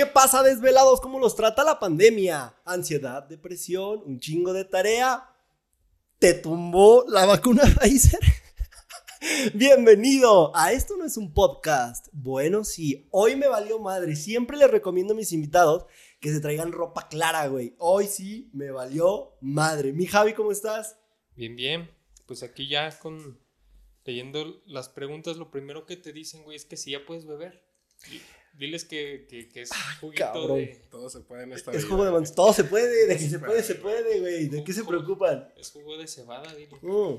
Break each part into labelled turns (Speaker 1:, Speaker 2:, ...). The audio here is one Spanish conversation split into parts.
Speaker 1: ¿Qué pasa, desvelados? ¿Cómo los trata la pandemia? Ansiedad, depresión, un chingo de tarea. ¿Te tumbó la vacuna Pfizer? Bienvenido a Esto no es un podcast. Bueno, sí, hoy me valió madre. Siempre les recomiendo a mis invitados que se traigan ropa clara, güey. Hoy sí me valió madre. Mi Javi, ¿cómo estás?
Speaker 2: Bien, bien. Pues aquí ya con leyendo las preguntas, lo primero que te dicen, güey, es que si ya puedes beber. Diles que, que, es ah, juguito de...
Speaker 3: Todo se puede en esta
Speaker 1: Es jugo de manzana. Todo se puede. De que se puede, se puede, güey. ¿De qué se preocupan?
Speaker 2: Es jugo de cebada, dile.
Speaker 1: Mm.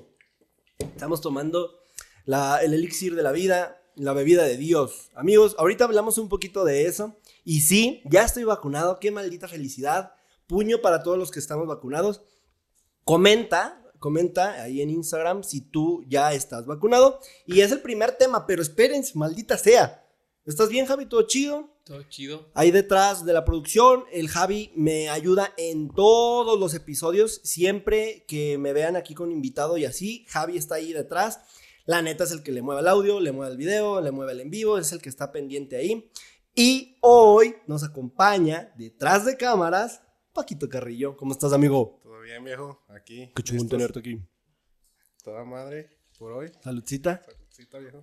Speaker 1: Estamos tomando la, el elixir de la vida, la bebida de Dios. Amigos, ahorita hablamos un poquito de eso. Y sí, ya estoy vacunado. Qué maldita felicidad. Puño para todos los que estamos vacunados. Comenta, comenta ahí en Instagram si tú ya estás vacunado. Y es el primer tema, pero espérense, maldita sea. ¿Estás bien, Javi? ¿Todo chido?
Speaker 2: Todo chido.
Speaker 1: Ahí detrás de la producción, el Javi me ayuda en todos los episodios. Siempre que me vean aquí con invitado y así, Javi está ahí detrás. La neta es el que le mueve el audio, le mueve el video, le mueve el en vivo, es el que está pendiente ahí. Y hoy nos acompaña detrás de cámaras Paquito Carrillo. ¿Cómo estás, amigo?
Speaker 3: Todo bien, viejo. Aquí.
Speaker 1: Qué chingón tenerte aquí.
Speaker 3: Toda madre por hoy.
Speaker 1: Saludcita.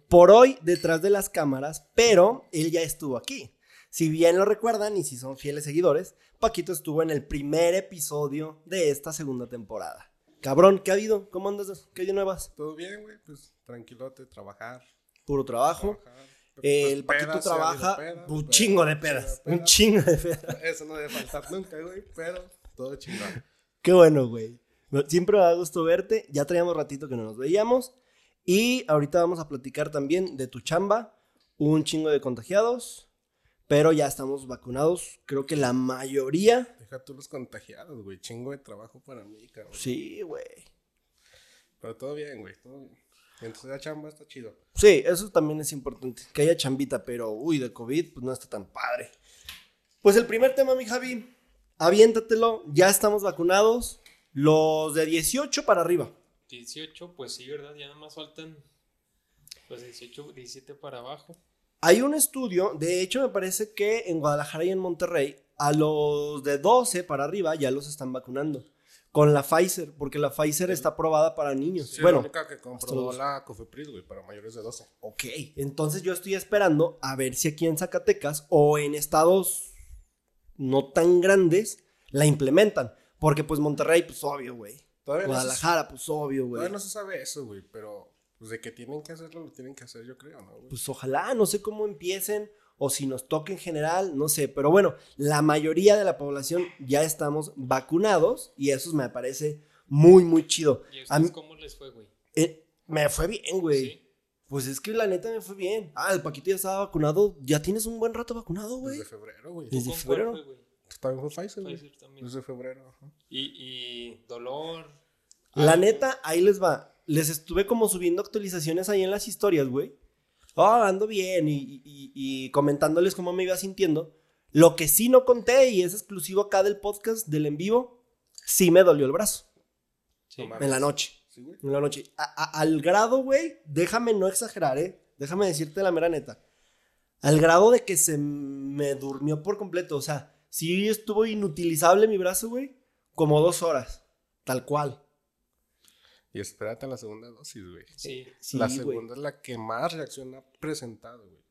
Speaker 1: Por hoy detrás de las cámaras, pero él ya estuvo aquí. Si bien lo recuerdan y si son fieles seguidores, Paquito estuvo en el primer episodio de esta segunda temporada. Cabrón, ¿qué ha habido? ¿Cómo andas? ¿Qué hay nuevas?
Speaker 3: Todo bien, güey, pues tranquilote, trabajar.
Speaker 1: Puro trabajo. el pues, Paquito trabaja un chingo de pedas. un chingo de pedas.
Speaker 3: Eso no debe faltar nunca, güey, pero todo chingón.
Speaker 1: Qué bueno, güey. Siempre me da gusto verte. Ya traíamos ratito que no nos veíamos. Y ahorita vamos a platicar también de tu chamba, un chingo de contagiados, pero ya estamos vacunados, creo que la mayoría.
Speaker 3: Deja tú los contagiados, güey, chingo de trabajo para mí, cabrón.
Speaker 1: Sí, güey.
Speaker 3: Pero todo bien, güey, todo bien. Mientras haya chamba está chido.
Speaker 1: Sí, eso también es importante, que haya chambita, pero uy, de COVID, pues no está tan padre. Pues el primer tema, mi Javi, aviéntatelo, ya estamos vacunados, los de 18 para arriba.
Speaker 2: 18, pues sí, ¿verdad? Ya nada más faltan pues 18, 17 para abajo.
Speaker 1: Hay un estudio, de hecho me parece que en Guadalajara y en Monterrey, a los de 12 para arriba ya los están vacunando. Con la Pfizer, porque la Pfizer está aprobada para niños.
Speaker 3: Sí, bueno, la única que compró la Cofepris, güey, para mayores de 12.
Speaker 1: Ok, entonces yo estoy esperando a ver si aquí en Zacatecas o en estados no tan grandes la implementan. Porque pues Monterrey, pues obvio, güey. Guadalajara, pues obvio, güey.
Speaker 3: Todavía no se sabe eso, güey, pero pues de que tienen que hacerlo, lo tienen que hacer, yo creo, ¿no?
Speaker 1: Pues ojalá, no sé cómo empiecen o si nos toque en general, no sé, pero bueno, la mayoría de la población ya estamos vacunados y eso me parece muy, muy chido.
Speaker 2: ¿Y a mí, cómo les fue, güey?
Speaker 1: Eh, me fue bien, güey. Pues es que la neta me fue bien. Ah, el Paquito ya estaba vacunado. Ya tienes un buen rato vacunado, güey.
Speaker 3: Desde febrero, güey.
Speaker 1: Desde febrero.
Speaker 3: También fue Pfizer, Pfizer también. Desde febrero.
Speaker 2: ¿Y, ¿Y dolor?
Speaker 1: La neta, ahí les va. Les estuve como subiendo actualizaciones ahí en las historias, güey. Oh, ando bien y, comentándoles cómo me iba sintiendo. Lo que sí no conté y es exclusivo acá del podcast, del en vivo, sí me dolió el brazo. Sí. En la noche. Sí, güey. En la noche. al grado, güey, déjame no exagerar, ¿eh? Déjame decirte la mera neta. Al grado de que se me durmió por completo. O sea, sí estuvo inutilizable mi brazo, güey, como dos horas, tal cual.
Speaker 3: Y espérate a la segunda dosis, güey. Sí, sí. La segunda es la que más reacción ha presentado, güey.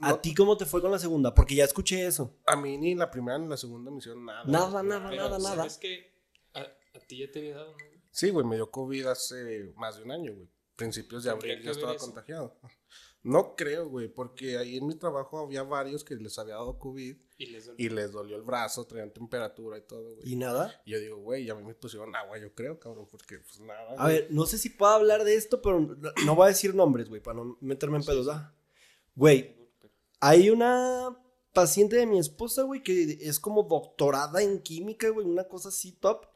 Speaker 1: ¿A, ti cómo te fue con la segunda? Porque ya escuché eso.
Speaker 3: A mí ni la primera ni la segunda me hicieron nada.
Speaker 1: Nada, nada, nada, nada.
Speaker 2: Es que a, ti ya te había dado, ¿no?
Speaker 3: Sí, güey, me dio COVID hace más de un año, güey. Principios de abril ya estaba contagiado. No creo, güey, porque ahí en mi trabajo había varios que les había dado COVID y les dolió, el brazo, traían temperatura y todo, güey.
Speaker 1: ¿Y nada?
Speaker 3: Y yo digo, güey, a mí me pusieron agua, yo creo, cabrón, porque pues nada.
Speaker 1: A ver, no sé si puedo hablar de esto, pero no voy a decir nombres, güey, para no meterme en pedos, ¿ah? Güey, hay una paciente de mi esposa, güey, que es como doctorada en química, güey, una cosa así top.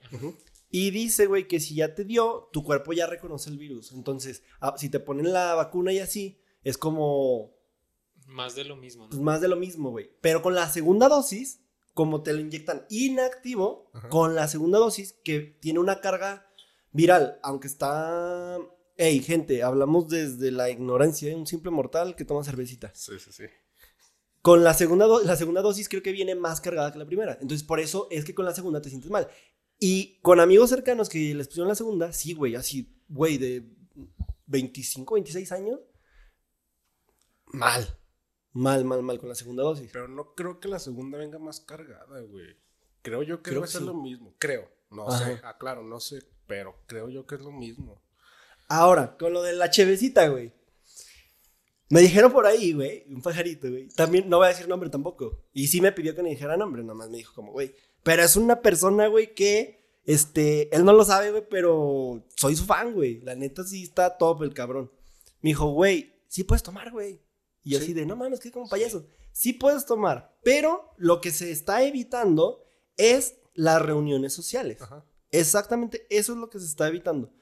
Speaker 1: Y dice, güey, que si ya te dio, tu cuerpo ya reconoce el virus. Entonces, ah, si te ponen la vacuna y así, es como...
Speaker 2: Más de lo mismo,
Speaker 1: ¿no? Pues más de lo mismo, güey. Pero con la segunda dosis, como te lo inyectan inactivo, con la segunda dosis que tiene una carga viral, aunque está... Ey, gente, hablamos desde la ignorancia, ¿eh? un simple mortal que toma cervecita.
Speaker 3: Sí, sí, sí.
Speaker 1: Con la segunda, la segunda dosis creo que viene más cargada que la primera. Entonces, por eso es que con la segunda te sientes mal. Y con amigos cercanos que les pusieron la segunda, sí, güey, así, güey, de 25, 26 años, mal. Mal, mal, mal con la segunda dosis.
Speaker 3: Pero no creo que la segunda venga más cargada, güey. Creo yo que debe ser lo mismo. Creo. No sé, aclaro, no sé, pero creo yo que es lo mismo.
Speaker 1: Ahora, con lo de la chevecita, güey. Me dijeron por ahí, güey, un pajarito, güey. También no voy a decir nombre tampoco. Y sí me pidió que me dijera nombre, nomás me dijo como, güey. Pero es una persona, güey, que, este, él no lo sabe, güey, pero soy su fan, güey. La neta sí está top el cabrón. Me dijo, güey, sí puedes tomar, güey. Y así de, no mames, que como payaso. Sí puedes tomar, pero lo que se está evitando es las reuniones sociales. Exactamente eso es lo que se está evitando.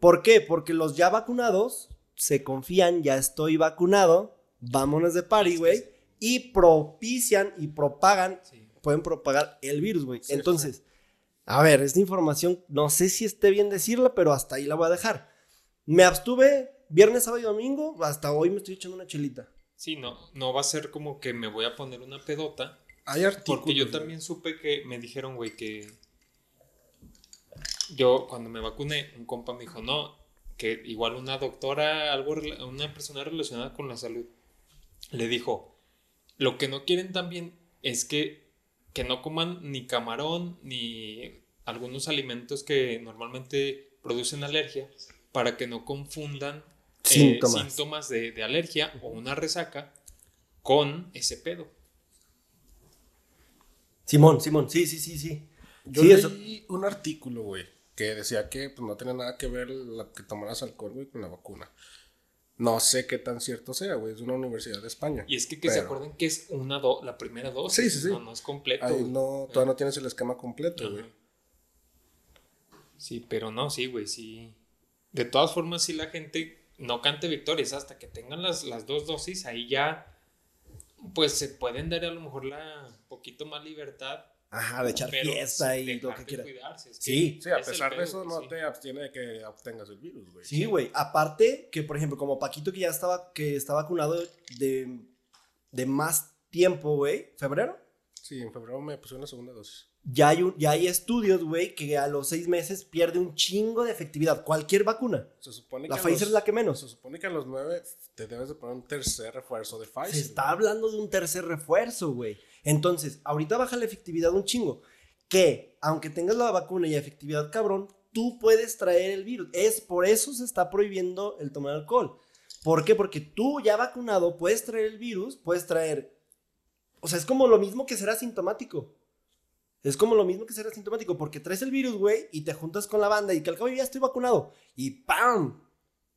Speaker 1: ¿Por qué? Porque los ya vacunados se confían, ya estoy vacunado, vámonos de party, güey, y propician y propagan, pueden propagar el virus, güey. Entonces, a ver, esta información, no sé si esté bien decirla, pero hasta ahí la voy a dejar. Me abstuve viernes, sábado y domingo, hasta hoy me estoy echando una chelita.
Speaker 2: Sí, no, no va a ser como que me voy a poner una pedota.
Speaker 3: Hay artículos.
Speaker 2: Porque yo también supe que me dijeron, güey, que yo cuando me vacuné, un compa me dijo, no, que igual una doctora, algo, una persona relacionada con la salud, le dijo, lo que no quieren también es que, que no coman ni camarón ni algunos alimentos que normalmente producen alergia para que no confundan eh, síntomas, de, alergia o una resaca con ese pedo.
Speaker 1: Simón, Simón, sí, sí, sí, sí.
Speaker 3: Yo leí un artículo, güey, que decía que pues, no tenía nada que ver la, que tomaras alcohol, güey, con la vacuna. No sé qué tan cierto sea, güey. Es una universidad de España.
Speaker 2: Y es que, que se acuerden que es una la primera dosis. Sí, sí, sí. No, no es completo.
Speaker 3: Ahí no, todavía no tienes el esquema completo, güey.
Speaker 2: Sí, pero no, sí, güey, sí. De todas formas, si la gente no cante victorias hasta que tengan las, las dos dosis, ahí ya, pues se pueden dar a lo mejor la poquito más libertad
Speaker 1: Ajá, de echar fiesta y lo que quieras.
Speaker 3: sí, sí, a pesar de eso no te abstiene de que obtengas el virus, güey.
Speaker 1: Sí, güey. Aparte que, por ejemplo, como Paquito que ya estaba, que está vacunado de, de más tiempo, güey, ¿febrero?
Speaker 3: Sí, en febrero me puse una segunda dosis.
Speaker 1: Ya hay, ya hay estudios, güey, que a los seis meses pierde un chingo de efectividad. Cualquier vacuna. Se supone la Pfizer es la que menos.
Speaker 3: Se supone que a los nueve te debes de poner un tercer refuerzo de Pfizer.
Speaker 1: Se está hablando de un tercer refuerzo, güey. Entonces, ahorita baja la efectividad un chingo. Que, aunque tengas la vacuna y efectividad cabrón, tú puedes traer el virus. Es por eso se está prohibiendo el tomar alcohol. ¿Por qué? Porque tú ya vacunado puedes traer el virus, puedes traer... O sea, es como lo mismo que ser asintomático. Es como lo mismo que ser asintomático, porque traes el virus, güey, y te juntas con la banda y que al cabo ya estoy vacunado. Y ¡pam!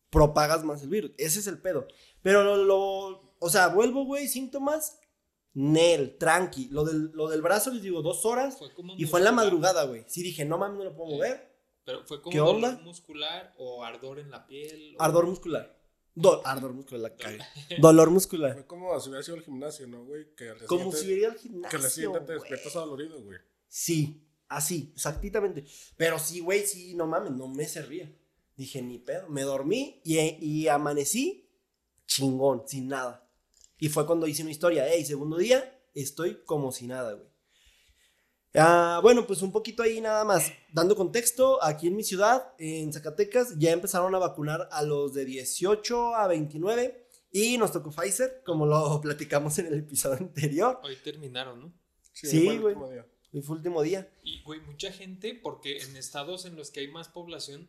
Speaker 1: Propagas más el virus. Ese es el pedo. Pero lo, lo o sea, vuelvo, güey, síntomas Nel, tranqui. Lo del, lo del brazo, les digo, dos horas. y fue en la madrugada, güey. Sí dije, no mames, no lo puedo mover.
Speaker 2: Pero fue como ¿Qué dolor muscular o ardor en la piel.
Speaker 1: Ardor muscular. ardor muscular, la cagué. Dolor muscular.
Speaker 3: Fue como si hubiera sido al gimnasio, ¿no, güey? Que al
Speaker 1: como si hubiera ido al gimnasio.
Speaker 3: Que al siguiente te despiertas adolorido, güey.
Speaker 1: Sí, así, exactamente. Pero sí, güey, sí, no mames, no me servía. Dije, ni pedo. Me dormí y, y amanecí chingón, sin nada. Y fue cuando hice una historia, hey, segundo día, estoy como si nada, güey. Ah, bueno, pues un poquito ahí nada más. Dando contexto, aquí en mi ciudad, en Zacatecas, ya empezaron a vacunar a los de 18 a 29 y nos tocó Pfizer, como lo platicamos en el episodio anterior.
Speaker 2: Hoy terminaron, ¿no?
Speaker 1: Sí, güey. Hoy fue último día.
Speaker 2: Y, güey, mucha gente, porque en estados en los que hay más población,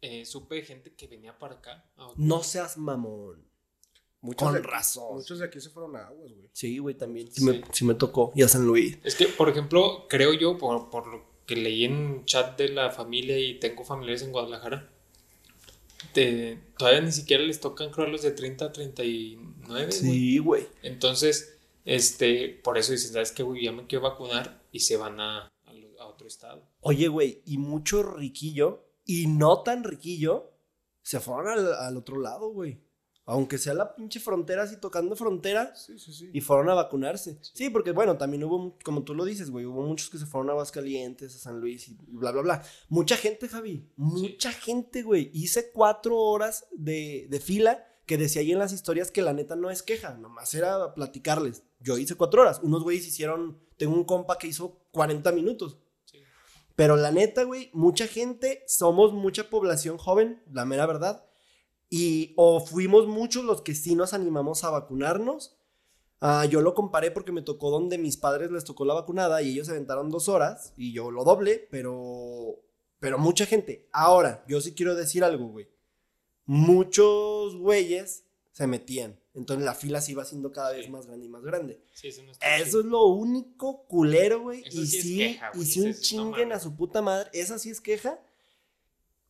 Speaker 2: eh, supe gente que venía para acá.
Speaker 1: No seas mamón.
Speaker 3: Muchos Con razón. Muchos de aquí se fueron a aguas, güey.
Speaker 1: Sí, güey, también. Sí, Me, tocó. Y a San Luis.
Speaker 2: Es que, por ejemplo, creo yo, por, por lo que leí en chat de la familia y tengo familiares en Guadalajara, todavía ni siquiera les tocan, creo, los de 30 a 39.
Speaker 1: Sí, güey.
Speaker 2: Entonces, este, por eso dicen, ¿sabes qué, güey? Ya me quiero vacunar y se van a, a otro estado.
Speaker 1: Oye, güey, y mucho riquillo y no tan riquillo se fueron al, al otro lado, güey. Aunque sea la pinche frontera así tocando frontera. Sí, sí, sí. Y fueron a vacunarse. Sí. porque bueno, también hubo, como tú lo dices, güey, hubo muchos que se fueron a Aguascalientes, a San Luis y bla, bla, bla. Mucha gente, Javi. Mucha gente, güey. Hice cuatro horas de, de fila que decía ahí en las historias que la neta no es queja, nomás era platicarles. Yo hice cuatro horas, unos güeyes hicieron, tengo un compa que hizo 40 minutos. Pero la neta, güey, mucha gente, somos mucha población joven, la mera verdad, y o fuimos muchos los que sí nos animamos a vacunarnos. Ah, yo lo comparé porque me tocó donde mis padres les tocó la vacunada y ellos se aventaron dos horas y yo lo doble, pero, pero mucha gente. Ahora, yo sí quiero decir algo, güey. Muchos güeyes se metían. Entonces la fila se iba haciendo cada vez más grande y más grande. eso, es lo único culero, güey. Y sí, y si un chinguen a su puta madre, esa sí es queja.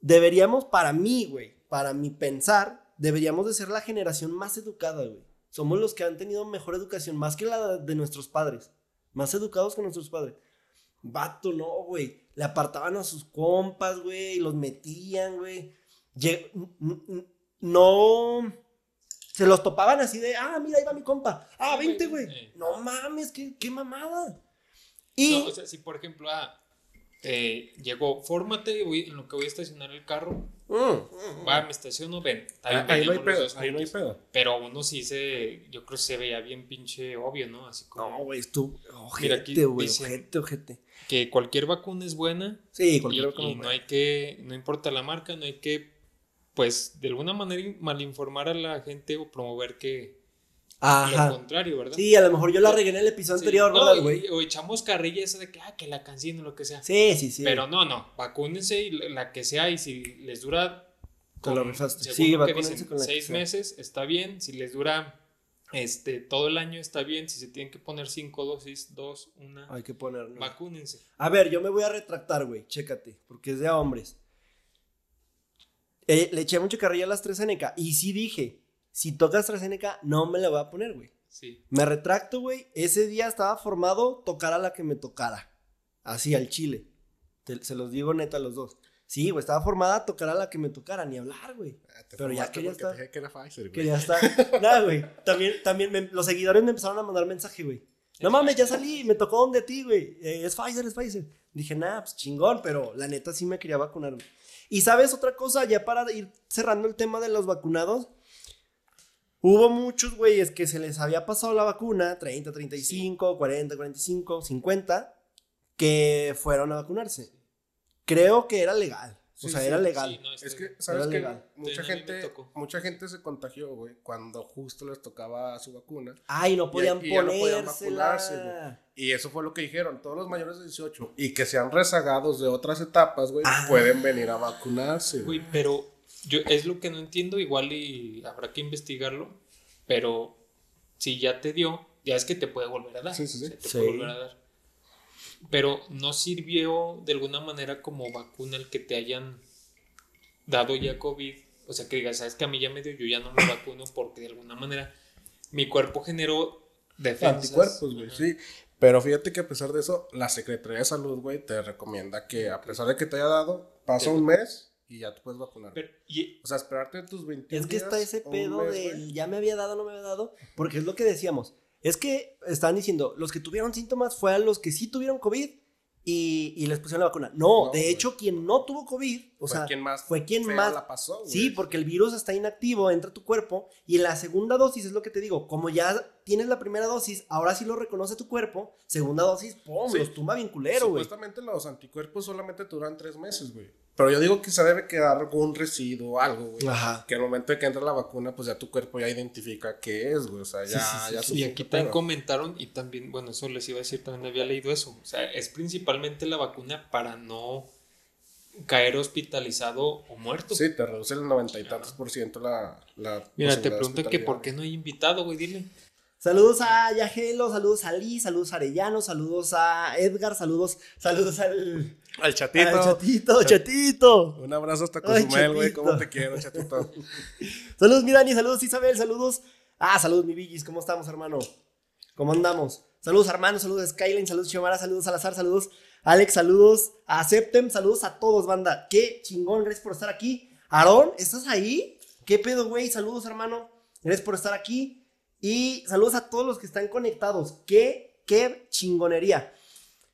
Speaker 1: Deberíamos, para mí, güey, para mi pensar, deberíamos de ser la generación más educada, güey. Somos los que han tenido mejor educación, más que la de nuestros padres. Más educados que nuestros padres. Vato, no, güey. Le apartaban a sus compas, güey, los metían, güey. No se los topaban así de, ah, mira, ahí va mi compa. Ah, 20, güey. No mames, qué, qué mamada.
Speaker 2: Y... No, o sea, si por ejemplo, ah, eh, llegó, fórmate en lo que voy a estacionar el carro. Mm, mm, va, me estaciono, ven.
Speaker 3: Ah, ahí, no hay pedo, ahí no hay pedo.
Speaker 2: Pero uno sí se, yo creo que se veía bien pinche obvio, ¿no? Así como.
Speaker 1: No, güey, tú, ojete, güey, ojete, ojete.
Speaker 2: Que cualquier vacuna es buena.
Speaker 1: Sí, cualquier
Speaker 2: vacuna. Y no hay que, no importa la marca, no hay que pues de alguna manera malinformar a la gente o promover que Ajá. lo contrario, ¿verdad?
Speaker 1: Sí, a lo mejor yo la regué en el episodio anterior, ¿verdad, güey?
Speaker 2: O echamos carrilla esa de que, ah, que la canción o lo que sea.
Speaker 1: Sí, sí, sí.
Speaker 2: Pero no, no, vacúnense y la que sea y si les dura...
Speaker 1: Con, lo Sí,
Speaker 2: vacúnense con la Seis meses, está bien. Si les dura este, todo el año está bien. Si se tienen que poner cinco dosis, dos, una.
Speaker 1: Hay que poner.
Speaker 2: Vacúnense.
Speaker 1: A ver, yo me voy a retractar, güey. Chécate. Porque es de hombres. Eh, le eché mucho carrilla a la AstraZeneca. Y sí dije, si toca AstraZeneca, no me la voy a poner, güey.
Speaker 2: Sí.
Speaker 1: Me retracto, güey. Ese día estaba formado tocar a la que me tocara. Así, al chile. se los digo neta a los dos. Sí, güey, estaba formada tocar a la que me tocara, ni hablar, güey. Ah, Pero ya quería estar.
Speaker 3: que era Pfizer, güey.
Speaker 1: Quería estar. Nada, güey. También, también los seguidores me empezaron a mandar mensaje, güey. No mames, ya salí, me tocó donde ti, güey. Eh, es Pfizer, es Pfizer. Dije, nah, pues chingón, pero la neta sí me quería vacunar, güey. Y sabes otra cosa, ya para ir cerrando el tema de los vacunados, hubo muchos güeyes que se les había pasado la vacuna, 30, 35, 40, 45, 50, que fueron a vacunarse. Creo que era legal. O sea, era legal.
Speaker 3: es que, ¿sabes qué? Mucha gente, mucha gente se contagió, güey, cuando justo les tocaba su vacuna.
Speaker 1: Ay, no podían ponérsela.
Speaker 3: y eso fue lo que dijeron, todos los mayores de 18 y que sean rezagados de otras etapas, güey, ah. pueden venir a vacunarse.
Speaker 2: Güey, pero yo es lo que no entiendo, igual y habrá que investigarlo, pero si ya te dio, ya es que te puede volver a dar.
Speaker 3: Sí, sí, sí.
Speaker 2: te puede volver a dar pero no sirvió de alguna manera como vacuna el que te hayan dado ya COVID. O sea, que digas, sabes que a mí ya me dio, yo ya no me vacuno porque de alguna manera mi cuerpo generó defensas.
Speaker 3: Anticuerpos, güey, sí. Pero fíjate que a pesar de eso, la Secretaría de Salud, güey, te recomienda que a pesar de que te haya dado, pasa un mes y ya te puedes vacunar. o sea, esperarte tus 21
Speaker 1: Es que está ese pedo de ya me había dado, no me había dado, porque es lo que decíamos. Es que estaban diciendo, los que tuvieron síntomas fue a los que sí tuvieron COVID y, les pusieron la vacuna. No, de hecho, quien no tuvo COVID, o sea,
Speaker 3: quien más
Speaker 1: fue quien más.
Speaker 3: La pasó,
Speaker 1: sí, porque el virus está inactivo, entra a tu cuerpo y la segunda dosis es lo que te digo, como ya tienes la primera dosis, ahora sí lo reconoce tu cuerpo, segunda dosis, pum, los tumba bien culero, güey.
Speaker 3: Supuestamente los anticuerpos solamente duran tres meses, güey. Pero yo digo que se debe quedar algún residuo o algo, güey. Ajá. Que al momento de que entra la vacuna, pues ya tu cuerpo ya identifica qué es, güey. O sea, ya, ya
Speaker 2: Y aquí también comentaron, y también, bueno, eso les iba a decir, también había leído eso. O sea, es principalmente la vacuna para no caer hospitalizado o muerto.
Speaker 3: Sí, te reduce el noventa y tantos por ciento la, la
Speaker 2: Mira, te preguntan que por qué no hay invitado, güey, dile.
Speaker 1: Saludos a Yagelo, saludos a Lee, saludos a Arellano, saludos a Edgar, saludos, saludos al...
Speaker 3: Al chatito.
Speaker 1: Al chatito, chatito.
Speaker 3: Un abrazo hasta Cozumel, güey, cómo te quiero, chatito.
Speaker 1: saludos, mi Dani, saludos, Isabel, saludos. Ah, saludos, mi Villis, ¿cómo estamos, hermano? ¿Cómo andamos? Saludos, hermano, saludos Skyline, saludos, Xiomara, saludos, Salazar, saludos, Alex, saludos a Septem, saludos a todos, banda. Qué chingón, gracias por estar aquí. Aarón, ¿estás ahí? ¿Qué pedo, güey? Saludos, hermano. Gracias por estar aquí. Y saludos a todos los que están conectados. Qué, qué chingonería.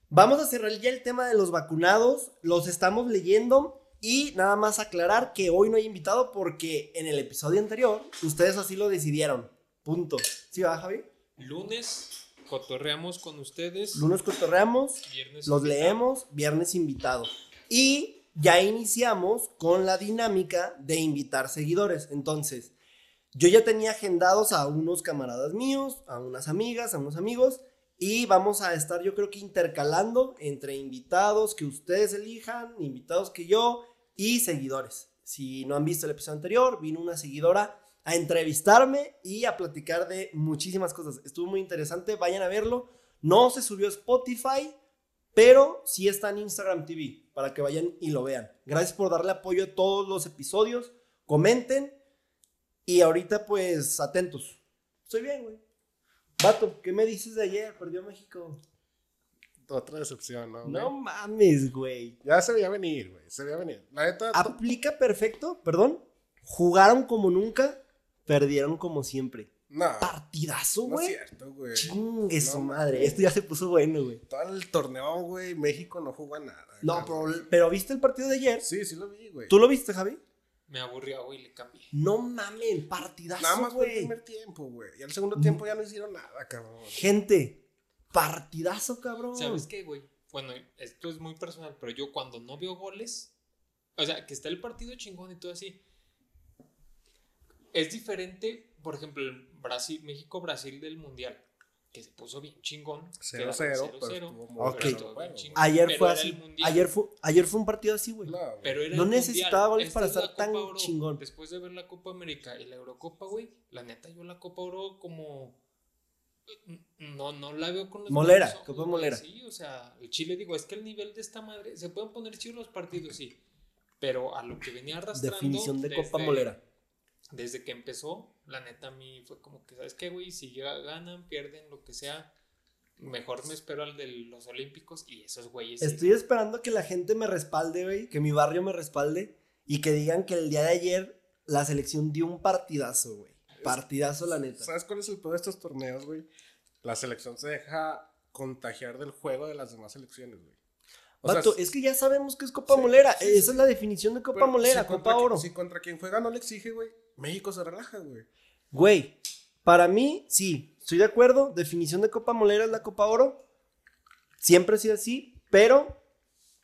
Speaker 1: Vamos a cerrar ya el tema de los vacunados. Los estamos leyendo. Y nada más aclarar que hoy no hay invitado porque en el episodio anterior ustedes así lo decidieron. Punto. ¿Sí va, Javi?
Speaker 2: Lunes cotorreamos con ustedes.
Speaker 1: Lunes cotorreamos, viernes los leemos, viernes invitado. Y ya iniciamos con la dinámica de invitar seguidores. Entonces, yo ya tenía agendados a unos camaradas míos, a unas amigas, a unos amigos. Y vamos a estar, yo creo que intercalando entre invitados que ustedes elijan, invitados que yo y seguidores. Si no han visto el episodio anterior, vino una seguidora a entrevistarme y a platicar de muchísimas cosas. Estuvo muy interesante, vayan a verlo. No se subió a Spotify, pero sí está en Instagram TV para que vayan y lo vean. Gracias por darle apoyo a todos los episodios. Comenten y ahorita pues atentos. Estoy bien, güey. Vato, ¿qué me dices de ayer? Perdió México.
Speaker 3: Otra decepción, ¿no?
Speaker 1: No mames, güey.
Speaker 3: Ya se veía venir, güey. Se veía venir. La neta.
Speaker 1: Aplica perfecto, perdón. Jugaron como nunca Perdieron como siempre. No. Partidazo, güey. No es cierto, güey. Chingue madre. Esto ya se puso bueno, güey.
Speaker 3: Todo el torneo, güey, México no jugó nada.
Speaker 1: No, pero, ¿viste el partido de ayer?
Speaker 3: Sí, sí lo vi, güey.
Speaker 1: ¿Tú lo viste, Javi?
Speaker 2: Me aburrió, güey, le cambié.
Speaker 1: No mames, partidazo,
Speaker 3: Nada más fue el primer tiempo, güey. Y al segundo tiempo ya no hicieron nada, cabrón.
Speaker 1: Gente, partidazo, cabrón.
Speaker 2: ¿Sabes qué, güey? Bueno, esto es muy personal, pero yo cuando no veo goles, o sea, que está el partido chingón y todo así, es diferente, por ejemplo, el Brasil, México-Brasil del Mundial, que se puso bien chingón.
Speaker 1: 0-0. Ayer fue así. Ayer fue, ayer fue un partido así, güey. no necesitaba goles para estar tan chingón.
Speaker 2: Después de ver la Copa América y la Eurocopa, güey, la neta, yo la Copa Euro como. No, no la veo con los
Speaker 1: Molera, Copa Molera.
Speaker 2: Sí, o sea, el Chile, digo, es que el nivel de esta madre. Se pueden poner chidos los partidos, sí. Pero a lo que venía arrastrando.
Speaker 1: Definición de Copa Molera
Speaker 2: desde que empezó, la neta a mí fue como que, ¿sabes qué, güey? Si ganan, pierden, lo que sea, mejor me espero al de los Olímpicos y esos güeyes.
Speaker 1: Estoy esperando que la gente me respalde, güey, que mi barrio me respalde y que digan que el día de ayer la selección dio un partidazo, güey. Partidazo, la neta.
Speaker 3: ¿Sabes cuál es el peor de estos torneos, güey? La selección se deja contagiar del juego de las demás selecciones, güey.
Speaker 1: Vato, es que ya sabemos que es Copa Molera. Esa es la definición de Copa Molera, Copa Oro.
Speaker 3: Si contra quien juega no le exige, güey, México se relaja, güey.
Speaker 1: Güey, para mí, sí, estoy de acuerdo. Definición de Copa Molera es la Copa Oro. Siempre ha sido así, pero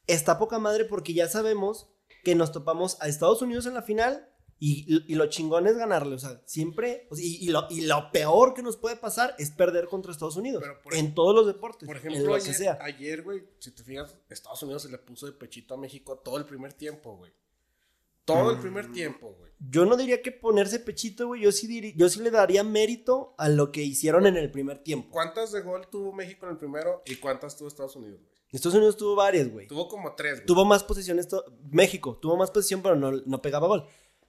Speaker 1: está poca madre porque ya sabemos que nos topamos a Estados Unidos en la final y, lo chingón es ganarle. O sea, siempre. y, lo, peor que nos puede pasar es perder contra Estados Unidos. en todos los deportes.
Speaker 3: Por ejemplo, ayer, güey, si te fijas, Estados Unidos se le puso de pechito a México todo el primer tiempo, güey. Todo el primer tiempo, güey.
Speaker 1: Yo no diría que ponerse pechito, güey. Yo sí, yo sí le daría mérito a lo que hicieron en el primer tiempo.
Speaker 3: ¿Cuántas de gol tuvo México en el primero y cuántas tuvo Estados Unidos, güey?
Speaker 1: Estados Unidos tuvo varias, güey.
Speaker 3: Tuvo como tres, güey.
Speaker 1: Tuvo más posiciones. México tuvo más posición, pero no, no pegaba gol.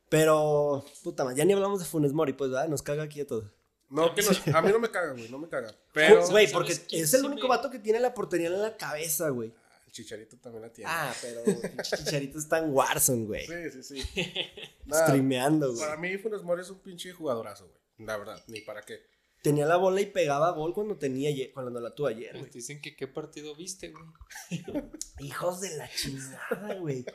Speaker 1: Pero, puta madre, ya ni hablamos de Funes Mori, pues, ¿verdad? Nos caga aquí a todos.
Speaker 3: No, que no, a mí no me caga, güey, no me caga. Pero,
Speaker 1: güey, porque es el único vato que tiene la portería en la cabeza, güey.
Speaker 3: Chicharito también la tiene.
Speaker 1: Ah, pero Chicharito está en Warzone, güey.
Speaker 3: Sí, sí,
Speaker 1: sí. Streameando, güey.
Speaker 3: Para mí, Funes Mori es un pinche jugadorazo, güey. La verdad, ni para qué.
Speaker 1: Tenía la bola y pegaba gol cuando tenía cuando la tuvo ayer.
Speaker 2: Güey. Dicen que qué partido viste, güey.
Speaker 1: Hijos de la chingada, güey.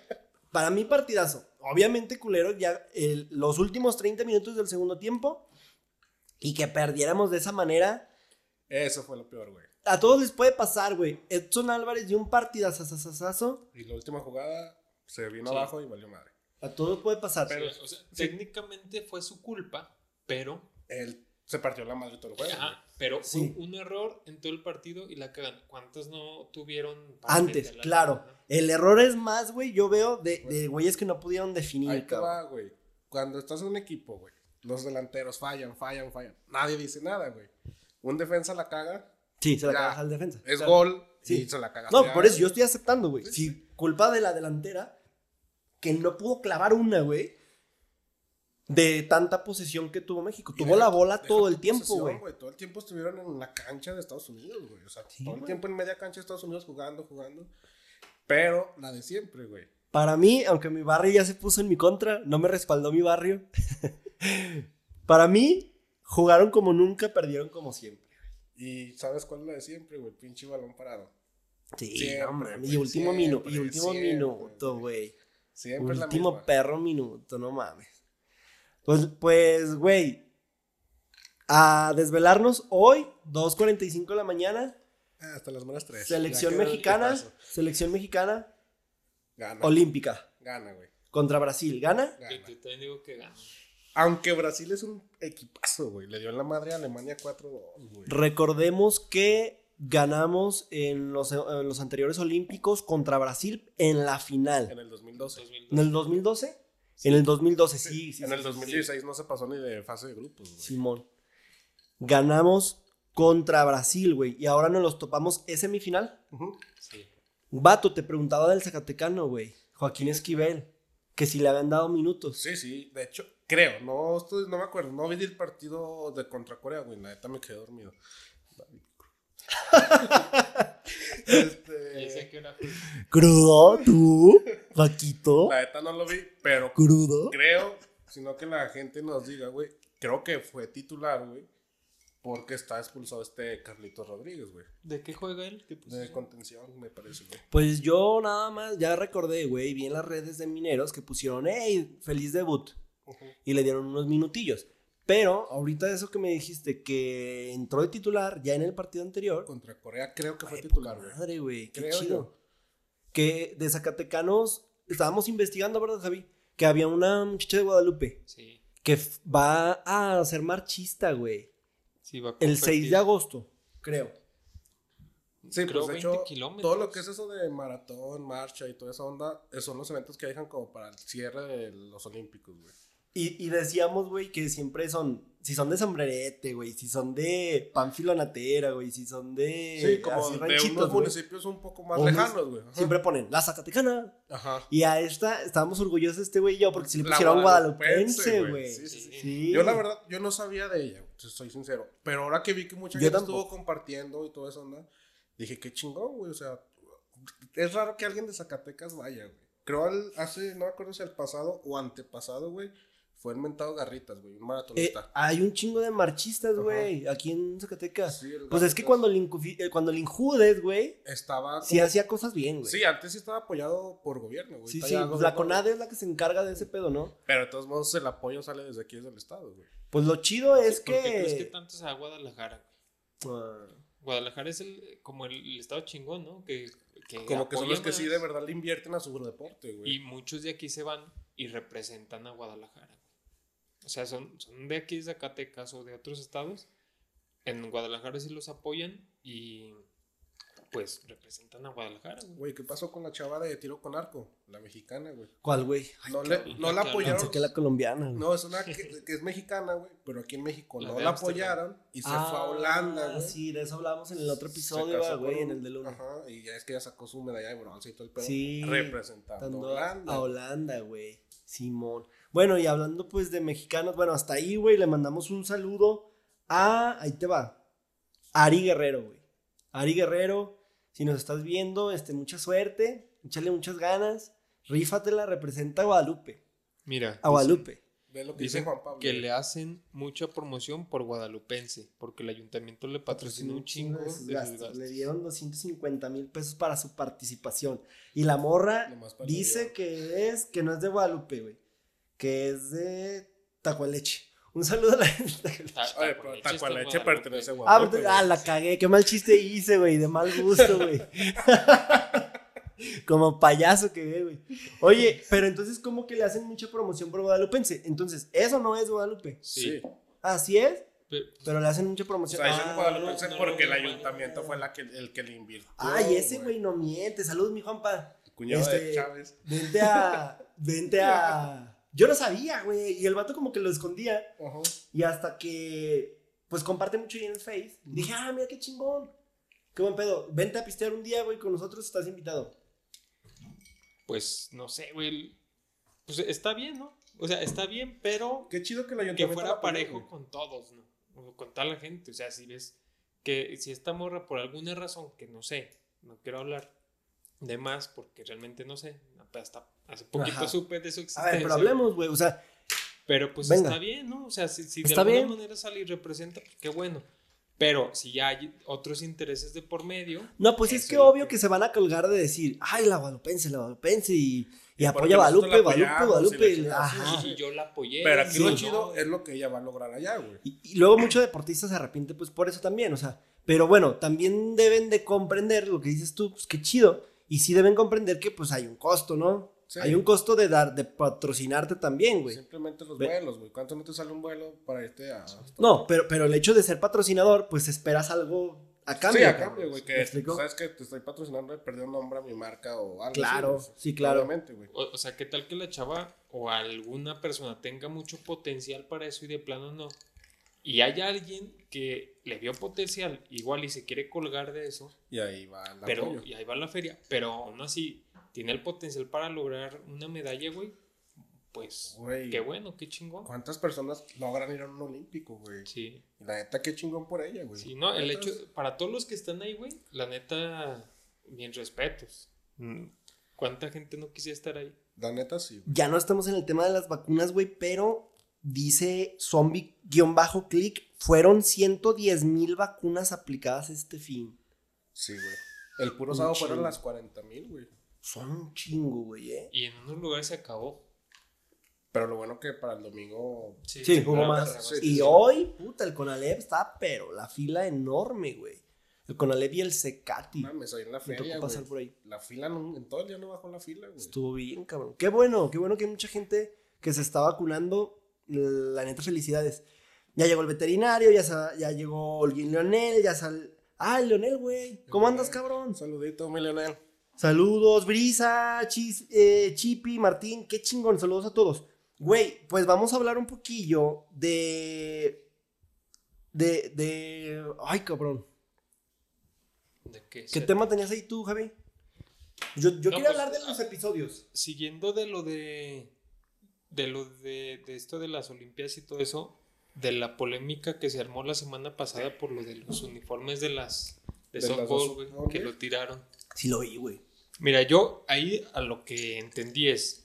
Speaker 1: Para mí, partidazo. Obviamente, culero, ya los últimos 30 minutos del segundo tiempo. Y que perdiéramos de esa manera.
Speaker 3: Eso fue lo peor, güey
Speaker 1: a todos les puede pasar, güey. Edson Álvarez dio un partidazo.
Speaker 3: Y la última jugada se vino abajo y valió madre.
Speaker 1: A todos puede pasar.
Speaker 2: Pero, o sea, técnicamente fue su culpa, pero.
Speaker 3: Él se partió la madre todo el juego.
Speaker 2: Ajá, pero fue un error en todo el partido y la cagan. ¿Cuántos no tuvieron?
Speaker 1: Antes, claro. El error es más, güey, yo veo de, de güeyes que no pudieron definir.
Speaker 3: Ahí te va, güey. Cuando estás en un equipo, güey, los delanteros fallan, fallan, fallan. Nadie dice nada, güey. Un defensa la caga,
Speaker 1: Sí, se la cagas al defensa.
Speaker 3: Es gol sí. se la cagas.
Speaker 1: No, por eso yo estoy aceptando, güey. Si culpa de la delantera, que no pudo clavar una, güey, de tanta posesión que tuvo México. Tuvo la bola todo el tiempo, güey.
Speaker 3: Todo el tiempo estuvieron en la cancha de Estados Unidos, güey. O sea, todo el tiempo en media cancha de Estados Unidos jugando, jugando. Pero la de siempre, güey.
Speaker 1: Para mí, aunque mi barrio ya se puso en mi contra, no me respaldó mi barrio. Para mí, jugaron como nunca, perdieron como siempre.
Speaker 3: Y ¿sabes cuál es la de siempre, güey? Pinche balón parado.
Speaker 1: Sí, hombre. Y último minuto, y último minuto, güey. Siempre Último perro minuto, no mames. Pues, pues, güey. A desvelarnos hoy, 2.45 de la mañana.
Speaker 3: Ah, hasta las buenas 3.
Speaker 1: Selección mexicana. Selección mexicana. Gana. Olímpica.
Speaker 3: Gana, güey.
Speaker 1: Contra Brasil. ¿Gana?
Speaker 2: Yo también digo que gana.
Speaker 3: Aunque Brasil es un equipazo, güey. Le dio en la madre a Alemania 4-2, güey.
Speaker 1: Recordemos que ganamos en los, en los, anteriores Olímpicos contra Brasil en la final.
Speaker 3: En el 2012.
Speaker 1: ¿En el 2012? En el 2012, sí. sí
Speaker 3: en el 2016 no se pasó ni de fase de grupos, güey.
Speaker 1: Simón. Ganamos contra Brasil, güey. Y ahora nos los topamos. ¿Es semifinal? Sí. Vato, te preguntaba del Zacatecano, güey. Joaquín Esquivel. Que si le habían dado minutos.
Speaker 3: Sí, sí. De hecho, creo. No, no me acuerdo. No vi el partido de contra Corea, güey. La neta me quedé dormido.
Speaker 1: este... Crudo, tú, Paquito.
Speaker 3: La neta no lo vi, pero
Speaker 1: crudo.
Speaker 3: Creo, sino que la gente nos diga, güey. Creo que fue titular, güey. Porque está expulsado este Carlitos Rodríguez, güey.
Speaker 2: ¿De qué juega él?
Speaker 3: de contención, me parece, güey.
Speaker 1: Pues yo nada más, ya recordé, güey, vi en las redes de mineros que pusieron, hey, feliz debut. Y le dieron unos minutillos. Pero ahorita eso que me dijiste, que entró de titular ya en el partido anterior.
Speaker 3: Contra Corea creo que fue titular, güey.
Speaker 1: Madre, güey, qué chido. Que de Zacatecanos, estábamos investigando, ¿verdad, Javi? Que había una muchacha de Guadalupe. Sí. Que va a ser marchista, güey. Sí, va a El 6 de agosto, creo.
Speaker 3: Sí, Creo pues de hecho, todo lo que es eso de maratón, marcha y toda esa onda, son los eventos que dejan como para el cierre de los Olímpicos, güey.
Speaker 1: Y, y decíamos, güey, que siempre son, si son de sombrerete, güey, si son de Pánfilo Natera, güey, si son de...
Speaker 3: Sí, como de unos municipios un poco más lejanos, güey.
Speaker 1: Siempre ponen la Zacatecana. Ajá. Y a esta estábamos orgullosos este güey y yo porque si le pusieron guadalupense, güey. Sí, sí,
Speaker 3: sí, Yo la verdad, yo no sabía de ella, soy sincero. Pero ahora que vi que mucha gente estuvo compartiendo y todo eso, ¿no? Dije, qué chingón, güey, o sea, es raro que alguien de Zacatecas vaya, güey. Creo hace, no me acuerdo si el pasado o antepasado, güey fue inventado Garritas, güey, un maratonista.
Speaker 1: Eh, hay un chingo de marchistas, güey, aquí en Zacatecas. pues es que cuando el, eh, cuando el Injudes, güey,
Speaker 3: estaba.
Speaker 1: Sí hacía cosas bien, güey.
Speaker 3: Sí, antes sí estaba apoyado por gobierno, güey.
Speaker 1: Sí, sí, pues la CONADE es la que se encarga de ese pedo, ¿no?
Speaker 3: Pero de todos modos el apoyo sale desde aquí, desde el Estado, güey.
Speaker 1: Pues lo chido es que. ¿Por
Speaker 2: qué crees que tanto es a Guadalajara, ah. Guadalajara es el, como el, estado chingón, ¿no? Que,
Speaker 3: como que son los que sí de verdad le invierten a su deporte, güey.
Speaker 2: Y muchos de aquí se van y representan a Guadalajara o sea, son, son de aquí, de Zacatecas o de otros estados. En Guadalajara sí los apoyan y pues representan a Guadalajara.
Speaker 3: Güey, ¿qué pasó con la chava de tiro con arco? La mexicana, güey.
Speaker 1: ¿Cuál, güey?
Speaker 3: No, no la apoyaron.
Speaker 1: Pensé que la colombiana.
Speaker 3: No, es una que, es mexicana, güey, pero aquí en México no la apoyaron y se fue a ah, Holanda, güey.
Speaker 1: Sí, de eso hablábamos en el otro episodio, güey, en el de Luna.
Speaker 3: Ajá, y ya es que ya sacó su medalla de bronce y todo el pedo. Sí. Representando a Holanda.
Speaker 1: A Holanda, güey. Simón. Bueno, y hablando pues de mexicanos, bueno, hasta ahí, güey, le mandamos un saludo a, ahí te va, Ari Guerrero, güey. Ari Guerrero, si nos estás viendo, este, mucha suerte, échale muchas ganas, rífatela, representa a Guadalupe.
Speaker 2: Mira.
Speaker 1: A Guadalupe.
Speaker 3: Ve lo que dice Juan Pablo.
Speaker 2: Que le hacen mucha promoción por guadalupense, porque el ayuntamiento le patrocinó un chingo de
Speaker 1: Le dieron 250 mil pesos para su participación. Y la morra dice que es, que no es de Guadalupe, güey que es de Tacualeche. Un saludo a la gente
Speaker 3: Oye, pero Tacualeche pertenece a Guadalupe.
Speaker 1: Ah, ah, la cagué. Qué mal chiste hice, güey. De mal gusto, güey. Como payaso que ve, güey. Oye, pero entonces, ¿cómo que le hacen mucha promoción por Guadalupense? Entonces, ¿eso no es Guadalupe?
Speaker 3: Sí.
Speaker 1: ¿Así es? Pero le hacen mucha promoción.
Speaker 3: O sea, es ah, Guadalupense porque el ayuntamiento fue la que, el que le invirtió.
Speaker 1: Ay, ese güey no miente. Saludos, mi Juanpa.
Speaker 3: Cuñado de este, Chávez.
Speaker 1: Vente a. Vente a. Yo no sabía, güey. Y el vato como que lo escondía. Y hasta que, pues comparte mucho ahí en el Face. Dije, ah, mira qué chingón. Qué buen pedo. Vente a pistear un día, güey, con nosotros estás invitado.
Speaker 2: Pues no sé, güey. Pues está bien, ¿no? O sea, está bien, pero.
Speaker 3: Qué chido que
Speaker 2: Que fuera parejo con todos, ¿no? Con toda la gente. O sea, si ves que si esta morra, por alguna razón, que no sé, no quiero hablar de más porque realmente no sé, hasta hace poquito supe de su existencia.
Speaker 1: A ver, pero hablemos, güey, o sea.
Speaker 2: Pero pues está bien, ¿no? O sea, si, de alguna manera sale y representa, pues qué bueno. Pero si ya hay otros intereses de por medio.
Speaker 1: No, pues es que obvio que... se van a colgar de decir, ay, la Guadalupense, la Guadalupense y, y, apoya a Guadalupe, Guadalupe, Guadalupe.
Speaker 2: Ajá. Y yo la apoyé.
Speaker 3: Pero aquí lo chido es lo que ella va a lograr allá, güey.
Speaker 1: Y, y, luego muchos deportistas se arrepienten, pues por eso también, o sea. Pero bueno, también deben de comprender lo que dices tú, pues qué chido. Y sí deben comprender que pues hay un costo, ¿no? Hay un costo de dar, de patrocinarte también, güey.
Speaker 3: Simplemente los vuelos, güey. ¿Cuánto me te sale un vuelo para irte a.?
Speaker 1: No, pero, pero el hecho de ser patrocinador, pues esperas algo a cambio.
Speaker 3: Sí, a cambio, güey. Que sabes que te estoy patrocinando y perdí un nombre a mi marca o algo.
Speaker 1: Claro, sí, claro.
Speaker 3: güey.
Speaker 2: O, o, sea, ¿qué tal que la chava o alguna persona tenga mucho potencial para eso y de plano no? Y hay alguien que le vio potencial igual y se quiere colgar de eso.
Speaker 3: Y ahí va la
Speaker 2: pero, Y ahí va la feria. Pero aún así tiene el potencial para lograr una medalla, güey, pues qué bueno, qué chingón.
Speaker 3: ¿Cuántas personas logran ir a un olímpico, güey?
Speaker 2: Sí.
Speaker 3: la neta, qué chingón por ella, güey.
Speaker 2: Sí, no, el hecho, para todos los que están ahí, güey, la neta, bien respetos. Mm, ¿Cuánta gente no quisiera estar ahí?
Speaker 3: La neta, sí.
Speaker 1: Ya no estamos en el tema de las vacunas, güey, pero dice zombie-click, fueron 110 mil vacunas aplicadas este fin.
Speaker 3: Sí, güey. El puro sábado fueron las 40 mil, güey.
Speaker 1: Son un chingo, güey, ¿eh?
Speaker 2: Y en unos lugares se acabó.
Speaker 3: Pero lo bueno que para el domingo.
Speaker 1: Sí, sí hubo más. y hoy, puta, el Conalep está, pero la fila enorme, güey. El Conalep y el Secati.
Speaker 3: Mames, ahí en la feria. pasar por ahí. La fila en todo el día no bajó la fila, güey.
Speaker 1: Estuvo bien, cabrón. Qué bueno, qué bueno que hay mucha gente que se está vacunando. La neta, felicidades. Ya llegó el veterinario, ya, ya llegó el Leonel, ya sal. Ah, Leonel, güey. ¿Cómo andas, cabrón?
Speaker 3: Saludito, mi Leonel.
Speaker 1: Saludos, Brisa, Chis, eh, Chipi, Martín, qué chingón, saludos a todos. Güey, pues vamos a hablar un poquillo de. De. de. Ay, cabrón.
Speaker 2: ¿De qué?
Speaker 1: ¿Qué tema tenías ahí tú, Javi? Yo, yo quería pues, hablar de los episodios.
Speaker 2: Siguiendo de lo de. De lo de, de esto de las Olimpiadas y todo eso. De la polémica que se armó la semana pasada por lo de los uniformes de las. De, softball, güey. Que lo tiraron.
Speaker 1: Sí lo vi, güey.
Speaker 2: Mira, yo ahí a lo que entendí es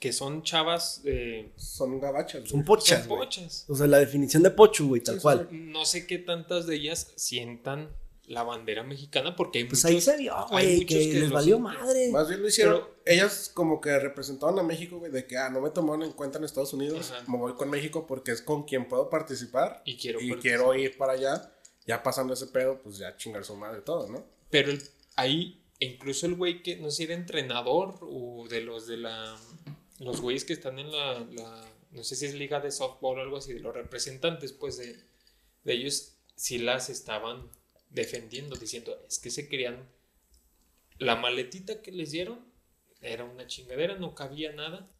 Speaker 2: que son chavas. Eh,
Speaker 3: son gabachas.
Speaker 1: Son pochas. Son pochas. O sea, la definición de pocho, güey, tal cual.
Speaker 2: No sé qué tantas de ellas sientan la bandera mexicana porque hay
Speaker 1: pues ahí se vio, güey, que, les valió madre.
Speaker 3: Más bien lo hicieron. ellas como que representaban a México, güey, de que, ah, no me tomaron en cuenta en Estados Unidos, me voy con México porque es con quien puedo participar.
Speaker 2: Y quiero,
Speaker 3: y quiero ir para allá. Ya pasando ese pedo, pues ya chingar su madre todo, ¿no?
Speaker 2: Pero el, ahí, incluso el güey que, no sé si era entrenador o de los de la los güeyes que están en la, no sé si es liga de softball o algo así, de los representantes, pues de, ellos sí las estaban defendiendo, diciendo, es que se querían, la maletita que les dieron era una chingadera, no cabía nada,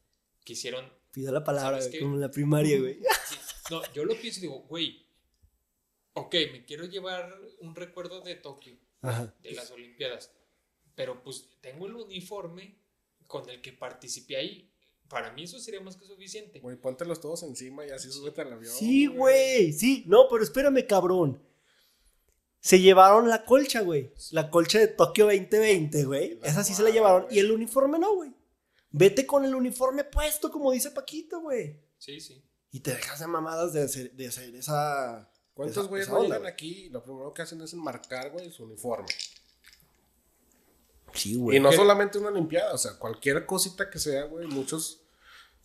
Speaker 2: quisieron...
Speaker 1: Pida la palabra, como en la primaria, güey.
Speaker 2: no, yo lo pienso y digo, güey, ok, me quiero llevar un recuerdo de Tokio, de las Olimpiadas, pero pues tengo el uniforme con el que participé ahí para mí eso sería más que suficiente.
Speaker 3: Güey, póntelos todos encima y así súbete al avión.
Speaker 1: Sí, güey, sí. No, pero espérame, cabrón. Se llevaron la colcha, güey. La colcha de Tokio 2020, güey. Esa sí se la llevaron. Y el uniforme no, güey. Vete con el uniforme puesto, como dice Paquito, güey.
Speaker 2: Sí, sí.
Speaker 1: Y te dejas de mamadas de hacer, de hacer esa.
Speaker 3: ¿Cuántos güeyes no aquí? Lo primero que hacen es enmarcar, güey, su uniforme.
Speaker 1: Sí, güey.
Speaker 3: Y no solamente una limpiada, o sea, cualquier cosita que sea, güey. Muchos.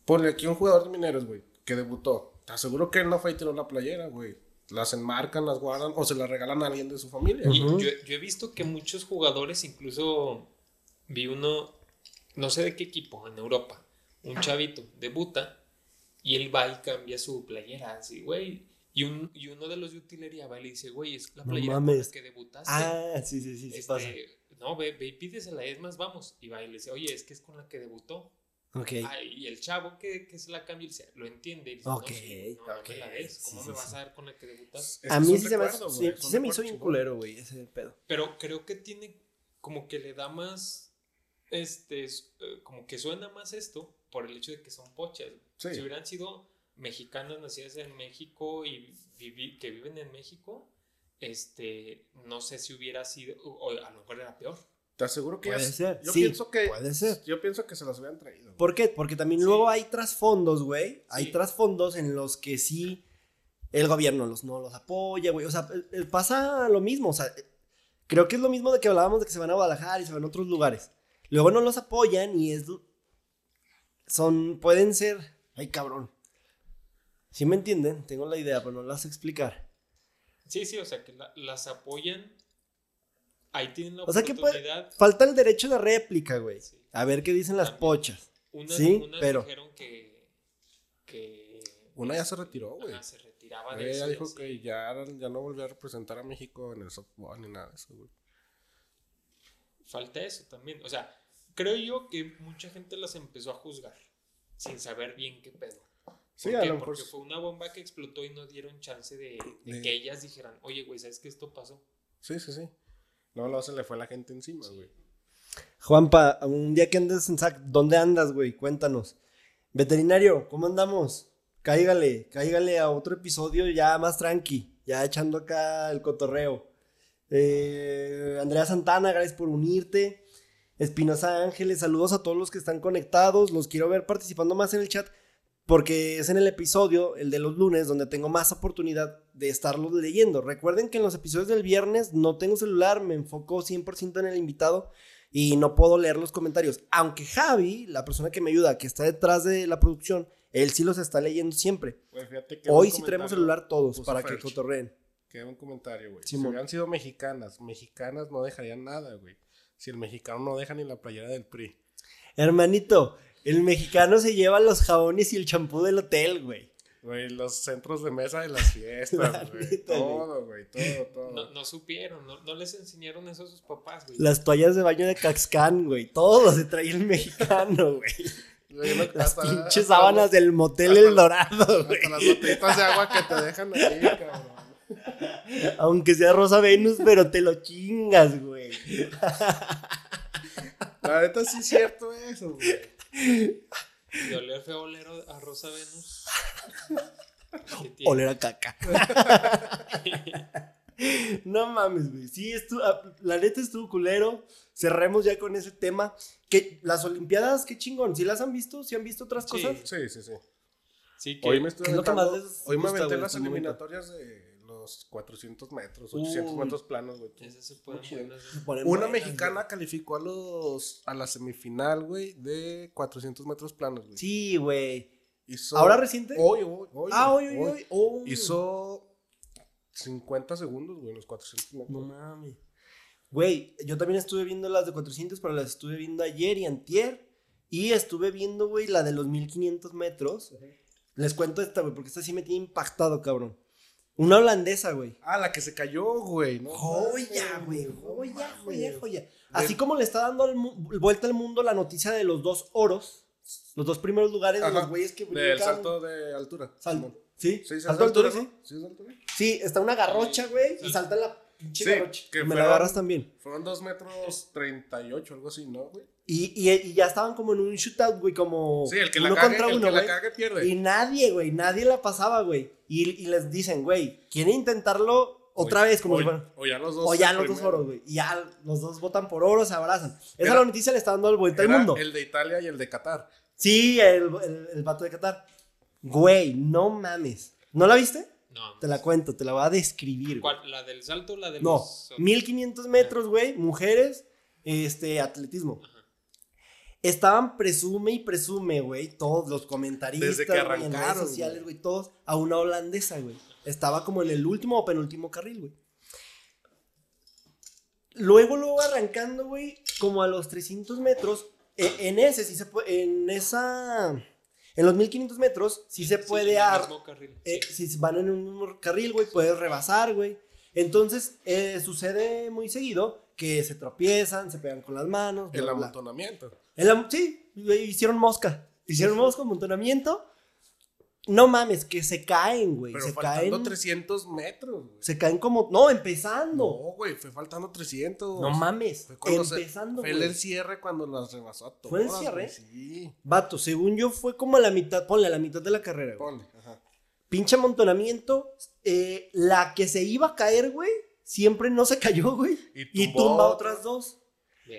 Speaker 3: Ponle aquí un jugador de mineros, güey, que debutó. Te aseguro que él no fue y tiró la playera, güey. Las enmarcan, las guardan o se las regalan a alguien de su familia.
Speaker 2: yo, he visto que muchos jugadores, incluso vi uno, no sé de qué equipo, en Europa, un chavito, debuta y él va y cambia su playera, así, güey. Y, un, y uno de los de utilería va y le dice, güey, es la playera con la que debutaste.
Speaker 1: Ah, sí, sí, sí, sí
Speaker 2: este, pasa no, ve, ve y pídesela, es más, vamos. Y va y le dice, oye, es que es con la que debutó.
Speaker 1: Ok.
Speaker 2: y el chavo que, que se la cambia, lo entiende. Y dice,
Speaker 1: ok.
Speaker 2: No, no, la des. ¿Cómo me vas a dar con la que debutaste?
Speaker 1: A mí sí se, me, sí, se me hizo bien culero, güey, ese pedo.
Speaker 2: Pero creo que tiene, como que le da más, este, eh, como que suena más esto por el hecho de que son pochas. Si hubieran sido mexicanas nacidas en México y que viven en México, este, no sé si hubiera sido, o a lo mejor era peor.
Speaker 3: Te aseguro que
Speaker 1: puede ser.
Speaker 3: Yo
Speaker 1: sí,
Speaker 3: pienso que
Speaker 1: puede ser.
Speaker 3: Yo pienso que se las hubieran traído.
Speaker 1: ¿Por qué? Porque también luego hay trasfondos, güey. Hay trasfondos en los que sí el gobierno los, no los apoya, güey. O sea, pasa lo mismo. O sea, creo que es lo mismo de que hablábamos de que se van a Guadalajara y se van a otros lugares. Luego no los apoyan y es. Son. Pueden ser. Ay, cabrón. ¿Sí me entienden? Tengo la idea, pero no las explicar.
Speaker 2: Sí, sí, o sea, que las apoyan. Ahí tienen la
Speaker 1: o sea que falta el derecho de réplica, güey. A ver qué dicen las pochas. sí, pero. Dijeron que,
Speaker 3: que. Una ya se retiró, güey. se retiraba de Ella dijo que ya, ya no volvió a representar a México en el softball ni nada de eso, güey.
Speaker 2: Falta eso también. O sea, creo yo que mucha gente las empezó a juzgar sin saber bien qué pedo. Sí, a lo mejor. Porque fue una bomba que explotó y no dieron chance de, que ellas dijeran, oye, güey, ¿sabes que esto pasó?
Speaker 3: Sí, sí, sí. No, no se le fue la gente encima, güey.
Speaker 1: Juanpa, un día que andes en SAC, ¿dónde andas, güey? Cuéntanos. Veterinario, ¿cómo andamos? Cáigale, cáigale a otro episodio ya más tranqui, ya echando acá el cotorreo. Eh, Andrea Santana, gracias por unirte. Espinosa Ángeles, saludos a todos los que están conectados. Los quiero ver participando más en el chat porque es en el episodio, el de los lunes, donde tengo más oportunidad de estarlos leyendo. Recuerden que en los episodios del viernes no tengo celular, me enfoco 100% en el invitado y no puedo leer los comentarios. Aunque Javi, la persona que me ayuda, que está detrás de la producción, él sí los está leyendo siempre. Pues Hoy sí traemos celular todos para que cotorreen.
Speaker 3: Queda un comentario, güey. si hubieran sido mexicanas, mexicanas no dejarían nada, güey. Si el mexicano no deja ni la playera del PRI.
Speaker 1: Hermanito, el mexicano se lleva los jabones y el champú del hotel, güey.
Speaker 3: Güey, los centros de mesa de las fiestas, güey. Todo, güey, todo,
Speaker 2: todo. No, supieron, no, les enseñaron eso a sus papás, güey.
Speaker 1: Las toallas de baño de Caxcán, güey. Todo se traía el mexicano, güey. las pinches sábanas del motel El Dorado, güey.
Speaker 3: las botellitas de agua que te dejan ahí, cabrón.
Speaker 1: Aunque sea Rosa Venus, pero te lo chingas, güey.
Speaker 3: La neta sí es cierto eso, güey.
Speaker 2: Y oler feo oler a Rosa Venus.
Speaker 1: Oler a caca. no mames, güey. Sí, ah, la neta estuvo culero. Cerremos ya con ese tema. Que las Olimpiadas, qué chingón. ¿Sí las han visto? ¿Sí han visto otras cosas?
Speaker 3: Sí, sí, sí. hoy me estoy Hoy me aventé las eliminatorias de 400 metros, 800 metros planos, güey. Una mexicana calificó a los a la semifinal, güey, de 400 metros planos, güey.
Speaker 1: Sí, güey. ¿Ahora reciente?
Speaker 3: Hoy, hoy, hoy.
Speaker 1: Ah, hoy, hoy, hoy.
Speaker 3: Hizo 50 segundos, güey, los 400
Speaker 1: metros. No mames. Güey, yo también estuve viendo las de 400, pero las estuve viendo ayer y antier. Y estuve viendo, güey, la de los 1500 metros. Les cuento esta, güey, porque esta sí me tiene impactado, cabrón. Una holandesa, güey.
Speaker 3: Ah, la que se cayó, güey.
Speaker 1: joya, güey. Joya, joya, joya. Así como le está dando vuelta al mundo la noticia de los dos oros, los dos primeros lugares de los güeyes que
Speaker 3: brincan. Del salto de altura.
Speaker 1: Salto. ¿Sí? Sí, salto de altura, ¿sí? Sí, altura. Sí, está una garrocha, güey, y salta la pinche garrocha. Que me la agarras también.
Speaker 3: Fueron dos metros treinta y ocho, algo así, ¿no, güey?
Speaker 1: Y, y, ya estaban como en un shootout, güey, como
Speaker 3: sí, el que uno la cague, contra uno, el que la cague pierde.
Speaker 1: Y nadie, güey, nadie la pasaba, güey. Y, y, les dicen, güey, ¿quieren intentarlo otra vez? Como
Speaker 3: o, o ya los dos.
Speaker 1: O ya los dos oros, güey. Y ya los dos votan por oro, se abrazan. Esa la noticia le está dando el vuelta al mundo.
Speaker 3: El de Italia y el de Qatar.
Speaker 1: Sí, el, el, el vato de Qatar. Güey, no mames. ¿No la viste?
Speaker 2: No.
Speaker 1: Te la cuento, te la voy a describir.
Speaker 2: ¿Cuál? ¿La del salto o la del
Speaker 1: No, 1500 metros, güey, mujeres, este, atletismo estaban presume y presume, güey, todos los comentaristas, Desde que en redes sociales, güey, todos, a una holandesa, güey. Estaba como en el último o penúltimo carril, güey. Luego, luego arrancando, güey, como a los 300 metros, e, en, ese, sí se puede, en esa, en los 1500 metros, sí, se puede, sí, eh, si van en un mismo carril, güey, puedes rebasar, güey. Entonces, eh, sucede muy seguido que se tropiezan, se pegan con las manos.
Speaker 3: El amontonamiento.
Speaker 1: sí, hicieron mosca. Hicieron mosca, amontonamiento. No mames, que se caen, güey.
Speaker 3: Pero
Speaker 1: se
Speaker 3: faltando 300 metros, güey.
Speaker 1: Se caen como. No, empezando.
Speaker 3: No, güey, fue faltando 300.
Speaker 1: No mames. Fue empezando,
Speaker 3: Fue el cierre cuando las rebasó a todas.
Speaker 1: ¿Fue el cierre? sí. Vato, según yo, fue como a la mitad. Ponle a la mitad de la carrera,
Speaker 3: güey. Ponle, ajá.
Speaker 1: Pinche amontonamiento. Eh, la que se iba a caer, güey siempre no se cayó, güey. Y, tumba otras dos.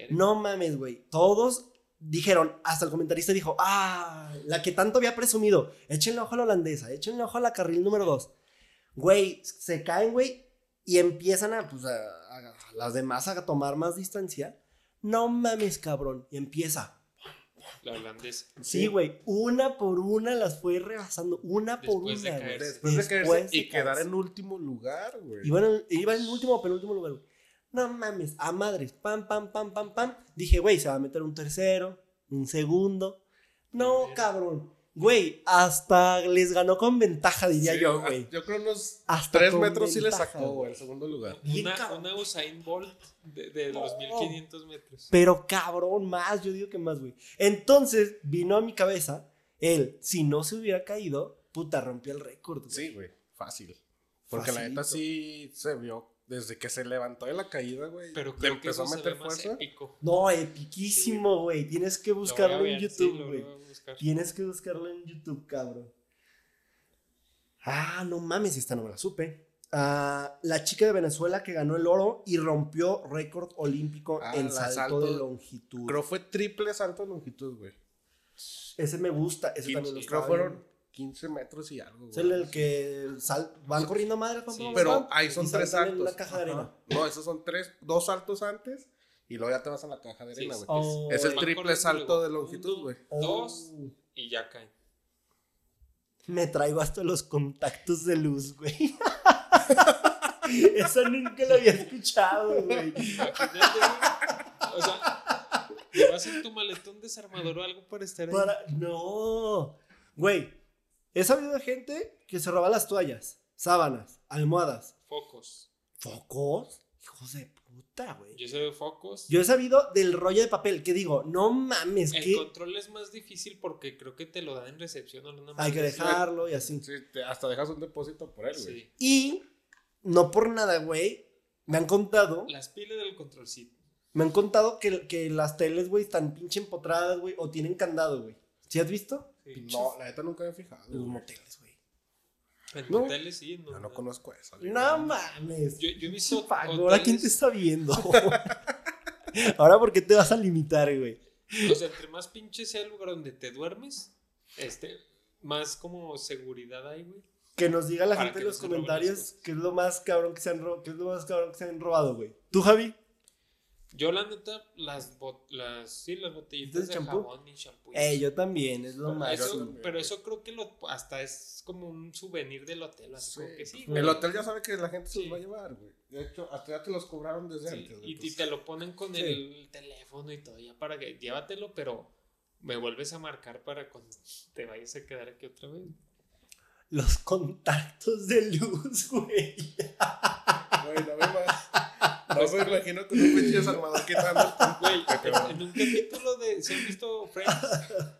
Speaker 1: No mames, güey. Todos dijeron, hasta el comentarista dijo, ah, la que tanto había presumido, échenle ojo a la holandesa, échenle ojo a la carril número dos. Güey, se caen, güey, y empiezan a, pues, a, las demás a tomar más distancia. No mames, cabrón. Y empieza.
Speaker 2: La holandesa.
Speaker 1: Sí, güey. Una por una las fue rebasando. Una por una.
Speaker 3: Después, de caerse y quedar en último lugar, güey. Iban
Speaker 1: en, iban en último o penúltimo lugar, güey. No mames, a madres. Pam, pam, pam, pam, pam. Dije, güey, se va a meter un tercero, un segundo. No, cabrón. Güey, hasta les ganó con ventaja, diría yo, güey.
Speaker 3: Yo creo unos hasta tres metros sí le sacó, güey, el segundo lugar.
Speaker 2: Una, una Usain Bolt de, de los 1500 metros.
Speaker 1: Pero cabrón, más, yo digo que más, güey. Entonces vino a mi cabeza el, si no se hubiera caído, puta, rompía el récord.
Speaker 3: Güey. Sí, güey, fácil. Porque la neta sí se vio desde que se levantó de la caída, güey.
Speaker 2: Pero creo empezó que a meter fuerza.
Speaker 1: No, epiquísimo, güey. Tienes que buscarlo en YouTube, güey. Tienes que buscarlo en YouTube, cabrón. Ah, no mames, esta no me la supe. Ah, la chica de Venezuela que ganó el oro y rompió récord olímpico ah, en salto, de longitud.
Speaker 3: Creo fue triple salto de longitud, güey.
Speaker 1: Ese me gusta, ese también lo
Speaker 3: Creo fueron 15 metros y algo.
Speaker 1: Es el, que van corriendo madre,
Speaker 3: pero ahí son tres saltos. La caja de arena. No, esos son tres, dos saltos antes y luego ya te vas a la caja de arena, güey. Oh. es el triple salto de longitud, güey.
Speaker 2: Dos y ya caen.
Speaker 1: Me traigo hasta los contactos de luz, güey. Eso nunca lo había escuchado, güey.
Speaker 2: O sea, ¿llevas en tu maletón desarmador o algo para estar ahí?
Speaker 1: No. Güey, He sabido de gente que se roba las toallas, sábanas, almohadas.
Speaker 2: Focos.
Speaker 1: ¿Focos? Hijos de puta, güey.
Speaker 2: Yo sé de focos.
Speaker 1: Yo he sabido del rollo de papel, que digo, no mames,
Speaker 2: El control es más difícil porque creo que te lo dan en recepción o
Speaker 1: no Hay que dejarlo y así.
Speaker 3: Sí, hasta dejas un depósito por él, güey.
Speaker 1: Y no por nada, güey, me han contado.
Speaker 2: Las pilas del controlcito.
Speaker 1: Me han contado que, que las teles, güey, están pinche empotradas, güey, o tienen candado, güey. ¿Sí has visto?
Speaker 3: No, la neta nunca he fijado.
Speaker 1: Los moteles, güey.
Speaker 2: En moteles sí,
Speaker 3: no. Yo no conozco eso.
Speaker 1: No mames.
Speaker 2: Yo, yo he visto.
Speaker 1: Ahora, ¿quién te está viendo? Ahora, ¿por qué te vas a limitar, güey?
Speaker 2: O sea, entre más pinche sea el lugar donde te duermes, este, más como seguridad hay, güey.
Speaker 1: Que nos diga la gente en los comentarios qué es lo más cabrón que se han robado, qué es lo más cabrón que se han robado, güey. ¿Tú, Javi?
Speaker 2: Yo, la neta, las, las, sí, las botellitas de, jabón y shampoo.
Speaker 1: Eh, yo también, es lo más.
Speaker 2: pero eso creo que lo, hasta es como un souvenir del hotel, así que sí.
Speaker 3: El hotel ya sabe que la gente se los va a llevar, güey. De hecho, hasta ya te los cobraron desde antes.
Speaker 2: Y, te lo ponen con el teléfono y todo, ya para que llévatelo, pero me vuelves a marcar para cuando te vayas a quedar aquí otra vez.
Speaker 1: Los contactos de luz, güey.
Speaker 3: Bueno, más. No me imagino con un pinche Salvador quitando.
Speaker 2: Güey, en, un capítulo de. ¿Se han visto Friends?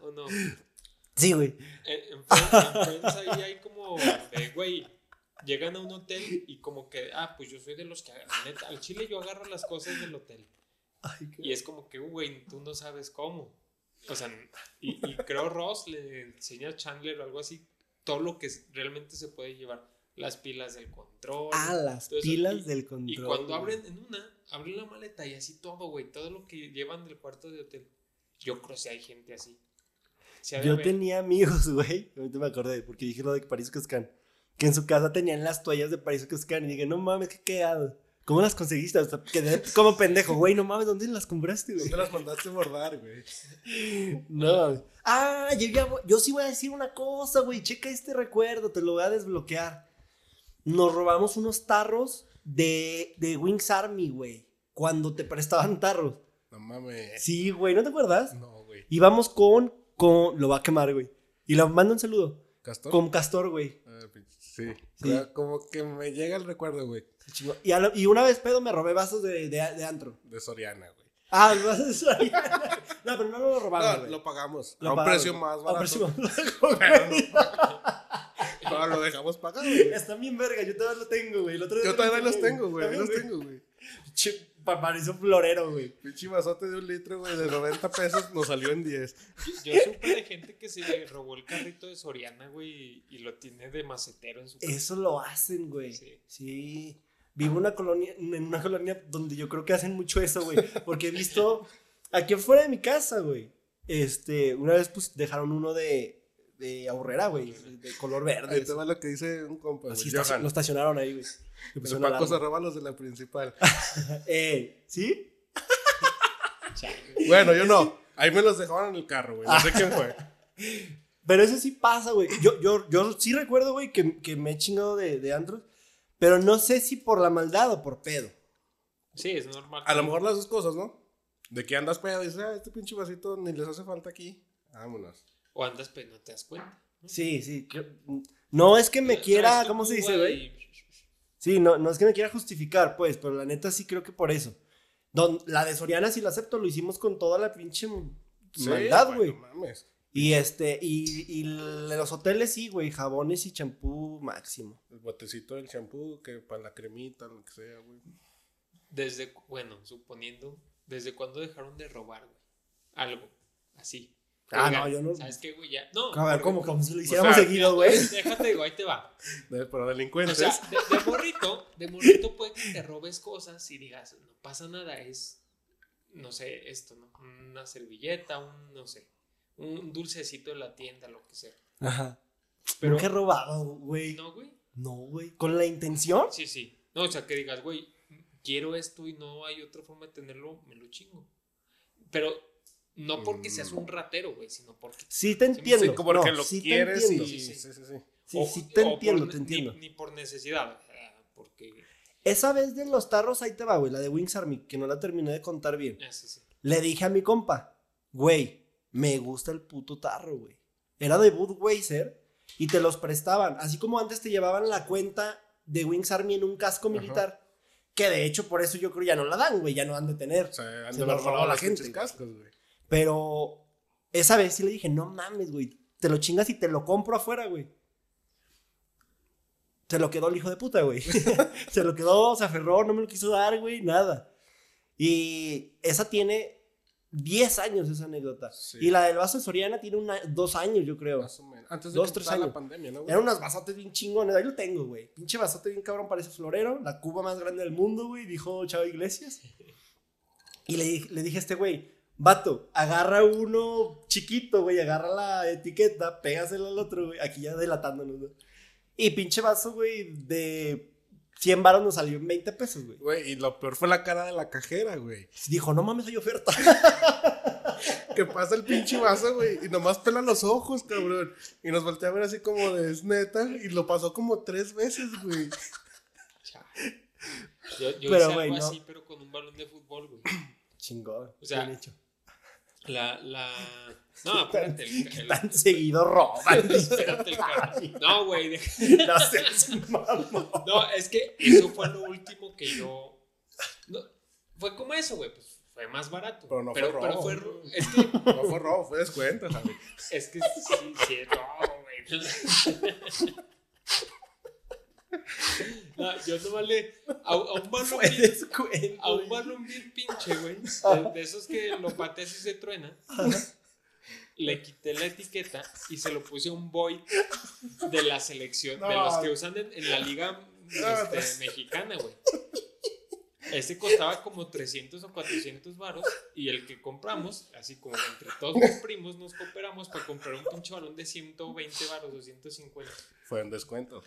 Speaker 2: ¿O no?
Speaker 1: Sí, güey.
Speaker 2: En, Friends, ahí hay como. De, güey, llegan a un hotel y como que. Ah, pues yo soy de los que. Neta, al chile yo agarro las cosas del hotel. y es como que, güey, tú no sabes cómo. O sea, y, y creo Ross le enseña a Chandler o algo así todo lo que realmente se puede llevar las pilas del control.
Speaker 1: Ah, las pilas del control.
Speaker 2: Y cuando abren en una, abren la maleta y así todo, güey, todo lo que llevan del cuarto de hotel. Yo creo que hay gente así.
Speaker 1: Yo tenía amigos, güey, ahorita me acordé, porque dije lo de París Cascan, que en su casa tenían las toallas de París Cascan y dije, no mames, qué quedado. ¿Cómo las conseguiste? O sea, quedé como pendejo, güey, no mames, ¿dónde las compraste, güey?
Speaker 3: ¿Dónde las mandaste bordar, güey?
Speaker 1: No. Ah, yo, ya, yo sí voy a decir una cosa, güey, checa este recuerdo, te lo voy a desbloquear nos robamos unos tarros de, de Wings Army, güey. Cuando te prestaban tarros.
Speaker 3: No mames.
Speaker 1: Sí, güey, ¿no te acuerdas?
Speaker 3: No, güey.
Speaker 1: Íbamos con, con. Lo va a quemar, güey. Y le mando un saludo.
Speaker 3: ¿Castor?
Speaker 1: Con Castor, güey.
Speaker 3: Ah, sí. sí. como que me llega el recuerdo, güey.
Speaker 1: Y, y, una vez, pedo, me robé vasos de, de, de antro.
Speaker 3: De Soriana, güey.
Speaker 1: Ah, Soriana. no, pero no lo robamos.
Speaker 3: No, lo pagamos. a un precio más barato. A un precio más barato. No, lo dejamos pagar, güey.
Speaker 1: Está bien verga, yo todavía lo tengo, güey.
Speaker 3: Yo todavía los tengo, güey. Yo los tengo, güey.
Speaker 1: Parece un florero, güey.
Speaker 3: Pinche vasote de un litro, güey, de 90 pesos nos salió en 10.
Speaker 2: Yo, supe de gente que se robó el carrito de Soriana, güey, y lo tiene de macetero en su
Speaker 1: casa. Eso lo hacen, güey. Sí. sí. Vivo en una colonia, en una colonia donde yo creo que hacen mucho eso, güey. Porque he visto aquí afuera de mi casa, güey. Este, una vez pues dejaron uno de de ahorrera, güey, de color verde.
Speaker 3: Ahí te va lo que dice un compa,
Speaker 1: Así lo estacionaron ahí, güey.
Speaker 3: El Paco se roba los de la principal.
Speaker 1: eh, ¿sí?
Speaker 3: bueno, yo no. Ahí me los dejaron en el carro, güey. No sé quién fue.
Speaker 1: Pero eso sí pasa, güey. Yo, yo, yo sí recuerdo, güey, que, que, me he chingado de, de antros. Pero no sé si por la maldad o por pedo.
Speaker 2: Sí, es normal.
Speaker 3: A lo mejor las dos cosas, ¿no? De que andas pedo y dices, ah, este pinche vasito ni les hace falta aquí. Vámonos.
Speaker 2: O andas pedo no te das cuenta.
Speaker 1: Sí, sí. No es que me quiera, ¿cómo se dice, güey? Sí, no, no es que me quiera justificar, pues, pero la neta sí creo que por eso. Don, la de Soriana sí la acepto, lo hicimos con toda la pinche maldad, güey. Y este, y, y los hoteles sí, güey, jabones y champú máximo.
Speaker 3: El botecito del champú, que para la cremita, lo que sea, güey.
Speaker 2: Desde, bueno, suponiendo, ¿desde cuándo dejaron de robar, güey? Algo, así.
Speaker 1: Ah, no, yo no.
Speaker 2: ¿Sabes qué, güey? Ya. No.
Speaker 1: A ver, ¿cómo? Como si lo hiciéramos seguido, güey.
Speaker 2: Déjate, güey, ahí te va.
Speaker 3: De, pero delincuentes.
Speaker 2: O sea, de, morrito, de morrito puede que te robes cosas y digas, no pasa nada, es, no sé, esto, ¿no? Una servilleta, un, no sé, un dulcecito de la tienda, lo que sea.
Speaker 1: Ajá. Pero. ¿Qué robado, güey?
Speaker 2: No, güey.
Speaker 1: No, güey. ¿Con la intención?
Speaker 2: Sí, sí. No, o sea, que digas, güey, quiero esto y no hay otra forma de tenerlo, me lo chingo. Pero no porque seas un ratero, güey, sino porque.
Speaker 1: Sí, te entiendo. Sí,
Speaker 3: como porque lo quieres
Speaker 1: sí, sí, sí, sí, sí. Sí, te entiendo, te entiendo.
Speaker 2: Ni, por necesidad, porque.
Speaker 1: Esa vez de los tarros, ahí te va, güey, la de Wings Army, que no la terminé de contar bien.
Speaker 2: Ah, sí, sí.
Speaker 1: Le dije a mi compa, güey, me gusta el puto tarro, güey. Era de Budweiser y te los prestaban. Así como antes te llevaban la cuenta de Wings Army en un casco militar. Que de hecho, por eso yo creo ya no la dan, güey. Ya no han de tener.
Speaker 3: O sea, han de haber robado la gente. Cascos, güey.
Speaker 1: Pero esa vez sí le dije, no mames, güey. Te lo chingas y te lo compro afuera, güey. Se lo quedó el hijo de puta, güey. se lo quedó, se aferró, no me lo quiso dar, güey, nada. Y esa tiene 10 años, esa anécdota. Y la del vaso de Soriana tiene una, dos años, yo creo.
Speaker 3: Más o menos. Antes de dos, tres años. la pandemia, ¿no?
Speaker 1: Eran unas vasotes bien chingones. Ahí lo tengo, güey. Pinche vasote bien cabrón, parece florero. La cuba más grande del mundo, güey, dijo Chavo Iglesias. Y le, le dije a este güey, Vato, agarra uno chiquito, güey, agarra la etiqueta, pégaselo al otro, güey, aquí ya delatándonos. Y pinche vaso, güey, de 100 baros nos salió en 20 pesos, güey.
Speaker 3: Güey, y lo peor fue la cara de la cajera, güey.
Speaker 1: Dijo, no mames, hay oferta.
Speaker 3: que pasa el pinche vaso, güey, y nomás pela los ojos, cabrón. Y nos voltea a ver así como de, es neta, y lo pasó como tres veces, güey.
Speaker 2: Yo, yo pero, hice algo así, pero con un balón de fútbol, güey.
Speaker 1: Chingón.
Speaker 2: O sea,
Speaker 1: bien hecho.
Speaker 2: La, la. No, espérate.
Speaker 1: El, el, tan seguido roban.
Speaker 2: espérate el No, güey.
Speaker 1: No sé,
Speaker 2: No, es que eso fue lo último que yo. No, fue como eso, güey. Pues fue más barato.
Speaker 3: Pero no
Speaker 2: fue
Speaker 3: robo.
Speaker 2: Pero fue, es que,
Speaker 3: no fue robo, fue descuento, ¿sabes?
Speaker 2: Es que sí, sí, es robo, güey. No, yo no vale a, a un balón bien, a un balón bien pinche, güey. De, esos que lo pateas y se truena. Le quité la etiqueta y se lo puse a un boy de la selección, de los que usan en, la liga este, mexicana, güey. Ese costaba como 300 o 400 varos y el que compramos, así como entre todos los primos nos cooperamos para comprar un pinche balón de 120 varos o 150.
Speaker 3: Fue un descuento.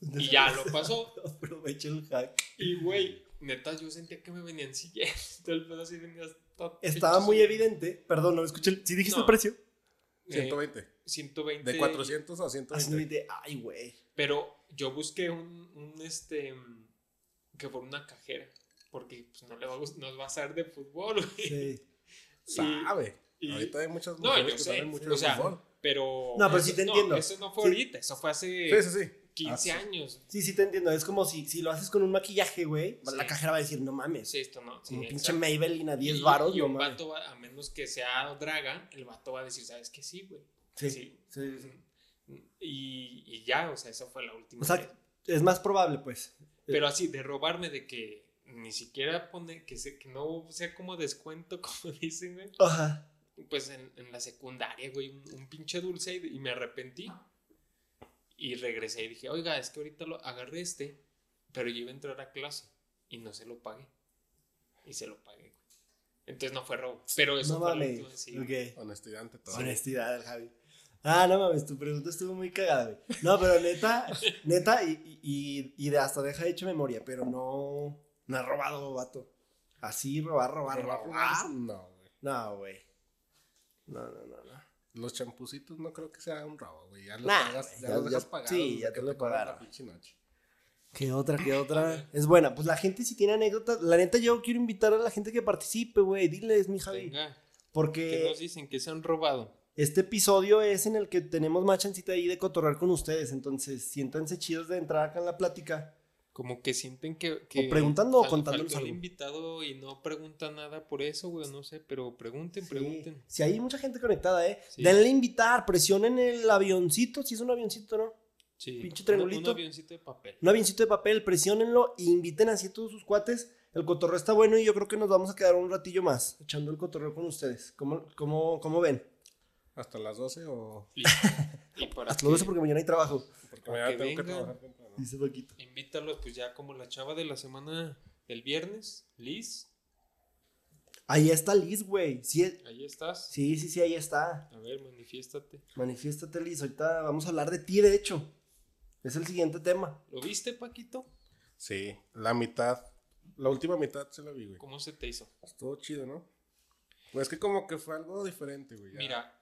Speaker 2: Y ya lo pasó.
Speaker 1: Aprovecho el hack.
Speaker 2: Y, güey, neta, yo sentía que me venían siguiendo. el pedo así venía
Speaker 1: Estaba muy evidente. Perdón, no escuché. ¿Sí dijiste el precio?
Speaker 3: 120.
Speaker 2: 120.
Speaker 3: De 400 a 120.
Speaker 1: Ay, güey.
Speaker 2: Pero yo busqué un, un, este, que por una cajera. Porque pues, no le va a nos va a hacer de fútbol, güey. Sí.
Speaker 3: Sabe. Y, ahorita hay muchas
Speaker 2: no, yo que sé, saben mucho de o sea, fútbol. Pero.
Speaker 1: No, pero sí te entiendo.
Speaker 2: Eso no fue ahorita, eso fue hace.
Speaker 3: Sí, sí, sí.
Speaker 2: 15 años.
Speaker 1: Sí, sí te entiendo. Es como si, si lo haces con un maquillaje, güey. La cajera va a decir, no mames.
Speaker 2: Sí, esto no.
Speaker 1: un pinche Maybelline a 10 varos.
Speaker 2: Y un vato, va, a menos que sea draga, el vato va a decir, ¿sabes qué? Sí, güey.
Speaker 1: Sí. Sí. sí,
Speaker 2: Y, y, ya, o sea, eso fue la última.
Speaker 1: O sea, es más probable, pues.
Speaker 2: Pero así, de robarme de que ni siquiera pone, que, se, que no sea como descuento, como dicen, güey.
Speaker 1: Ajá.
Speaker 2: Pues en, en la secundaria, güey, un, un pinche dulce y, y me arrepentí. Y regresé y dije, oiga, es que ahorita lo agarré este, pero yo iba a entrar a clase y no se lo pagué. Y se lo pagué, Entonces no fue robo. Pero eso
Speaker 1: no
Speaker 2: fue
Speaker 1: lo.
Speaker 3: Honestidad ante todo.
Speaker 1: Honestidad, Javi. Ah, no mames, tu pregunta estuvo muy cagada, güey. No, pero neta, neta, y, y, y de hasta deja hecho memoria, pero no, no ha robado, vato. Así, robar, robar, robar. robar.
Speaker 3: No, güey.
Speaker 1: No, güey. No, no, no, no.
Speaker 3: Los champucitos no creo que sea un robo, güey. Ya los pagas, ya, los dejas pagados.
Speaker 1: Sí, ya te lo pagaron. ¿Qué otra, qué otra? Es buena. Pues la gente si tiene anécdotas. La neta, yo quiero invitar a la gente que participe, güey. Diles, mi Javi. Venga. Porque.
Speaker 2: ¿Qué nos dicen? Que se han robado.
Speaker 1: Este episodio es en el que tenemos más chancita ahí de cotorrar con ustedes. Entonces, siéntanse chidos de entrar acá en la plática.
Speaker 2: Como que sienten que.
Speaker 1: o preguntando o contando
Speaker 2: el invitado y no pregunta nada por eso, güey, no sé, pero pregunten, pregunten.
Speaker 1: Si hay mucha gente conectada, ¿eh? Denle invitar, presionen el avioncito, si es un avioncito, ¿no?
Speaker 2: Sí. Pinche triangulito. Un, avioncito de papel.
Speaker 1: Un avioncito de papel, presionenlo e inviten así a todos sus cuates. El cotorreo está bueno y yo creo que nos vamos a quedar un ratillo más echando el cotorreo con ustedes. ¿Cómo, cómo, cómo ven?
Speaker 3: ¿Hasta las 12 o...?
Speaker 1: Hasta las 12 porque mañana hay trabajo.
Speaker 3: Porque mañana tengo que trabajar
Speaker 1: Dice Paquito.
Speaker 2: Invítalos, pues ya como la chava de la semana del viernes, Liz.
Speaker 1: Ahí está Liz, güey. Sí,
Speaker 2: ahí estás.
Speaker 1: Sí, sí, sí, ahí está.
Speaker 2: A ver, manifiéstate.
Speaker 1: Manifiéstate, Liz. Ahorita vamos a hablar de ti, de hecho. Es el siguiente tema.
Speaker 2: ¿Lo viste, Paquito?
Speaker 3: Sí, la mitad. La última mitad se la vi, güey.
Speaker 2: ¿Cómo se te hizo?
Speaker 3: Estuvo chido, ¿no? Pues que como que fue algo diferente, güey.
Speaker 2: Mira,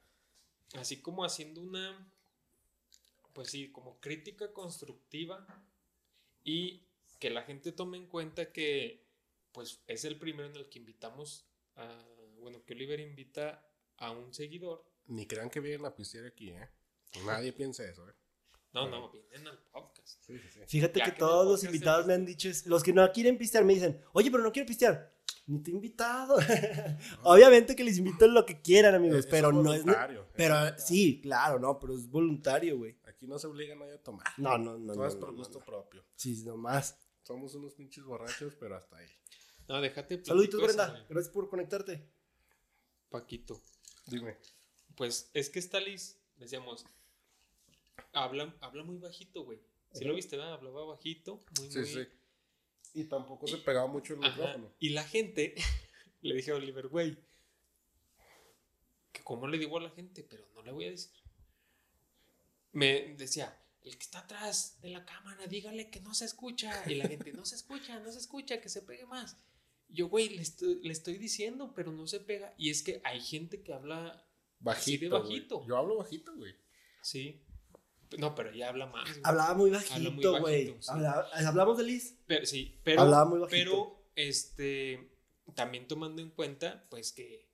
Speaker 2: así como haciendo una pues sí, como crítica constructiva y que la gente tome en cuenta que pues es el primero en el que invitamos a, bueno, que Oliver invita a un seguidor.
Speaker 3: Ni crean que vienen a pistear aquí, ¿eh? Nadie piensa eso, ¿eh?
Speaker 2: No, no, vienen al podcast.
Speaker 1: Fíjate que, todos los invitados me han dicho, los que no quieren pistear me dicen, oye, pero no quiero pistear. Ni te he invitado. Obviamente que les invito lo que quieran, amigos, pero no es. Pero sí, claro, no, pero es voluntario, güey.
Speaker 3: Aquí no se obliga a nadie a tomar.
Speaker 1: No, no, no.
Speaker 3: Todo es por gusto propio.
Speaker 1: Sí, nomás.
Speaker 3: Somos unos pinches borrachos, pero hasta ahí.
Speaker 2: No, déjate.
Speaker 1: Saluditos, Brenda. Gracias por conectarte.
Speaker 2: Paquito.
Speaker 3: Dime.
Speaker 2: Pues es que está Liz, decíamos, habla, habla muy bajito, güey. Si lo viste, ¿verdad? Hablaba bajito, muy, sí, Sí.
Speaker 3: Y tampoco se pegaba mucho el micrófono.
Speaker 2: Y la gente le dije a Oliver, güey, que cómo le digo a la gente, pero no le voy a decir me decía, el que está atrás de la cámara, dígale que no se escucha. Y la gente, no se escucha, no se escucha, que se pegue más. Yo, güey, le estoy, diciendo, pero no se pega. Y es que hay gente que habla
Speaker 3: bajito. bajito. Yo hablo bajito, güey.
Speaker 2: Sí. No, pero ella habla más.
Speaker 1: Hablaba muy bajito, güey. ¿Hablamos de Liz?
Speaker 2: Pero, sí, pero. Hablaba muy bajito. Pero, este. También tomando en cuenta, pues que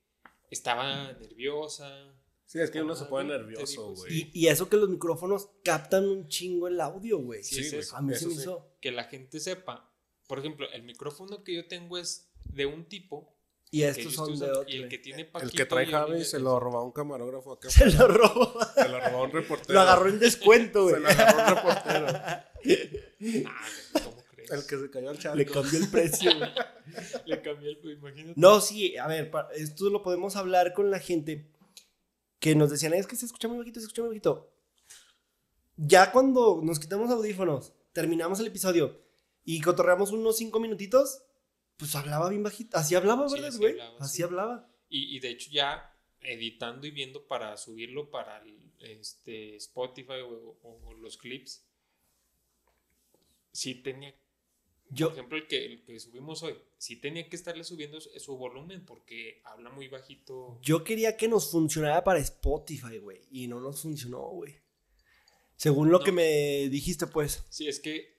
Speaker 2: estaba nerviosa
Speaker 3: Sí, es que uno se pone nervioso, güey.
Speaker 1: Y, eso que los micrófonos captan un chingo el audio, güey. Sí, A mí se me hizo.
Speaker 2: Que la gente sepa. Por ejemplo, el micrófono que yo tengo es de un tipo.
Speaker 1: Y estos son de otro.
Speaker 2: Y el que tiene
Speaker 3: El que trae Javi se lo robó a un camarógrafo acá.
Speaker 1: Se lo robó.
Speaker 3: Se lo robó a un reportero.
Speaker 1: Lo agarró en descuento, güey.
Speaker 3: Se lo agarró un reportero.
Speaker 2: ah, ¿cómo crees?
Speaker 3: El que se cayó al charco.
Speaker 1: Le cambió el precio, güey.
Speaker 2: Le cambió el imagínate.
Speaker 1: No, sí, a ver, esto lo podemos hablar con la gente que nos decían, es que se escucha muy bajito, se escucha muy bajito. Ya cuando nos quitamos audífonos, terminamos el episodio y cotorreamos unos cinco minutitos, pues hablaba bien bajito. Así hablaba, ¿verdad, güey? así, hablaba.
Speaker 2: Y, de hecho ya editando y viendo para subirlo para este, Spotify o, los clips, sí tenía por ejemplo, el que, el que subimos hoy, sí tenía que estarle subiendo su volumen porque habla muy bajito.
Speaker 1: Yo quería que nos funcionara para Spotify, güey, y no nos funcionó, güey. Según lo que me dijiste, pues.
Speaker 2: Sí, es que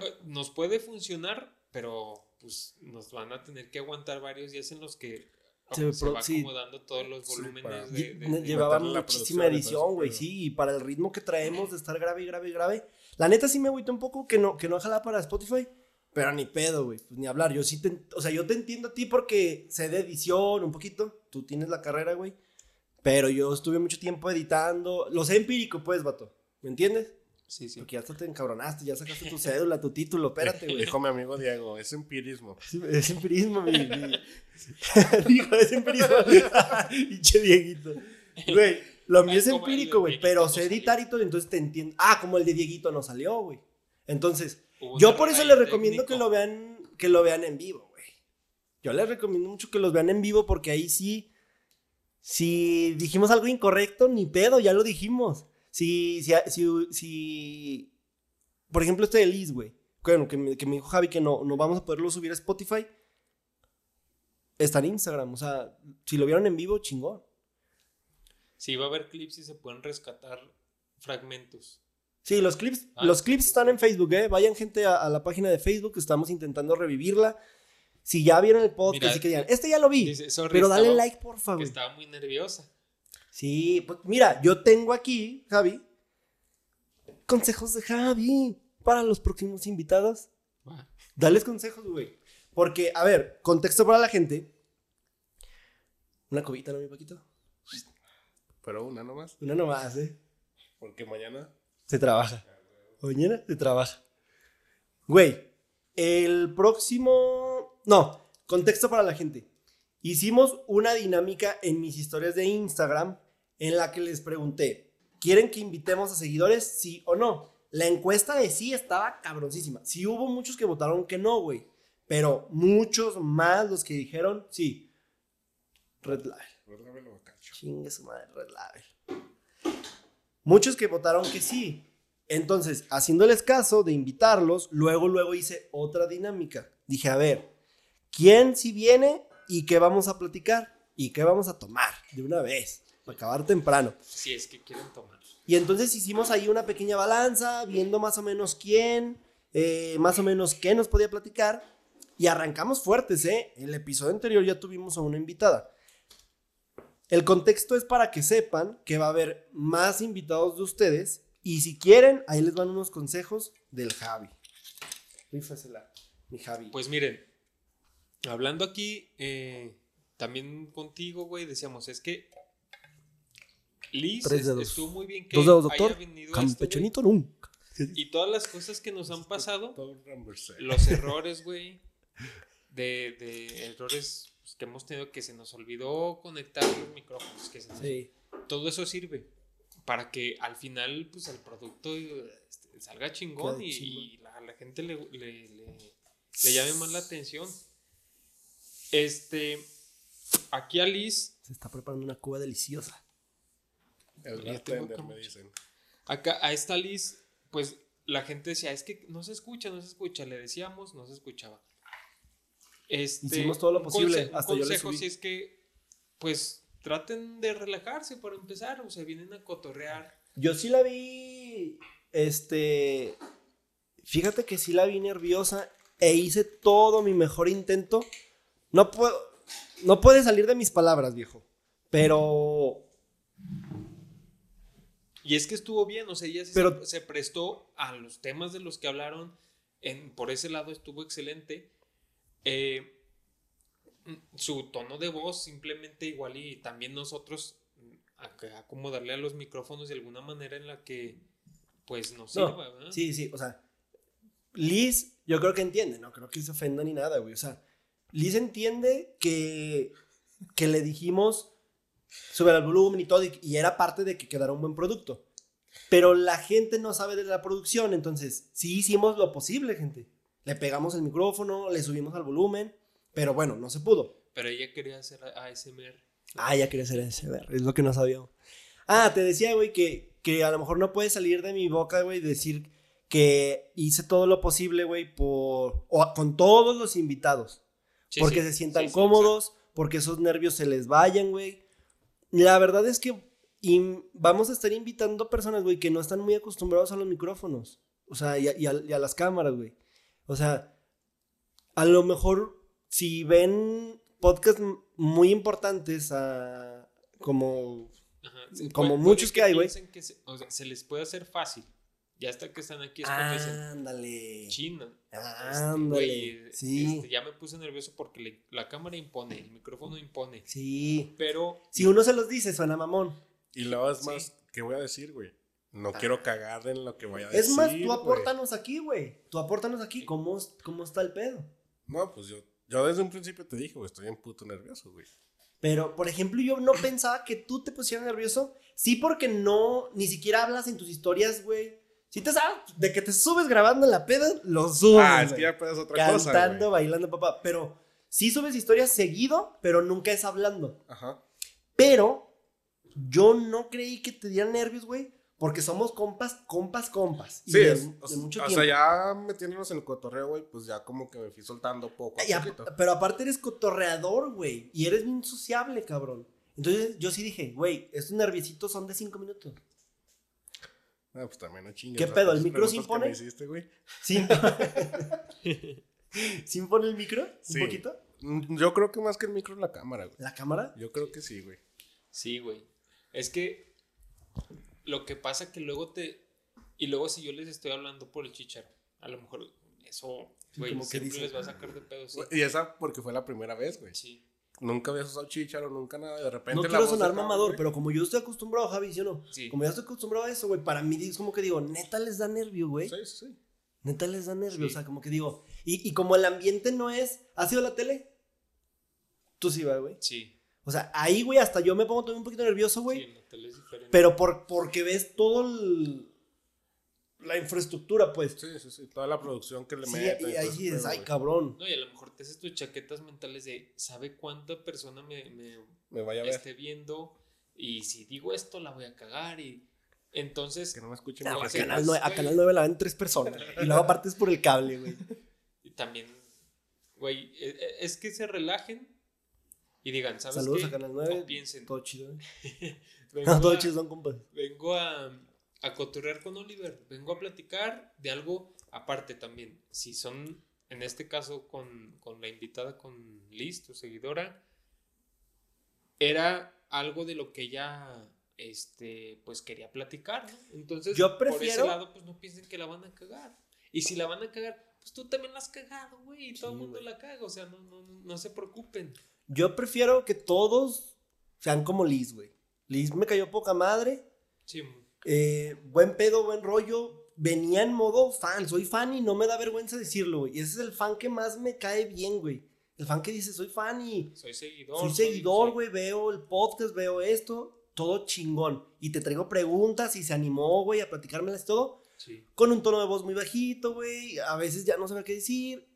Speaker 2: eh, nos puede funcionar, pero pues nos van a tener que aguantar varios días en los que se, va acomodando todos los volúmenes de,
Speaker 1: Llevaba muchísima edición, güey, sí, y para el ritmo que traemos de estar grave, grave, grave. La neta sí me agüita un poco que no, que no jala para Spotify, pero ni pedo, güey, pues ni hablar. Yo sí te, o sea, yo te entiendo a ti porque sé de edición un poquito, tú tienes la carrera, güey, pero yo estuve mucho tiempo editando, lo sé empírico, pues, vato, ¿me entiendes?
Speaker 2: Sí, sí.
Speaker 1: Porque ya te encabronaste, ya sacaste tu cédula, tu título, espérate, güey.
Speaker 3: Dijo mi amigo Diego, es empirismo.
Speaker 1: Es, empirismo, mi. Dijo, es empirismo. Pinche Dieguito. Güey, lo mío es empírico, güey, pero sé editar y todo, entonces te entiendo. Ah, como el de Dieguito no salió, güey. Entonces, yo por eso les recomiendo que lo vean, que lo vean en vivo, güey. Yo les recomiendo mucho que los vean en vivo porque ahí sí Si dijimos algo incorrecto, ni pedo, ya lo dijimos. Si, si, si, si por ejemplo, este de Liz, güey. Bueno, que me, que me dijo Javi que no, no vamos a poderlo subir a Spotify. Está en Instagram. O sea, si lo vieron en vivo, chingón.
Speaker 2: Sí, va a haber clips y se pueden rescatar fragmentos.
Speaker 1: Sí, los clips, ah, los clips están en Facebook, ¿eh? Vayan gente a, la página de Facebook, estamos intentando revivirla. Si ya vieron el podcast y que digan, este ya lo vi, pero dale like, por favor. Que
Speaker 2: estaba muy nerviosa.
Speaker 1: Sí, pues mira, yo tengo aquí, Javi, consejos de Javi para los próximos invitados. Dales consejos, güey. Porque, a ver, contexto para la gente. Una cobita, ¿no, mi Paquito?
Speaker 3: Pero una nomás.
Speaker 1: Una nomás, ¿eh?
Speaker 3: Porque mañana
Speaker 1: se trabaja. Mañana se trabaja. Güey, el próximo... No, contexto para la gente. Hicimos una dinámica en mis historias de Instagram en la que les pregunté, ¿quieren que invitemos a seguidores? Sí o no. La encuesta de sí estaba cabroncísima. Sí hubo muchos que votaron que no, güey. Pero muchos más los que dijeron sí. Red Label. Red Label o Chingue su madre, Red Label. Muchos que votaron que sí. Entonces, haciéndoles caso de invitarlos, luego, luego hice otra dinámica. Dije, a ver, ¿quién si viene y qué vamos a platicar? ¿Y qué vamos a tomar de una vez? Para acabar temprano.
Speaker 2: Si es que quieren tomar.
Speaker 1: Y entonces hicimos ahí una pequeña balanza, viendo más o menos quién, eh, más o menos qué nos podía platicar. Y arrancamos fuertes, ¿eh? En el episodio anterior ya tuvimos a una invitada. El contexto es para que sepan que va a haber más invitados de ustedes. Y si quieren, ahí les van unos consejos del Javi. mi Javi.
Speaker 2: Pues miren, hablando aquí, eh, también contigo, güey, decíamos, es que Liz estuvo muy bien que
Speaker 1: haya venido Campechanito nunca.
Speaker 2: Y todas las cosas que nos han pasado, los errores, güey, de, de errores pues, que hemos tenido que se nos olvidó conectar los micrófonos, que sí. todo eso sirve para que al final pues el producto este, salga chingón y, la, la, gente le, le, le, llame más la atención. Este, aquí a Liz
Speaker 1: se está preparando una cuba deliciosa.
Speaker 3: El bartender me dicen.
Speaker 2: Acá a esta Liz, pues la gente decía, es que no se escucha, no se escucha, le decíamos, no se escuchaba.
Speaker 1: Este, Hicimos todo lo posible. hasta
Speaker 2: un consejo si es que, pues, traten de relajarse para empezar, o sea, vienen a cotorrear.
Speaker 1: Yo sí la vi, este, fíjate que sí la vi nerviosa e hice todo mi mejor intento. No puedo, no puede salir de mis palabras, viejo, pero...
Speaker 2: Y es que estuvo bien, o sea, ella se, se prestó a los temas de los que hablaron, en, por ese lado estuvo excelente eh, su tono de voz simplemente igual y también nosotros mm, acomodarle a los micrófonos de alguna manera en la que pues nos sirva,
Speaker 1: Sí, sí, o sea, Liz yo creo que entiende, no creo que se ofenda ni nada, güey, o sea, Liz entiende que, que le dijimos sobre el volumen y todo y, era parte de que quedara un buen producto. Pero la gente no sabe de la producción, entonces sí hicimos lo posible, gente. Le pegamos el micrófono, le subimos al volumen, pero bueno, no se pudo.
Speaker 2: Pero ella quería hacer ASMR.
Speaker 1: Ah, ella quería hacer ASMR, es lo que no sabía. Ah, te decía, güey, que, que a lo mejor no puede salir de mi boca, güey, decir que hice todo lo posible, güey, por... O con todos los invitados. porque se sientan cómodos, porque esos nervios se les vayan, güey. La verdad es que vamos a estar invitando personas, güey, que no están muy acostumbrados a los micrófonos. O sea, y y a las cámaras, güey. O sea, a lo mejor si ven podcasts muy importantes como, como muchos que, hay, güey.
Speaker 2: Se, o sea, se les puede hacer fácil. Ya hasta que están aquí es
Speaker 1: porque Ándale.
Speaker 2: China.
Speaker 1: Ándale. Este, sí.
Speaker 2: Este, ya me puse nervioso porque la cámara impone, el micrófono impone.
Speaker 1: Sí.
Speaker 2: Pero.
Speaker 1: Si uno se los dice, suena mamón.
Speaker 3: Y lo es más, ¿qué voy a decir, güey? No quiero cagar en lo que voy a decir.
Speaker 1: Es más, tú apórtanos aquí, güey. Tú apórtanos aquí cómo, cómo está el pedo.
Speaker 3: No, pues yo, yo desde un principio te dije, güey, estoy en puto nervioso, güey.
Speaker 1: Pero, por ejemplo, yo no pensaba que tú te pusieras nervioso. Sí, porque no, ni siquiera hablas en tus historias, güey. Si te sabes, de que te subes grabando en la peda, lo subes.
Speaker 3: Ah, es que ya puedes otra
Speaker 1: cosa. Cantando, bailando, papá. Pero sí subes historias seguido, pero nunca es hablando.
Speaker 3: Ajá.
Speaker 1: Pero yo no creí que te dieran nervios, güey. Porque somos compas, compas, compas.
Speaker 3: Sí, es, o, sea, ya metiéndonos en el cotorreo, güey, pues ya como que me fui soltando poco.
Speaker 1: A pero aparte eres cotorreador, güey. Y eres bien sociable, cabrón. Entonces yo sí dije, güey, estos nerviositos son de cinco minutos.
Speaker 3: Ah, pues también no chingues.
Speaker 1: ¿Qué pedo? ¿El micro sí impone?
Speaker 3: Hiciste, güey?
Speaker 1: ¿Sí? ¿Sí impone el micro? ¿Un poquito?
Speaker 3: Mm, yo creo que más que el micro la cámara, güey.
Speaker 1: ¿La cámara?
Speaker 3: Yo creo que sí, güey.
Speaker 2: Sí, güey. Es que lo que pasa que luego te. Y luego si yo les estoy hablando por el chicharo, a lo mejor eso, güey, siempre les va a sacar de pedo. Sí.
Speaker 3: Y esa porque fue la primera vez, güey.
Speaker 2: Sí.
Speaker 3: Nunca habías usado chicharo, nunca nada. De repente.
Speaker 1: No quiero sonar mamador, pero como yo estoy acostumbrado, Javi, ¿sí o no? Sí. Como ya estoy acostumbrado a eso, güey, para mí es como que digo, neta les da nervio, güey.
Speaker 3: Sí, sí.
Speaker 1: Neta les da nervio, o sea, como que digo. Y, y como el ambiente no es. ¿Has ido a la tele? Tú sí, güey.
Speaker 2: Sí.
Speaker 1: O sea, ahí, güey, hasta yo me pongo también un poquito nervioso, güey. Sí, la tele es diferente. Pero por, porque ves todo la infraestructura, pues.
Speaker 3: Sí, sí, sí. Toda la producción que le
Speaker 1: sí, Y ahí dices, ay, cabrón.
Speaker 2: No, y a lo mejor te haces tus chaquetas mentales de, ¿sabe cuánta persona me, me,
Speaker 3: me vaya a ver?
Speaker 2: esté viendo? Y si digo esto, la voy a cagar. Y entonces.
Speaker 3: Que no me escuchen.
Speaker 1: No, a, canal 9, a Canal 9 la ven tres personas. y luego aparte es por el cable, güey.
Speaker 2: Y también, güey, e, e, es que se relajen y digan, ¿sabes
Speaker 1: Saludos
Speaker 2: qué?
Speaker 1: a Canal 9.
Speaker 2: piensen.
Speaker 1: Todo chido. ¿eh? vengo todo chido son compas.
Speaker 2: Vengo a, a cotorrear con Oliver. Vengo a platicar de algo aparte también. Si son, en este caso, con, con la invitada, con Liz, tu seguidora, era algo de lo que ella este pues quería platicar, ¿no? Entonces,
Speaker 1: Yo prefiero...
Speaker 2: por ese lado, pues no piensen que la van a cagar. Y si la van a cagar, pues tú también la has cagado, güey, y todo el mundo la caga, o sea, no, no, no se preocupen.
Speaker 1: Yo prefiero que todos sean como Liz, güey. Liz me cayó poca madre.
Speaker 2: Sí.
Speaker 1: Eh, buen pedo, buen rollo. Venía en modo fan. Soy fan y no me da vergüenza decirlo, güey. Y ese es el fan que más me cae bien, güey. El fan que dice, soy fan y...
Speaker 2: Soy seguidor.
Speaker 1: Soy seguidor, güey. Veo el podcast, veo esto. Todo chingón. Y te traigo preguntas y se animó, güey, a platicármelas todo.
Speaker 2: Sí.
Speaker 1: Con un tono de voz muy bajito, güey. A veces ya no sabe qué decir.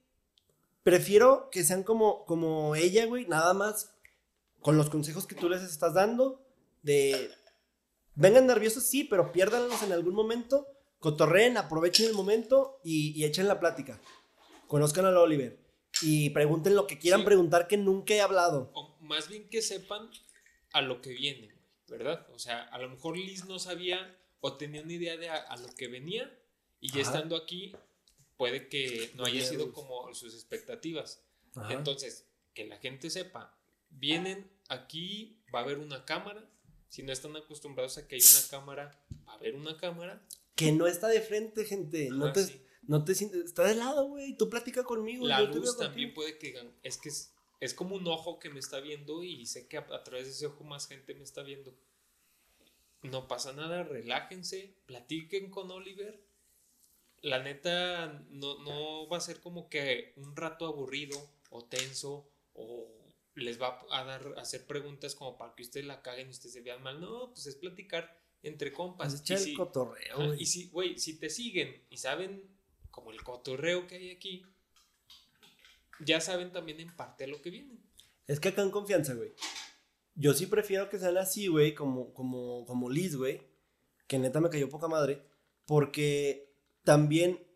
Speaker 1: Prefiero que sean como, como ella, güey, nada más con los consejos que tú les estás dando. De. Vengan nerviosos, sí, pero piérdanlos en algún momento. Cotorreen, aprovechen el momento y, y echen la plática. Conozcan al Oliver. Y pregunten lo que quieran preguntar que nunca he hablado.
Speaker 2: O más bien que sepan a lo que viene, ¿verdad? O sea, a lo mejor Liz no sabía o tenía una idea de a, lo que venía y ya estando aquí puede que no haya sido como sus expectativas. Entonces, que la gente sepa, vienen aquí, va a haber una cámara. Si no están acostumbrados a que hay una cámara, va a haber una cámara.
Speaker 1: Que no está de frente, gente. no te, no te sientes, está de lado, güey. Tú platica conmigo.
Speaker 2: La luz también puede que es que es, como un ojo que me está viendo y sé que a través de ese ojo más gente me está viendo. No pasa nada, relájense, platiquen con Oliver la neta no, no va a ser como que un rato aburrido o tenso o les va a dar a hacer preguntas como para que ustedes la caguen y ustedes se vean mal. No, pues es platicar entre compas.
Speaker 1: Es el cotorreo,
Speaker 2: Y si, güey, si te siguen y saben como el cotorreo que hay aquí, ya saben también en parte lo que viene.
Speaker 1: Es que acá en confianza, güey. Yo sí prefiero que sean así, güey, como, como, como Liz, güey. Que neta me cayó poca madre. Porque también,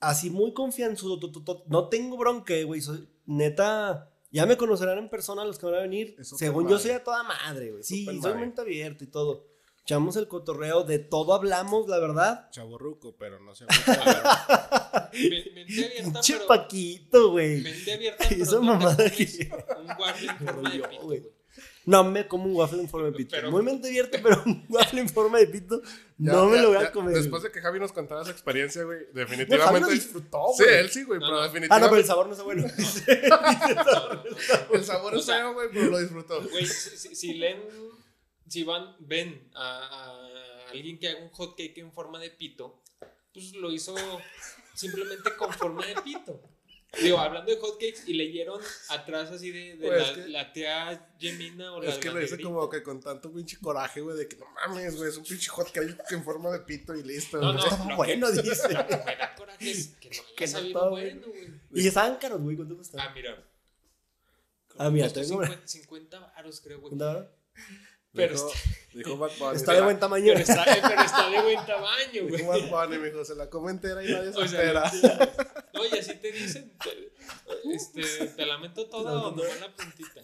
Speaker 1: así muy confianzudo, no tengo bronca, güey, soy, neta, ya me conocerán en persona los que van a venir, según yo soy a toda madre, güey, sí, soy mente abierta y todo. Echamos el cotorreo, de todo hablamos, la verdad.
Speaker 3: Chaborruco, pero no sé.
Speaker 2: mente abierta,
Speaker 1: pero... Paquito, güey.
Speaker 2: Mente abierta, pero Esa mamada que... Un guardia en forma de güey.
Speaker 1: No me como un waffle en forma de pito. Muy mente abierta, pero un waffle en forma de pito no me lo voy a comer.
Speaker 3: Después de que Javi nos contara esa experiencia, güey, definitivamente. Javi lo
Speaker 1: disfrutó,
Speaker 3: güey. Sí, él sí, güey, pero definitivamente. Ah,
Speaker 1: no, pero el sabor no está bueno.
Speaker 3: el sabor es feo, güey, pero lo disfrutó.
Speaker 2: Güey, si, si, leen, si van, ven a, a alguien que haga un hot cake en forma de pito, pues lo hizo simplemente con forma de pito. Digo, hablando de hotcakes, y leyeron atrás así de, de la, tía Gemina o la
Speaker 3: Es que lo dice como que con tanto pinche coraje, güey, de que no mames, güey, es un pinche hotcake en forma de pito y listo.
Speaker 2: No, no,
Speaker 1: no bueno, dice.
Speaker 2: Lo que me da coraje es que no que sabido bueno, güey.
Speaker 1: Y estaban güey, ¿cuánto
Speaker 2: costaba? Ah, mira.
Speaker 1: Ah, mira, tengo
Speaker 2: 50, 50 baros, creo, güey. Pero
Speaker 3: dijo,
Speaker 2: está,
Speaker 3: dijo Bad Bunny,
Speaker 1: Está
Speaker 3: se
Speaker 1: de buen tamaño.
Speaker 2: pero está, eh, pero está de buen tamaño, güey.
Speaker 3: Dijo Bad Bunny, mijo, se la come entera y nadie se
Speaker 2: O sea,
Speaker 3: entera.
Speaker 2: no, y así te dicen, te, este, te la meto toda o nomás la puntita.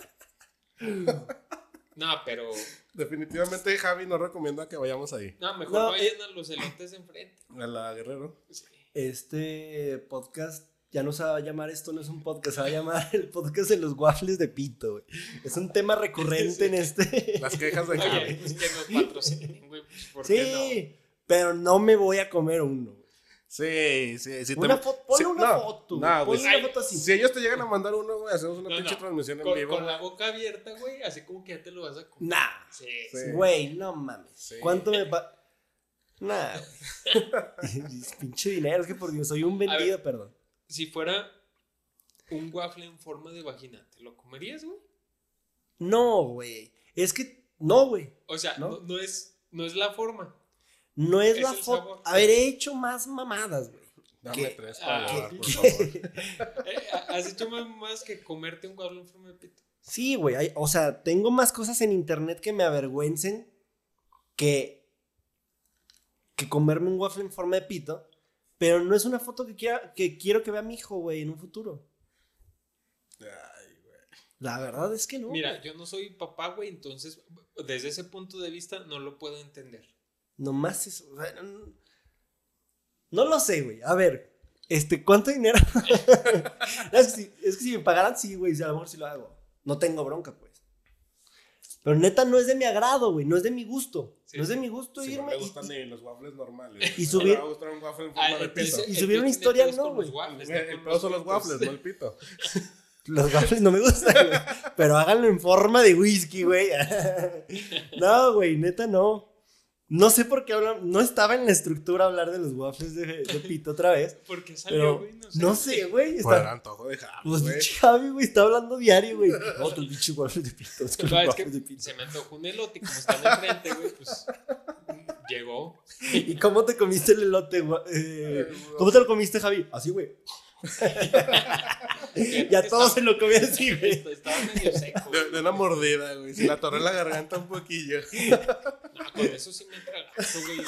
Speaker 2: No, pero,
Speaker 3: Definitivamente Javi nos recomienda que vayamos ahí.
Speaker 2: no, mejor
Speaker 1: No,
Speaker 2: vayan a los elotes enfrente.
Speaker 3: A la Guerrero.
Speaker 2: Sí.
Speaker 1: Este podcast ya no se va a llamar esto, no es un podcast, se va a llamar el podcast de los waffles de pito, güey. Es un tema recurrente en este.
Speaker 3: Las quejas de
Speaker 2: Oye, pues que patrocinen, güey, pues, ¿por qué no?
Speaker 1: Sí, pero no me voy a comer uno. güey.
Speaker 3: Sí, sí, sí.
Speaker 1: Una fo- ponle una
Speaker 3: no,
Speaker 1: foto,
Speaker 3: no,
Speaker 1: güey,
Speaker 3: güey.
Speaker 1: ponle una foto así.
Speaker 3: Si ellos te llegan a mandar uno, güey, hacemos una
Speaker 2: No,
Speaker 3: pinche
Speaker 2: no.
Speaker 3: transmisión en vivo.
Speaker 2: con la boca abierta, güey, así como que ya te lo vas a comer.
Speaker 1: Nah,
Speaker 2: Sí,
Speaker 1: güey, no mames.
Speaker 3: Sí.
Speaker 1: ¿Cuánto me pa... Nah, güey. Pinche dinero, es que por Dios, soy un
Speaker 2: ver.
Speaker 1: vendido, perdón.
Speaker 2: Si fuera un waffle en forma de vagina, ¿te lo comerías, güey?
Speaker 1: No, güey. Es que, no, güey.
Speaker 2: O sea,
Speaker 1: ¿No?
Speaker 2: no, no es, no es la forma.
Speaker 1: No es,
Speaker 2: Es
Speaker 1: la
Speaker 2: el
Speaker 1: foto.
Speaker 2: sabor.
Speaker 1: A ver, he hecho más mamadas, güey.
Speaker 3: Dame
Speaker 1: ¿Qué?
Speaker 3: tres para
Speaker 2: Ah,
Speaker 3: llevar,
Speaker 2: ¿qué?
Speaker 3: por favor.
Speaker 2: Eh, ¿Has hecho más, más que comerte un waffle en forma de pito?
Speaker 1: Sí, güey. O sea, tengo más cosas en internet que me avergüencen que, que comerme un waffle en forma de pito. Pero no es una foto que, quiera, que quiero que vea mi hijo, güey, en un futuro.
Speaker 3: Ay, güey.
Speaker 1: La verdad es que no.
Speaker 2: Mira,
Speaker 1: güey.
Speaker 2: yo no soy papá, güey, entonces desde ese punto de vista no lo puedo entender.
Speaker 1: Nomás eso. o sea, no, no lo sé, güey. A ver, este, ¿cuánto dinero? es, que si, es que si me pagaran, sí, güey. A lo mejor sí lo hago. No tengo bronca, pues. Pero neta no es de mi agrado, güey. No es de mi gusto.
Speaker 2: Sí,
Speaker 1: no es de
Speaker 2: sí.
Speaker 1: mi gusto
Speaker 3: no
Speaker 1: irme.
Speaker 3: me
Speaker 1: y-
Speaker 3: gustan
Speaker 1: y-
Speaker 3: ni los waffles normales.
Speaker 1: Y
Speaker 3: No
Speaker 1: subir-
Speaker 3: me va a gustar un waffle en forma
Speaker 2: Ah,
Speaker 3: de
Speaker 2: entonces,
Speaker 3: pito.
Speaker 1: Y subir una historia, no, güey.
Speaker 3: El
Speaker 2: no
Speaker 3: pedo son los waffles, no el pito.
Speaker 1: Los waffles no me gustan, güey. Pero háganlo en forma de whisky, güey. no, güey, neta no. No sé por qué hablan. No estaba en la estructura hablar de los waffles de, de pito otra vez.
Speaker 2: ¿Por qué salió,
Speaker 1: Pero
Speaker 2: güey?
Speaker 1: no sé, güey.
Speaker 3: Por el
Speaker 1: Está,
Speaker 3: antojo de Javi,
Speaker 1: pues
Speaker 3: güey.
Speaker 1: Javi, güey, está hablando diario, güey. Otro pinche waffles de pito. Es que los
Speaker 2: No, es
Speaker 1: waffles de
Speaker 2: que
Speaker 1: pito.
Speaker 2: se me antojó un elote y como están enfrente, güey, pues llegó.
Speaker 1: ¿Y cómo te comiste el elote, güey? Eh, ¿Cómo te lo comiste, Javi? Así, güey. Ya todos se lo comían así, güey.
Speaker 2: Est- Estaba medio seco.
Speaker 3: De, de una mordida, güey. Se la atoré en la garganta un poquillo.
Speaker 2: No, con eso sí me tragado, güey.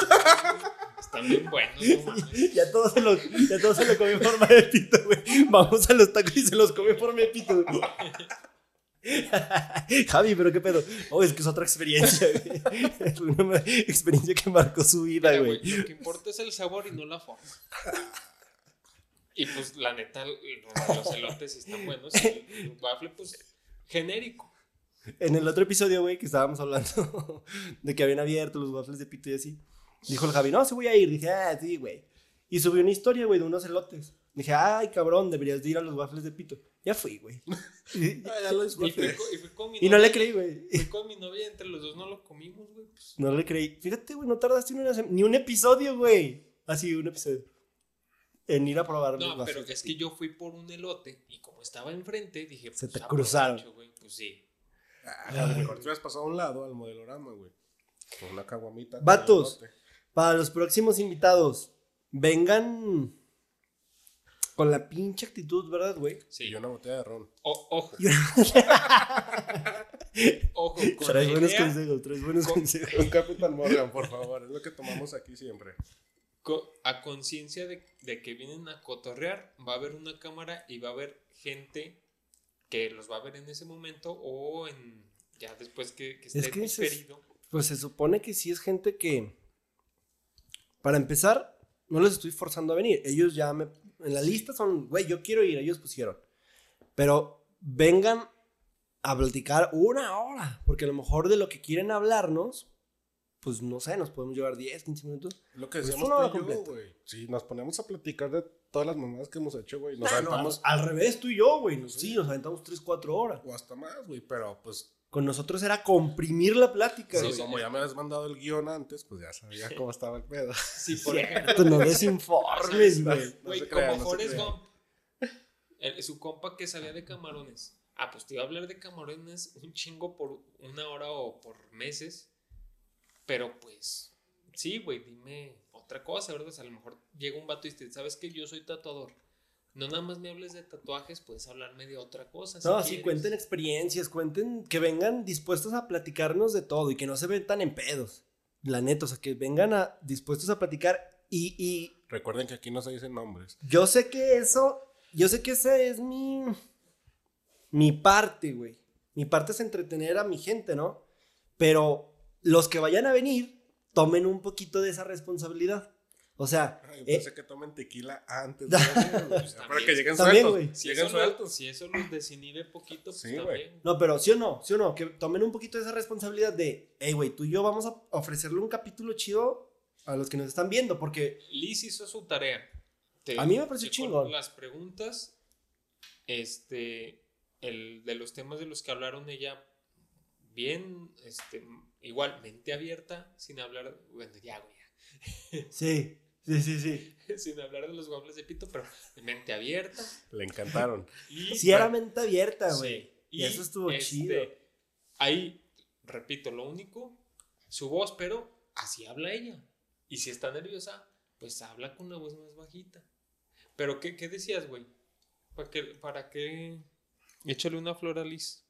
Speaker 2: Están bien buenos, no mames.
Speaker 1: Ya todos se lo, ya todos se lo comió en forma de pito, güey. Vamos a los tacos y se los come en forma de pito, güey. Javi, pero qué pedo. Oh, es que es otra experiencia, güey. Es una experiencia que marcó su vida,
Speaker 2: Mira,
Speaker 1: güey,
Speaker 2: lo que importa es el sabor y no la forma. Y pues la neta, los, elotes están buenos. Y el waffle, pues, genérico.
Speaker 1: En el otro episodio, güey, que estábamos hablando de que habían abierto los waffles de pito y así. Dijo el Javi, no, sí voy a ir. Dije, ah, sí, güey. Y subió una historia, güey, de unos elotes. Dije, ay, cabrón, deberías de ir a los waffles de pito. Ya fui, güey. Y,
Speaker 3: Ah, ya lo disfruté.
Speaker 2: y
Speaker 1: no le creí, güey.
Speaker 2: Fui con mi novia entre los dos no lo comimos, güey. Pues,
Speaker 1: No le creí. Fíjate, güey, no tardaste ni, una ni un episodio, güey. Así, un episodio. En ir a probar los
Speaker 2: no, pero es que yo fui por un elote y como estaba enfrente, dije,
Speaker 1: Se
Speaker 2: pues,
Speaker 1: te
Speaker 2: aprovecho,
Speaker 1: cruzaron.
Speaker 2: güey, Pues sí.
Speaker 3: Ah, a lo mejor te hubieras pasado a un lado al modelorama, güey. Con una caguamita.
Speaker 1: Vatos. Para los próximos invitados, vengan con la pinche actitud, ¿verdad, güey?
Speaker 2: Sí.
Speaker 3: Y una botella de ron.
Speaker 2: O- ojo. ojo. Con
Speaker 1: Traes buenos consejos, traes buenos
Speaker 2: con-
Speaker 1: consejos.
Speaker 3: Un Capitán Morgan, por favor. Es lo que tomamos aquí siempre.
Speaker 2: A conciencia de, de que vienen a cotorrear, va a haber una cámara y va a haber gente que los va a ver en ese momento o en ya después que, que esté
Speaker 1: que es-. Pues se supone que sí es gente que, para empezar, no les estoy forzando a venir. Ellos ya me, en la lista son, güey, yo quiero ir, ellos pusieron. Pero vengan a platicar una hora, porque a lo mejor de lo que quieren hablarnos, pues no sé, nos podemos llevar 10, 15 minutos.
Speaker 3: Lo que
Speaker 1: Pues
Speaker 3: decíamos
Speaker 1: hora
Speaker 3: tú y yo,
Speaker 1: completa.
Speaker 3: güey. Si nos ponemos a platicar de todas las mamadas que hemos hecho, güey. Nos
Speaker 1: no,
Speaker 3: aventamos.
Speaker 1: al revés, tú y yo, güey. nos- Sí, nos aventamos 3, 4 horas.
Speaker 3: O hasta más, güey. Pero pues,
Speaker 1: Con nosotros era comprimir la plática,
Speaker 2: Sí,
Speaker 1: güey.
Speaker 2: sí.
Speaker 3: como ya me habías mandado el guion antes, pues ya sabía cómo estaba el pedo.
Speaker 2: Sí, por ejemplo.
Speaker 1: Cierto, no desinformes, güey.
Speaker 2: Güey, como
Speaker 3: no se
Speaker 2: Forrest. Gump. El- su compa que sabía de camarones. Ah, pues te iba a hablar de camarones un chingo por una hora o por meses. Pero pues, sí, güey, dime otra cosa, ¿verdad? O sea, a lo mejor llega un vato y dice, ¿sabes que Yo soy tatuador. no nada más me hables de tatuajes, puedes hablarme de otra cosa.
Speaker 1: No, sí, cuenten experiencias, cuenten, que vengan dispuestos a platicarnos de todo y que no se ven tan en pedos. La neta, o sea, que vengan a, dispuestos a platicar y, y...
Speaker 3: Recuerden que aquí no se dicen nombres.
Speaker 1: Yo sé que eso, yo sé que esa es mi, mi parte, güey. Mi parte es entretener a mi gente, ¿no? Pero los que vayan a venir, tomen un poquito de esa responsabilidad. O sea,
Speaker 3: Ay, pensé eh, que tomen tequila antes de para que lleguen sueltos.
Speaker 2: Si, lleguen sueltos. si eso los desinhibe poquito, pues sí, también.
Speaker 1: No, pero sí o no, sí o no, que tomen un poquito de esa responsabilidad de, hey, güey, tú y yo vamos a ofrecerle un capítulo chido a los que nos están viendo, porque...
Speaker 2: Liz hizo su tarea.
Speaker 1: a mí me pareció chingón.
Speaker 2: Las preguntas, este, el, de los temas de los que hablaron ella, bien, este, igual, mente abierta, sin hablar, bueno, ya, güey.
Speaker 1: Sí. Sí, sí, sí.
Speaker 2: Sin hablar de los waffles de pito, pero mente abierta.
Speaker 3: Le encantaron.
Speaker 1: sí, era mente abierta, güey. y, eso estuvo este, chido.
Speaker 2: Ahí, repito, lo único, su voz, pero así habla ella. Y si está nerviosa, pues habla con una voz más bajita. Pero, ¿qué, qué decías, güey? ¿Para qué, ¿Para qué? Échale una flor a Liz.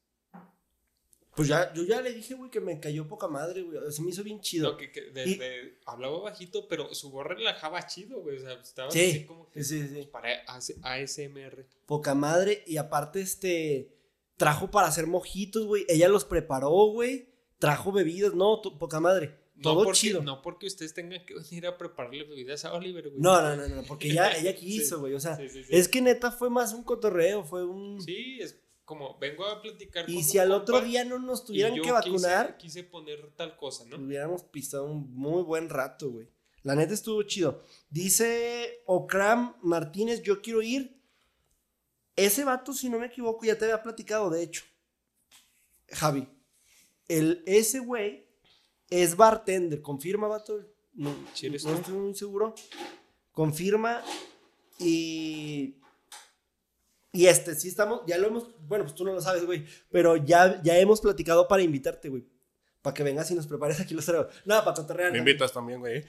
Speaker 1: Pues ya, yo ya le dije, güey, que me cayó poca madre, güey. Se me hizo bien chido.
Speaker 2: No, que, que hablaba bajito, pero su voz relajaba chido, güey. O sea, estaba así como que.
Speaker 1: Sí, sí.
Speaker 2: Para ASMR.
Speaker 1: Poca madre. Y aparte, este. Trajo para hacer mojitos, güey. Ella los preparó, güey. Trajo bebidas. No, poca madre. Todo
Speaker 2: no
Speaker 1: chido.
Speaker 2: No porque ustedes tengan que venir a prepararle bebidas a Oliver, güey.
Speaker 1: No, no, no, no. Porque ya ella quiso, güey. o sea, es que neta fue más un cotorreo. Fue un.
Speaker 2: Sí, es como vengo a platicar
Speaker 1: Y si al otro día no nos tuvieran que vacunar,
Speaker 2: quise, poner tal cosa, ¿no?
Speaker 1: Hubiéramos pisado un muy buen rato, güey. La neta estuvo chido. Dice Okram Martínez, yo quiero ir. Ese vato, si no me equivoco, ya te había platicado, de hecho. Javi. El, ese güey es bartender. Confirma, vato. No, no estoy muy seguro. Confirma. Y y este, sí estamos, ya lo hemos, bueno, pues tú no lo sabes, güey, pero ya, ya hemos platicado para invitarte, güey. Para que vengas y nos prepares aquí los cerebros. Nada, para cotorrear.
Speaker 3: Me invitas también, güey.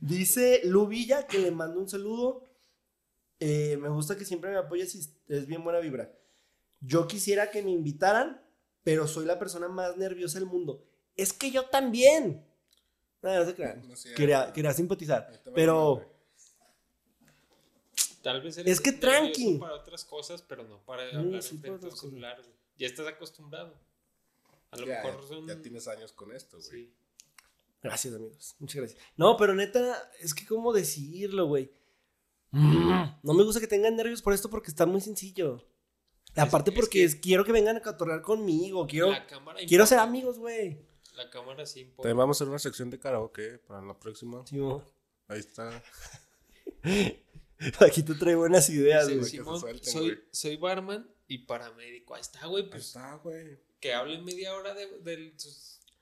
Speaker 1: Dice Lubilla que le mando un saludo. Eh, me gusta que siempre me apoyes y es bien buena vibra. Yo quisiera que me invitaran, pero soy la persona más nerviosa del mundo. Es que yo también. No, no se crean. quería, quería simpatizar. Pero
Speaker 2: Tal vez
Speaker 1: es que tranqui.
Speaker 2: para otras cosas, pero no para hablar sí, frente al celular. Ya estás acostumbrado. A lo mejor son...
Speaker 3: Ya tienes años con esto, güey. Sí.
Speaker 1: Gracias, amigos. Muchas gracias. No, pero neta, es que cómo decirlo, güey. Mm, no me gusta que tengan nervios por esto porque está muy sencillo. Aparte porque quiero que vengan a catorrear conmigo. Quiero, quiero ser amigos, güey.
Speaker 2: La cámara sí importa.
Speaker 3: También vamos a hacer una sección de karaoke para la próxima.
Speaker 1: Sí,
Speaker 3: Ahí está.
Speaker 1: Aquí te traigo buenas ideas, güey.
Speaker 2: soy, soy barman y paramédico. Ahí está, güey. Pues,
Speaker 3: Ahí está, güey.
Speaker 2: Que hablen media hora de,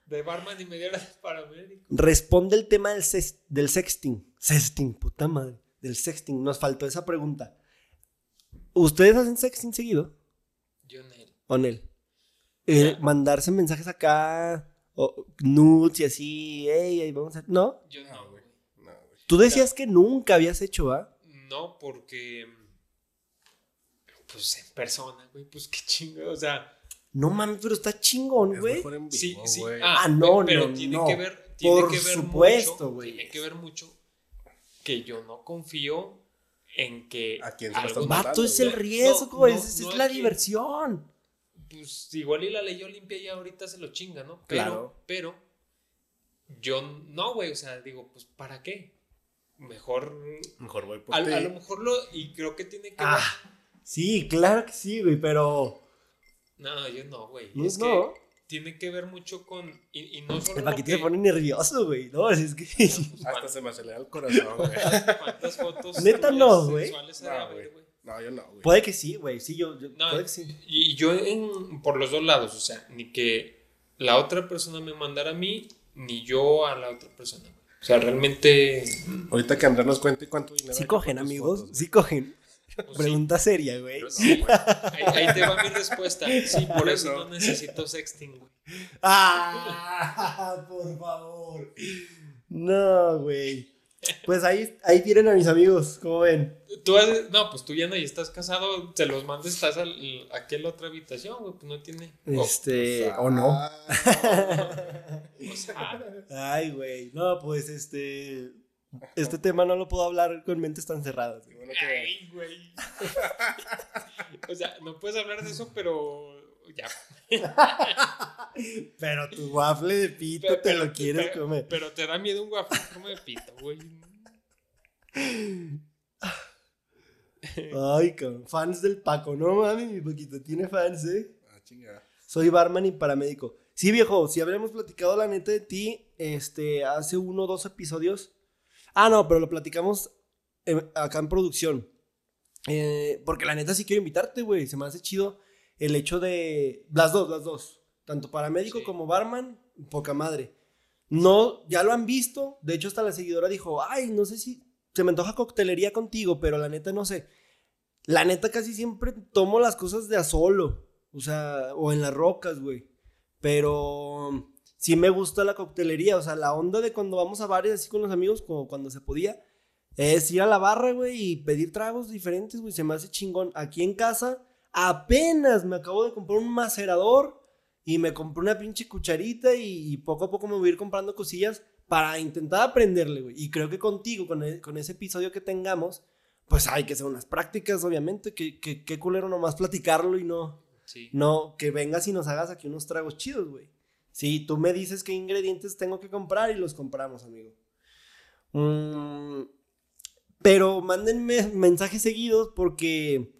Speaker 2: de, barman y media hora de paramédico.
Speaker 1: Responde el tema del, del sexting. Sexting, puta madre. Del sexting. Nos faltó esa pregunta. ¿Ustedes hacen sexting seguido?
Speaker 2: Yo, Nel.
Speaker 1: ¿O Nel? Eh, mandarse mensajes acá, o nudes y así, hey, vamos a... ¿No?
Speaker 2: Yo no, güey.
Speaker 3: No, güey.
Speaker 1: Tú decías que nunca habías hecho, ¿ah?
Speaker 2: No, porque. Pues en persona, güey, pues qué chingo, o sea.
Speaker 1: No mames, pero está chingón, güey.
Speaker 2: Sí, sí.
Speaker 1: Ah, ah no,
Speaker 2: pero
Speaker 1: no,
Speaker 2: tiene
Speaker 1: no.
Speaker 2: que ver. Tiene
Speaker 1: Por
Speaker 2: que ver
Speaker 1: supuesto, güey.
Speaker 2: Tiene que ver mucho que yo no confío en que.
Speaker 3: ¿A quién se algo
Speaker 1: Vato es el riesgo, güey. es, es, la diversión.
Speaker 2: Pues igual y la leyó limpia y ahorita se lo chinga, ¿no? Pero,
Speaker 1: claro.
Speaker 2: Pero yo no, güey. O sea, digo, pues, ¿para qué? Mejor.
Speaker 3: Mejor voy por
Speaker 2: a, a, lo mejor lo. Y creo que tiene que
Speaker 1: ah. Sí, claro que sí, güey, pero.
Speaker 2: No, yo no, güey.
Speaker 1: No,
Speaker 2: es
Speaker 1: no.
Speaker 2: que tiene que ver mucho con. Y, y no solo.
Speaker 1: El paquete se pone nervioso, güey. No, es que.
Speaker 3: Hasta se me acelera el corazón, güey.
Speaker 2: ¿Cuántas fotos?
Speaker 1: Neta no, güey.
Speaker 3: No, güey. No, yo no, güey.
Speaker 1: Puede que sí, güey. Sí, yo. yo
Speaker 2: no,
Speaker 1: puede que sí.
Speaker 2: Y yo, en, por los dos lados, o sea, ni que la otra persona me mandara a mí, ni yo a la otra persona. O sea, realmente.
Speaker 3: Ahorita que Andrés nos cuente cuánto dinero.
Speaker 1: Sí cogen, amigos. sí cogen. Pues Pregunta seria, güey.
Speaker 2: No, ahí, te va mi respuesta. Sí, por eso no, necesito sexting, güey.
Speaker 1: Ah, por favor. No, güey. Pues ahí, ahí tienen a mis amigos, ¿cómo ven?
Speaker 2: Tú no, pues tú ya no y estás casado, te los mandas, estás al, aquí en la otra habitación, güey, pues no tiene.
Speaker 1: Este, o, no. Ay, güey. No, pues este. Este tema no lo puedo hablar con mentes tan cerradas.
Speaker 2: Ay, güey. o sea, no puedes hablar de eso, pero ya.
Speaker 1: pero tu waffle de pito te lo quieres comer.
Speaker 2: Pero te da miedo un waffle como de pito, güey.
Speaker 1: Ay, cabrón. Fans del Paco, no mami, mi poquito tiene fans, eh. Ah, chingada. Soy barman y paramédico. Sí, viejo, si habríamos platicado la neta de ti, este, hace uno o dos episodios. Ah, no, pero lo platicamos acá en producción. Eh, porque la neta sí quiero invitarte, güey. Se me hace chido el hecho de. Las dos, las dos. Tanto paramédico como barman, poca madre. No, ya lo han visto. De hecho, hasta la seguidora dijo: Ay, no sé si se me antoja coctelería contigo, pero la neta no sé. La neta casi siempre tomo las cosas de a solo. O sea, o en las rocas, güey. Pero sí me gusta la coctelería. O sea, la onda de cuando vamos a bares así con los amigos, como cuando se podía, es ir a la barra, güey, y pedir tragos diferentes, güey. Se me hace chingón. Aquí en casa Apenas me acabo de comprar un macerador y me compré una pinche cucharita y, poco a poco me voy a ir comprando cosillas para intentar aprenderle, güey. Y creo que contigo, con, e, con, ese episodio que tengamos, pues hay que hacer unas prácticas, obviamente. Que, que, culero nomás platicarlo y no. No, que vengas y nos hagas aquí unos tragos chidos, güey. Sí, tú me dices qué ingredientes tengo que comprar y los compramos, amigo. Mm, pero mándenme mensajes seguidos porque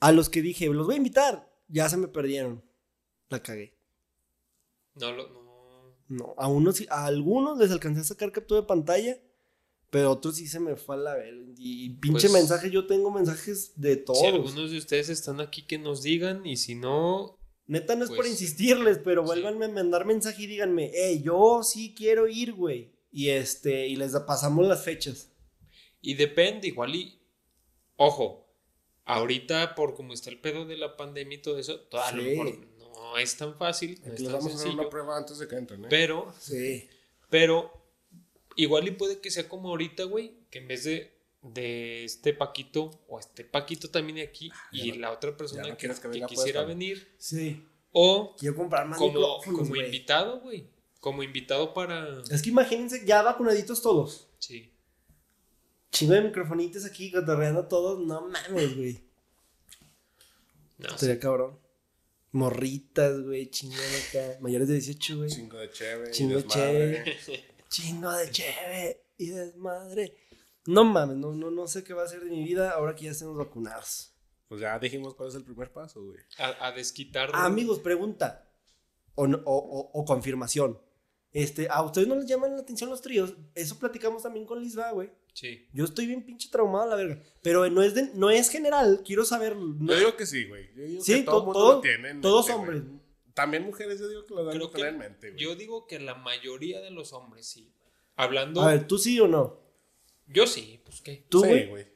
Speaker 1: a los que dije, los voy a invitar, ya se me perdieron. La cagué.
Speaker 2: No, no.
Speaker 1: No, a, unos, a algunos les alcancé a sacar captura de pantalla, pero a otros sí se me fue a la. Y pinche pues, mensaje, yo tengo mensajes de todos. Si
Speaker 2: algunos de ustedes están aquí, que nos digan, y si no.
Speaker 1: Neta, no es por pues, insistirles, pero vuélvanme a mandar mensaje y díganme, hey, yo sí quiero ir, güey. Y este, y les pasamos las fechas.
Speaker 2: Y depende, igual y. Ojo, Ahorita, por como está el pedo de la pandemia y todo eso, todavía no es tan fácil. No es tan
Speaker 3: vamos a hacer una prueba antes de que entren, ¿eh?
Speaker 2: Pero, sí. pero igual y puede que sea como ahorita, güey, que en vez de, de este Paquito o este Paquito también aquí ah, y la otra persona que, quisiera venir. Sí. O
Speaker 1: Quiero comprar más
Speaker 2: como, como invitado, güey. Como invitado para.
Speaker 1: Es que imagínense, ya vacunaditos todos. Sí. Chingo de microfonitos aquí cotorreando todos. No mames, güey. No. Sería cabrón. Morritas, güey, chingón acá. Mayores de 18, güey.
Speaker 3: Chingo de cheve.
Speaker 1: Chingo de cheve. Chingo de cheve y desmadre. No mames, no, no, no sé qué va a ser de mi vida ahora que ya estemos vacunados.
Speaker 3: Pues ya dijimos cuál es el primer paso, güey.
Speaker 2: A, desquitar.
Speaker 1: amigos, pregunta. O, o, o, confirmación. Este, ¿a ustedes no les llaman la atención los tríos? Eso platicamos también con Lisba, güey. Sí. Yo estoy bien pinche traumado la verga. Pero no es, de, no es general, quiero saber.
Speaker 3: Yo digo que sí, güey. Yo digo sí, que todo, mundo lo tiene
Speaker 1: Todos hombres.
Speaker 3: También mujeres, yo digo que lo dan en mente,
Speaker 2: güey. Yo digo que la mayoría de los hombres sí. Hablando.
Speaker 1: A ver, ¿tú sí o no?
Speaker 2: Yo sí, pues qué.
Speaker 1: ¿Tú, güey?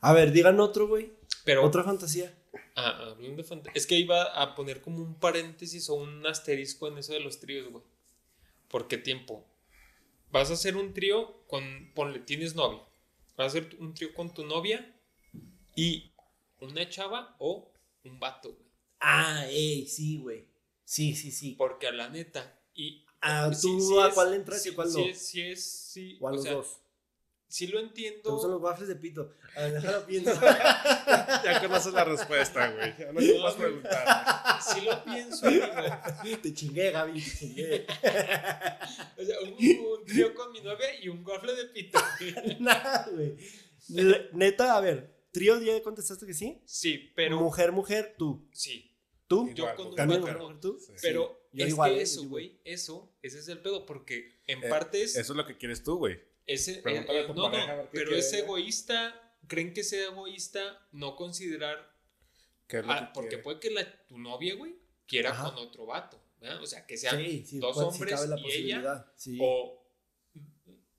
Speaker 1: A ver, digan otro, güey. Pero. Otra fantasía.
Speaker 2: Ah, hablando de fantasía. Es que iba a poner como un paréntesis o un asterisco en eso de los tríos, güey. ¿Por qué tiempo? Vas a hacer un trío con, ponle, tienes novia. Vas a hacer un trío con tu novia y una chava o un vato, güey.
Speaker 1: Ah, ey, sí, güey. Sí, sí, sí.
Speaker 2: Porque a la neta, y...
Speaker 1: Ah, ¿tú a cuál entras y cuál no?
Speaker 2: Sí, es, sí.
Speaker 1: O a los dos.
Speaker 2: Sí lo entiendo.
Speaker 1: ¿Te gustan los waffles de pito? A ver, déjalo pienso.
Speaker 3: ya conoces la respuesta, güey. Ya no te vas a preguntar.
Speaker 2: Sí lo pienso, amigo.
Speaker 1: Te chingué, Gaby, te chingué.
Speaker 2: o sea, un, trío con mi novia y un waffle de pito.
Speaker 1: Nada, güey. Neta, a ver, ¿trío ya contestaste que sí?
Speaker 2: Sí, pero...
Speaker 1: Mujer, mujer, tú.
Speaker 2: Sí.
Speaker 1: ¿Tú?
Speaker 2: Yo con un mujer, tú. Pero es que ¿eh? eso, güey, eso, ese es el pedo, porque en eh, parte es...
Speaker 3: Eso es lo que quieres tú, güey.
Speaker 2: Ese, eh, no, no, pero es egoísta, creen que sea egoísta no considerar, porque puede que la, tu novia, güey, quiera con otro vato, o sea, que sean dos hombres y ella, o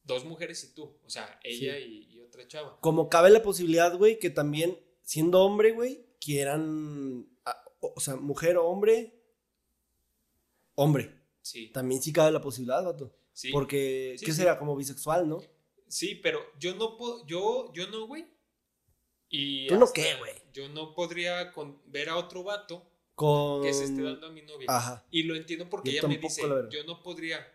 Speaker 2: dos mujeres y tú, o sea, ella y, otra chava.
Speaker 1: Como cabe la posibilidad, güey, que también, siendo hombre, güey, quieran, o sea, mujer o hombre, hombre. Sí. También sí cabe la posibilidad, vato. Porque, ¿qué será? Como bisexual, ¿no?
Speaker 2: Sí, pero yo no puedo, yo, yo no, güey. Y
Speaker 1: ¿Tú no qué, güey?
Speaker 2: Yo no podría ver a otro vato con... que se esté dando a mi novia. Ajá. Y lo entiendo porque ella me dice, yo no podría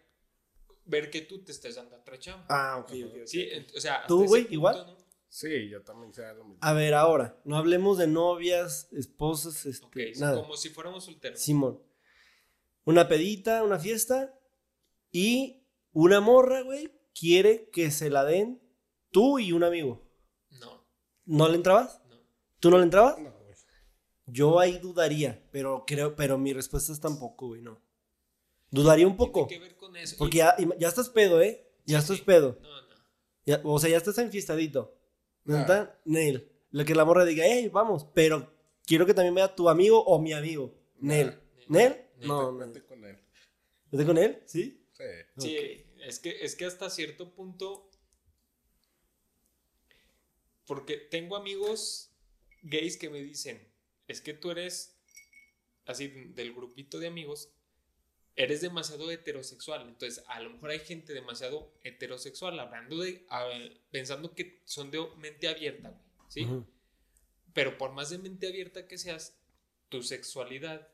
Speaker 2: ver que tú te estés dando a otra chava.
Speaker 1: Ah, ok, ok.
Speaker 2: Sí, o sea,
Speaker 1: ¿tú, güey, igual?
Speaker 3: Sí, yo también sé lo mismo.
Speaker 1: A ver, ahora, no hablemos de novias, esposas, este, okay, nada.
Speaker 2: como si fuéramos solteros.
Speaker 1: Simón. Una pedita, una fiesta y una morra, güey, quiere que se la den tú y un amigo.
Speaker 2: No.
Speaker 1: ¿No le entrabas? No. ¿Tú no le entrabas? No, güey. Yo ahí dudaría, pero creo, pero mi respuesta es tampoco, güey, no. Dudaría un poco.
Speaker 2: Tiene que ver con eso.
Speaker 1: Porque ya, ya estás pedo, ¿eh? Ya estás pedo. No, no. o sea, ya estás enfiestadito. ¿Verdad? Ah. Nel. Lo que la morra diga, hey, vamos, pero quiero que también vea tu amigo o mi amigo. Nel. ¿Nel? No, no. Vete con él. ¿Vete con él? ¿Sí?
Speaker 3: Sí.
Speaker 2: Sí, es que, es que hasta cierto punto. Porque tengo amigos gays que me dicen, es que tú eres, así, del grupito de amigos, eres demasiado heterosexual. Entonces, a lo mejor hay gente demasiado heterosexual, hablando de, pensando que son de mente abierta, ¿sí? Pero por más de mente abierta que seas, tu sexualidad,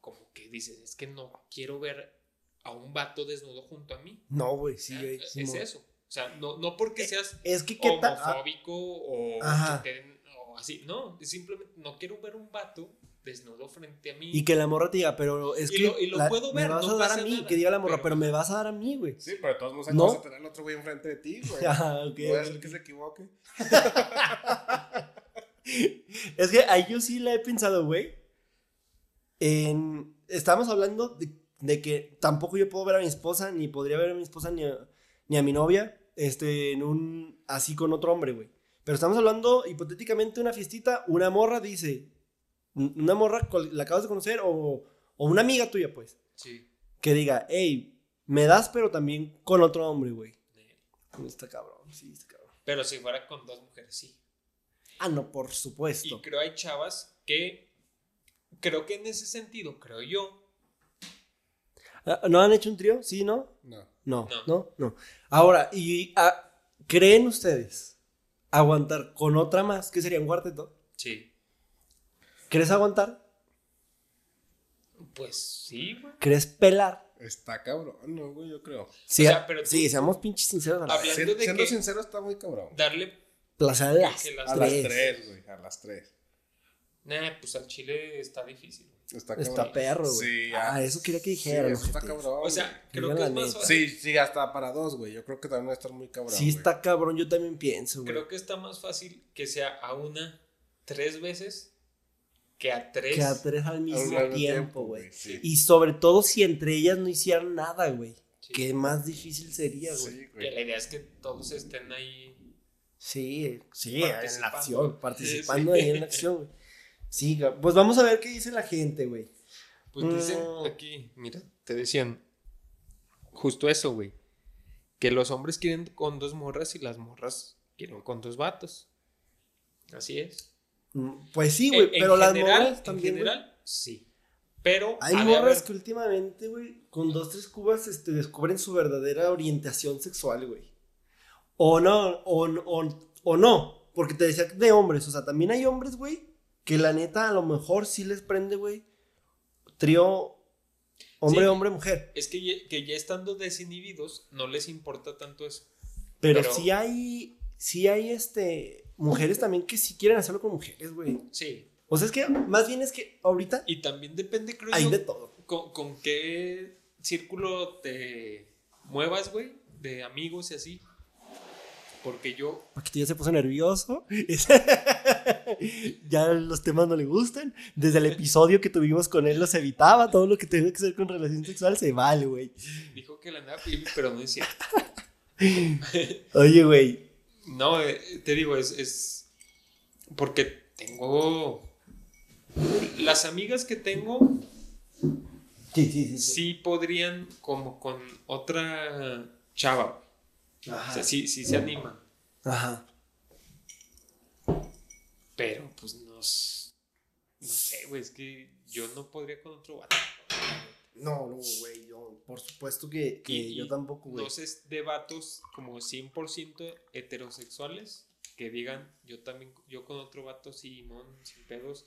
Speaker 2: como que dices, es que no quiero ver a un vato desnudo junto a mí.
Speaker 1: No, güey, sí,
Speaker 2: Es eso. O sea, no, no porque eh, seas
Speaker 1: es que,
Speaker 2: homofóbico o, o, así. No, simplemente no quiero ver un vato desnudo frente a mí.
Speaker 1: Y que la morra te diga, pero es que.
Speaker 2: y lo puedo ver.
Speaker 1: Me vas a dar a mí, que diga la morra, pero, me vas a dar a mí, güey.
Speaker 3: Sí, pero de todos modos, ¿No? vas a tener al otro güey enfrente de ti, güey. Ah, ok. Puede ser que se equivoque.
Speaker 1: es que ahí yo sí la he pensado, güey. En... Estamos hablando de, de, que tampoco yo puedo ver a mi esposa, ni podría ver a mi esposa, ni a, ni a mi novia, este, en un. así con otro hombre, güey. Pero estamos hablando hipotéticamente una fiestita, una morra dice, una morra la acabas de conocer o, o una amiga tuya, pues.
Speaker 2: Sí.
Speaker 1: Que diga, hey, me das, pero también con otro hombre, güey. Está cabrón, sí, está cabrón.
Speaker 2: Pero si fuera con dos mujeres, sí.
Speaker 1: Ah, no, por supuesto.
Speaker 2: Y creo hay chavas que, creo que en ese sentido, creo yo.
Speaker 1: Ah, ¿No han hecho un trío? ¿Sí, no?
Speaker 3: No.
Speaker 1: No, no, no. Ahora, ¿y ah, creen ustedes aguantar con otra más, que sería un cuarteto?
Speaker 2: Sí.
Speaker 1: ¿Crees aguantar?
Speaker 2: Pues sí, güey.
Speaker 1: ¿Crees pelar?
Speaker 3: Está cabrón, no, güey, yo creo.
Speaker 1: Sí, pero sí, seamos pinches sinceros.
Speaker 3: Hablando de siendo sincero, está muy cabrón.
Speaker 2: Darle
Speaker 1: placer a las,
Speaker 3: a las tres, güey, a las tres.
Speaker 2: Nah, pues al chile está difícil.
Speaker 1: Está, está perro, güey. Sí, ah, eso quería que dijera.
Speaker 3: Sí, está cabrón.
Speaker 2: O sea, creo que es más fácil.
Speaker 3: Sí, sí, hasta para dos, güey. Yo creo que también va a estar muy cabrón.
Speaker 1: Sí, está cabrón, yo también pienso, güey.
Speaker 2: Creo que está más fácil que sea a una tres veces que a tres.
Speaker 1: Que a tres al mismo tiempo, güey. Y sobre todo si entre ellas no hicieran nada, güey. Que más difícil sería, güey.
Speaker 2: que la idea es que todos estén ahí.
Speaker 1: Sí, sí, en la acción, participando ahí en la acción, güey. Sí, pues vamos a ver qué dice la gente, güey.
Speaker 2: Pues dicen mm. aquí, mira, te decían justo eso, güey. Que los hombres quieren con dos morras y las morras quieren con dos vatos. Así es.
Speaker 1: Mm, pues sí, güey, pero las morras también.
Speaker 2: En general, sí. Pero.
Speaker 1: Hay morras que últimamente, güey, con dos, tres cubas este, descubren su verdadera orientación sexual, güey. O no, o, o, o no, porque te decía de hombres, o sea, también hay hombres, güey, que la neta a lo mejor sí les prende, güey, trío hombre, hombre, mujer.
Speaker 2: Es que que ya estando desinhibidos, no les importa tanto eso.
Speaker 1: Pero, Pero... sí hay, sí hay este mujeres también que sí quieren hacerlo con mujeres, güey.
Speaker 2: Sí.
Speaker 1: O sea, es que más bien es que ahorita.
Speaker 2: Y también depende, creo
Speaker 1: hay de todo.
Speaker 2: Con, qué círculo te muevas, güey, de amigos y así. Porque yo.
Speaker 1: Paquito ya se puso nervioso. ya los temas no le gustan. Desde el episodio que tuvimos con él los evitaba. Todo lo que tenga que ver con relación sexual se vale, güey.
Speaker 2: Dijo que la andaba pero no es cierto.
Speaker 1: Oye, güey.
Speaker 2: No, eh, te digo, es, es porque tengo... Las amigas que tengo...
Speaker 1: Sí, sí, sí,
Speaker 2: sí. podrían como con otra chava. Ajá. O sea, sí, sí se animan.
Speaker 1: Ajá.
Speaker 2: Pero pues no, no sé, güey, es que yo no podría con otro vato.
Speaker 1: No, no, güey, yo, por supuesto que, que yo tampoco, güey.
Speaker 2: Entonces, de vatos como 100% heterosexuales que digan, yo también, yo con otro vato, Simón, sin pedos.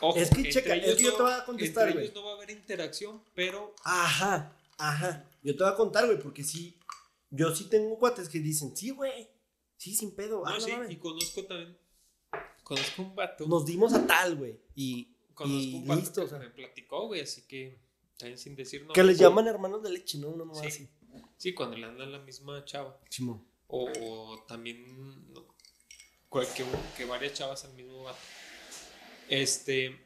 Speaker 2: Ojo, es que checa, es que yo te voy a contestar, güey. no va a haber interacción, pero.
Speaker 1: Ajá, ajá. Yo te voy a contar, güey, porque sí, yo sí tengo cuates que dicen, sí, güey, sí, sin pedo.
Speaker 2: No, ah, sí, y conozco también, conozco un vato.
Speaker 1: Nos dimos a tal, güey, y.
Speaker 2: Conozco un vato listo, que o sea. me platicó, güey, así que, también sin decir
Speaker 1: no. Que les llaman hermanos de leche, ¿no? No, no
Speaker 2: sí.
Speaker 1: así.
Speaker 2: Sí, cuando le andan la misma chava.
Speaker 1: Chimo.
Speaker 2: O, también que, que varias chavas al mismo vato. Este,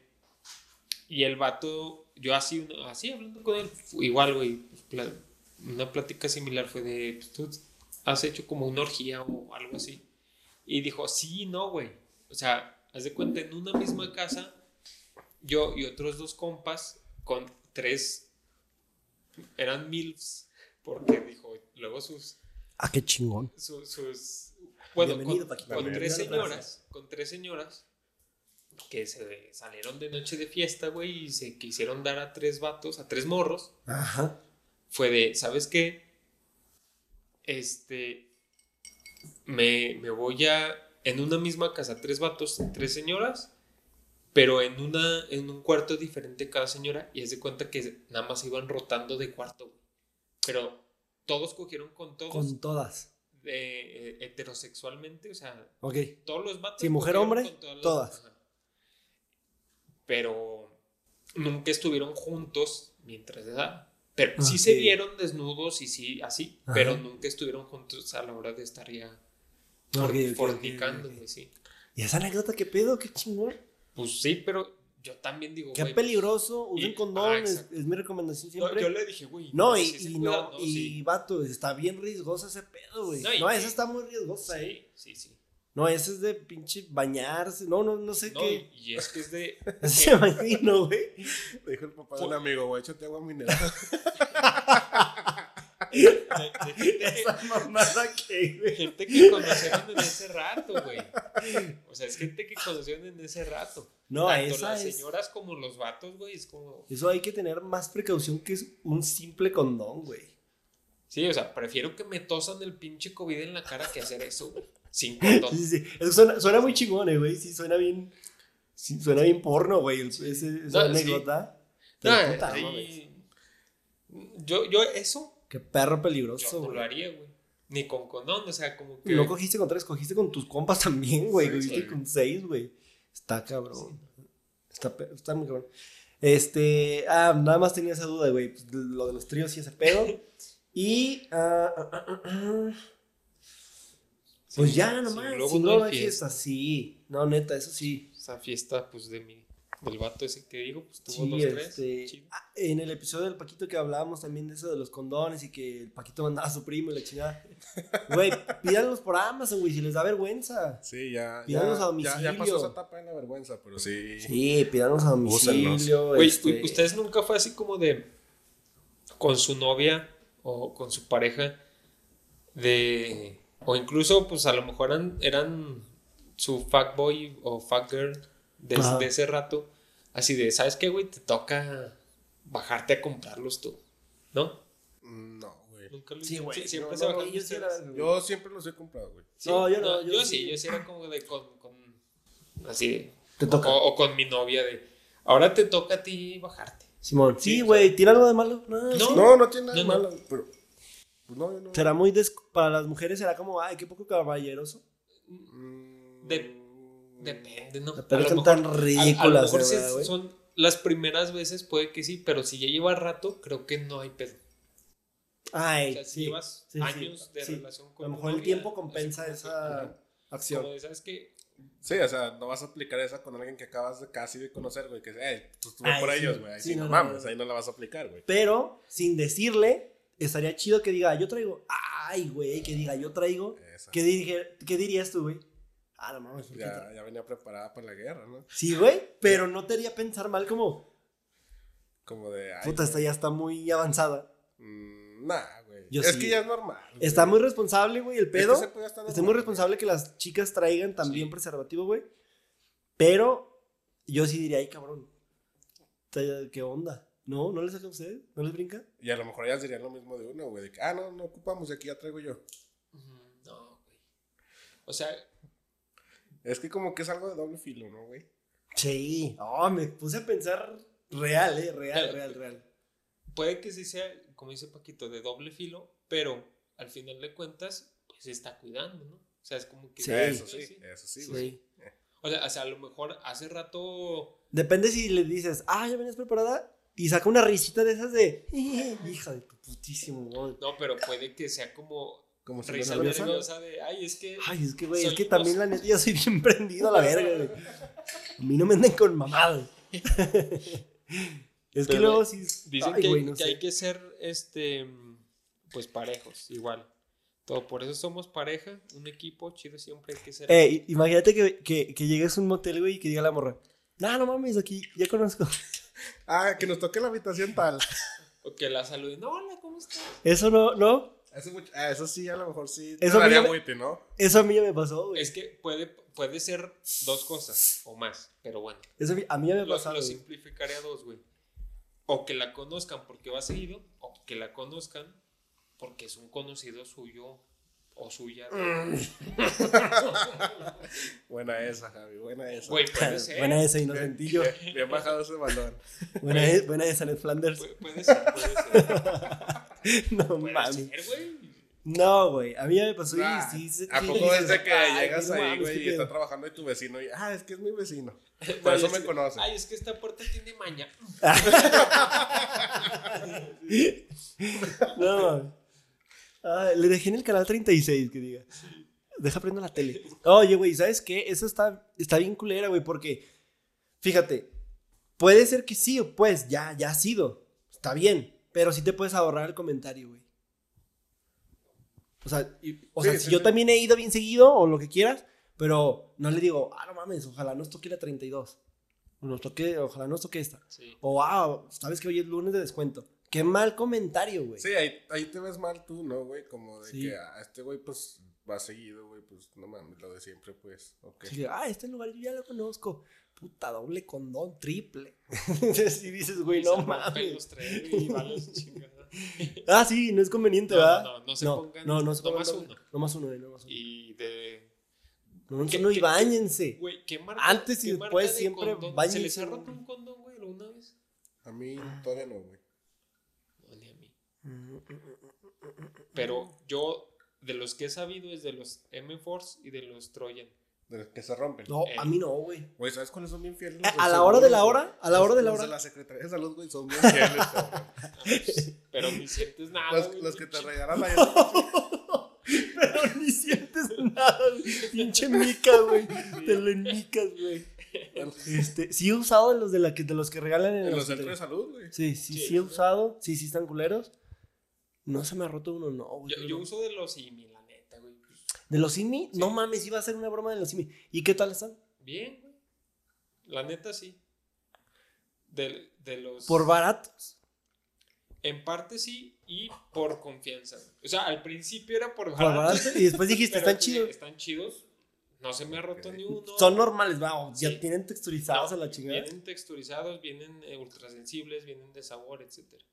Speaker 2: y el vato, yo así, así hablando con él, igual, güey, una plática similar fue de, pues, tú has hecho como una orgía o algo así. Y dijo, sí, no, güey. O sea, haz de cuenta, en una misma casa, yo y otros dos compas con tres, eran MILFs, porque dijo, luego sus...
Speaker 1: Ah, qué chingón.
Speaker 2: sus bueno, con, tres señoras, con tres señoras que se salieron de noche de fiesta, güey, y se quisieron dar a tres vatos, a tres morros. Ajá. Fue de, ¿sabes qué? Este, me, me voy a, en una misma casa, tres vatos, tres señoras, pero en, una, en un cuarto diferente cada señora, y es de cuenta que nada más iban rotando de cuarto, Pero todos cogieron con todos.
Speaker 1: Con todas
Speaker 2: eh, heterosexualmente, o sea,
Speaker 1: todos los vatos. Si mujer hombre, todas.
Speaker 2: Pero nunca estuvieron juntos mientras edad. Pero sí se vieron desnudos y sí, así, pero nunca estuvieron juntos a la hora de estar ya fornicando, sí.
Speaker 1: ¿Y esa anécdota qué pedo? ¿Qué chingón?
Speaker 2: Pues sí, pero yo también digo,
Speaker 1: Qué peligroso, usen condón, ah, es, mi recomendación siempre.
Speaker 2: yo le dije, güey.
Speaker 1: No, y, y no, y vato, está bien riesgosa ese pedo, güey. No, esa está muy riesgosa,
Speaker 2: eh. Sí, sí.
Speaker 1: No, ese es de pinche bañarse, no, no, no sé qué.
Speaker 2: Y es que es de.
Speaker 1: Se imagino, güey.
Speaker 3: Le dijo el papá de un amigo, güey, échate agua mineral.
Speaker 2: Esa mamada que, Gente que conocieron en ese rato, güey. O sea, es gente que conocieron en ese rato. No, Tanto las señoras como los vatos, güey, es como...
Speaker 1: Eso hay que tener más precaución que es un simple condón, güey.
Speaker 2: Sí, o sea, prefiero que me tosan el pinche COVID en la cara que hacer eso, güey. Sin condón.
Speaker 1: Sí, sí, Eso suena, muy chingón, eh, güey. Sí, suena bien... suena bien porno, güey. esa anécdota. No,
Speaker 2: yo, yo, eso...
Speaker 1: Qué perro peligroso,
Speaker 2: Yo no lo haría, güey. Ni con condón, o sea, como que...
Speaker 1: No cogiste con tres, cogiste con tus compas también, güey. cogiste con seis, güey. Está cabrón. Está, está muy cabrón. Este, ah, nada más tenía esa duda, güey. Pues, lo de los tríos y ese pedo. Y, ah, ah, ah, pues ya nomás. si no hay fiesta. sí. No, neta, eso sí.
Speaker 2: Esa fiesta, pues de mi del vato ese que digo, pues tuvo sí, los este, tres.
Speaker 1: Ah, en el episodio del Paquito que hablábamos también de eso de los condones y que el Paquito mandaba a su primo y la chingada. Güey, pídanlos por Amazon, güey, si les da vergüenza.
Speaker 3: Sí, ya.
Speaker 1: Pídanlos a domicilio.
Speaker 3: Ya, ya, pasó esa etapa en la vergüenza, pero sí.
Speaker 1: Sí, pídanlos a domicilio.
Speaker 2: Güey, este... ¿ustedes nunca fue así como de. con su novia o con su pareja? De. O incluso, pues a lo mejor eran, eran su fuckboy o fuckgirl de, ese rato, así de, ¿sabes qué, güey? Te toca bajarte a comprarlos tú, ¿no?
Speaker 3: No, güey.
Speaker 1: Nunca lo sí, güey.
Speaker 3: siempre se yo, yo, siempre los he comprado, güey.
Speaker 1: no, yo no.
Speaker 2: Yo, sí, yo sí era como de con, con así de, te toca. O, con mi novia de, ahora te toca a ti bajarte.
Speaker 1: Simón, sí, güey, ¿tiene algo de malo?
Speaker 3: No, no, no, tiene nada de malo, pero... Pues no, no.
Speaker 1: Será muy... Para las mujeres será como, ay, qué poco caballeroso.
Speaker 2: Mm, de Depende, ¿no?
Speaker 1: Pero son tan ridículas.
Speaker 2: son las primeras veces, puede que sí, pero si ya lleva rato, creo que no hay pedo.
Speaker 1: Ay,
Speaker 2: o sea, si llevas años de relación
Speaker 1: con A lo mejor el tiempo compensa esa acción.
Speaker 2: Como ¿sabes qué?
Speaker 3: Sí, o sea, no vas a aplicar esa con alguien que acabas de casi de conocer, güey, que, hey, pues tú por ellos, güey, sí, no, mames, ahí no la vas a aplicar, güey.
Speaker 1: Pero, sin decirle, estaría chido que diga, yo traigo, ay, güey, que diga, yo traigo, ¿qué, ¿qué dirías tú, güey? Ah, no mames.
Speaker 3: Ya, ya venía preparada para la guerra, ¿no?
Speaker 1: Sí, güey, pero no te haría pensar mal como.
Speaker 3: Como de.
Speaker 1: Puta, esta ya está muy avanzada.
Speaker 3: Mm, nah, güey. es que ya es normal.
Speaker 1: Está muy responsable, güey, el pedo. está muy responsable que las chicas traigan también preservativo, güey. Pero yo sí diría, ay, cabrón. ¿Qué onda? ¿No? ¿No les saca a ustedes? ¿No les brinca?
Speaker 3: Y a lo mejor ellas dirían lo mismo de uno, güey. De que, ah, no, no ocupamos, de aquí ya traigo yo.
Speaker 2: No, güey. O sea.
Speaker 3: Es que como que es algo de doble filo, ¿no, güey?
Speaker 1: Sí. Oh, me puse a pensar real, eh. Real, real, real.
Speaker 2: Puede que sí sea, como dice Paquito, de doble filo, pero al final de cuentas, pues se está cuidando, ¿no? O sea, es como que.
Speaker 3: Sí, eso sí, eso sí, güey.
Speaker 2: O sea, o sea, a lo mejor hace rato.
Speaker 1: Depende si le dices, ah, ya venías preparada. Y saca una risita de esas de. Hija de tu putísimo, güey.
Speaker 2: No, pero puede que sea como.
Speaker 1: Como
Speaker 2: si risa nerviosa de. Ay, es que.
Speaker 1: Ay, es que, güey, es que también la neta yo soy bien prendido a la verga, güey. A mí no me anden con mamadas. es que luego sí.
Speaker 2: Dicen que, que hay que ser, este. Pues parejos, igual. Todo, por eso somos pareja, un equipo chido siempre hay que ser.
Speaker 1: Eh, imagínate que, que, que llegues a un motel, güey, y que diga la morra. No, no mames, aquí ya conozco.
Speaker 3: Ah, que nos toque la habitación tal.
Speaker 2: o que la saluden. Hola, ¿cómo estás?
Speaker 1: Eso no, ¿no?
Speaker 3: Eso, ah, eso sí, a lo mejor sí.
Speaker 1: Eso, a mí,
Speaker 3: muy, ¿no?
Speaker 1: eso a mí ya me pasó, güey.
Speaker 2: Es que puede, puede ser dos cosas o más, pero bueno.
Speaker 1: Eso a mí ya me pasó.
Speaker 2: Lo simplificaré a dos, güey. O que la conozcan porque va seguido, o que la conozcan porque es un conocido suyo o suya. Mm.
Speaker 3: buena esa, Javi, buena esa.
Speaker 2: Güey, puede ser.
Speaker 1: Buena esa, inocentillo.
Speaker 3: Bien, bien bajado ese balón.
Speaker 1: Buena, e, buena esa, Ned Flanders.
Speaker 2: puede ser, puede ser.
Speaker 1: no mames. No, güey, a mí ya me pasó y sí,
Speaker 3: ¿A poco es de que llegas ahí, güey, y está trabajando y tu vecino y, ah, es que es mi vecino? Por eso me conoce.
Speaker 2: Ay, es que esta puerta tiene maña.
Speaker 1: no, Ah, le dejé en el canal 36, que diga. Deja prendo la tele. Oye, güey, ¿sabes qué? Eso está, está bien culera, güey, porque, fíjate, puede ser que sí, pues, ya, ya ha sido. Está bien, pero sí te puedes ahorrar el comentario, güey. O sea, o sea si yo también he ido bien seguido o lo que quieras, pero no le digo, ah, no mames, ojalá nos toque la 32. O nos toque, ojalá nos toque esta. O, ah, sabes que hoy es lunes de descuento. Qué mal comentario, güey.
Speaker 3: Sí, ahí, ahí te ves mal tú, ¿no, güey? Como de que a este güey, pues, va seguido, güey, pues, no mames, lo de siempre, pues, ok.
Speaker 1: Sí, ah, este lugar yo ya lo conozco. Puta, doble condón, triple. y dices, güey, no mames. ah, sí, no es conveniente, ¿verdad?
Speaker 2: No, no, no se no, pongan. No, no se pongan. No uno.
Speaker 1: No más uno, no más uno.
Speaker 2: Y de...
Speaker 1: No, no, no y bañense.
Speaker 2: Güey, ¿qué marca?
Speaker 1: Antes y después siempre bañense.
Speaker 2: ¿Se les ha roto un condón, güey, alguna vez?
Speaker 3: A mí todavía no, güey.
Speaker 2: Pero yo, de los que he sabido, es de los M-Force y de los Trojan.
Speaker 3: De los que se rompen.
Speaker 1: No, a mí no, güey.
Speaker 3: Güey, ¿sabes cuáles son bien fieles?
Speaker 1: a la hora de la hora, a la hora de la hora.
Speaker 3: de la Secretaría de Salud, güey, son bien fieles.
Speaker 2: Pero ni sientes nada.
Speaker 3: Los, que te regalan ahí.
Speaker 1: Pero ni sientes nada, Pinche mica, güey. Te lo enmicas, güey. Este, sí he usado de los de, la que, de los que regalan
Speaker 3: en, los centros de salud, güey.
Speaker 1: Sí, sí, sí, he usado. Sí, sí están culeros. No se me ha roto uno, no,
Speaker 2: güey. Yo, uso de los IMI, la neta, güey.
Speaker 1: ¿De los IMI? No mames, iba a ser una broma de los IMI. ¿Y qué tal están?
Speaker 2: Bien, güey. La neta, sí. De, de los.
Speaker 1: ¿Por baratos?
Speaker 2: En parte sí, y por confianza. O sea, al principio era por
Speaker 1: baratos. Por y después dijiste, están chidos.
Speaker 2: Están chidos. No se me ha roto ni uno.
Speaker 1: Son normales, vamos. Ya tienen texturizados a la chingada.
Speaker 2: Vienen texturizados, vienen eh, ultrasensibles, vienen de sabor, etcétera.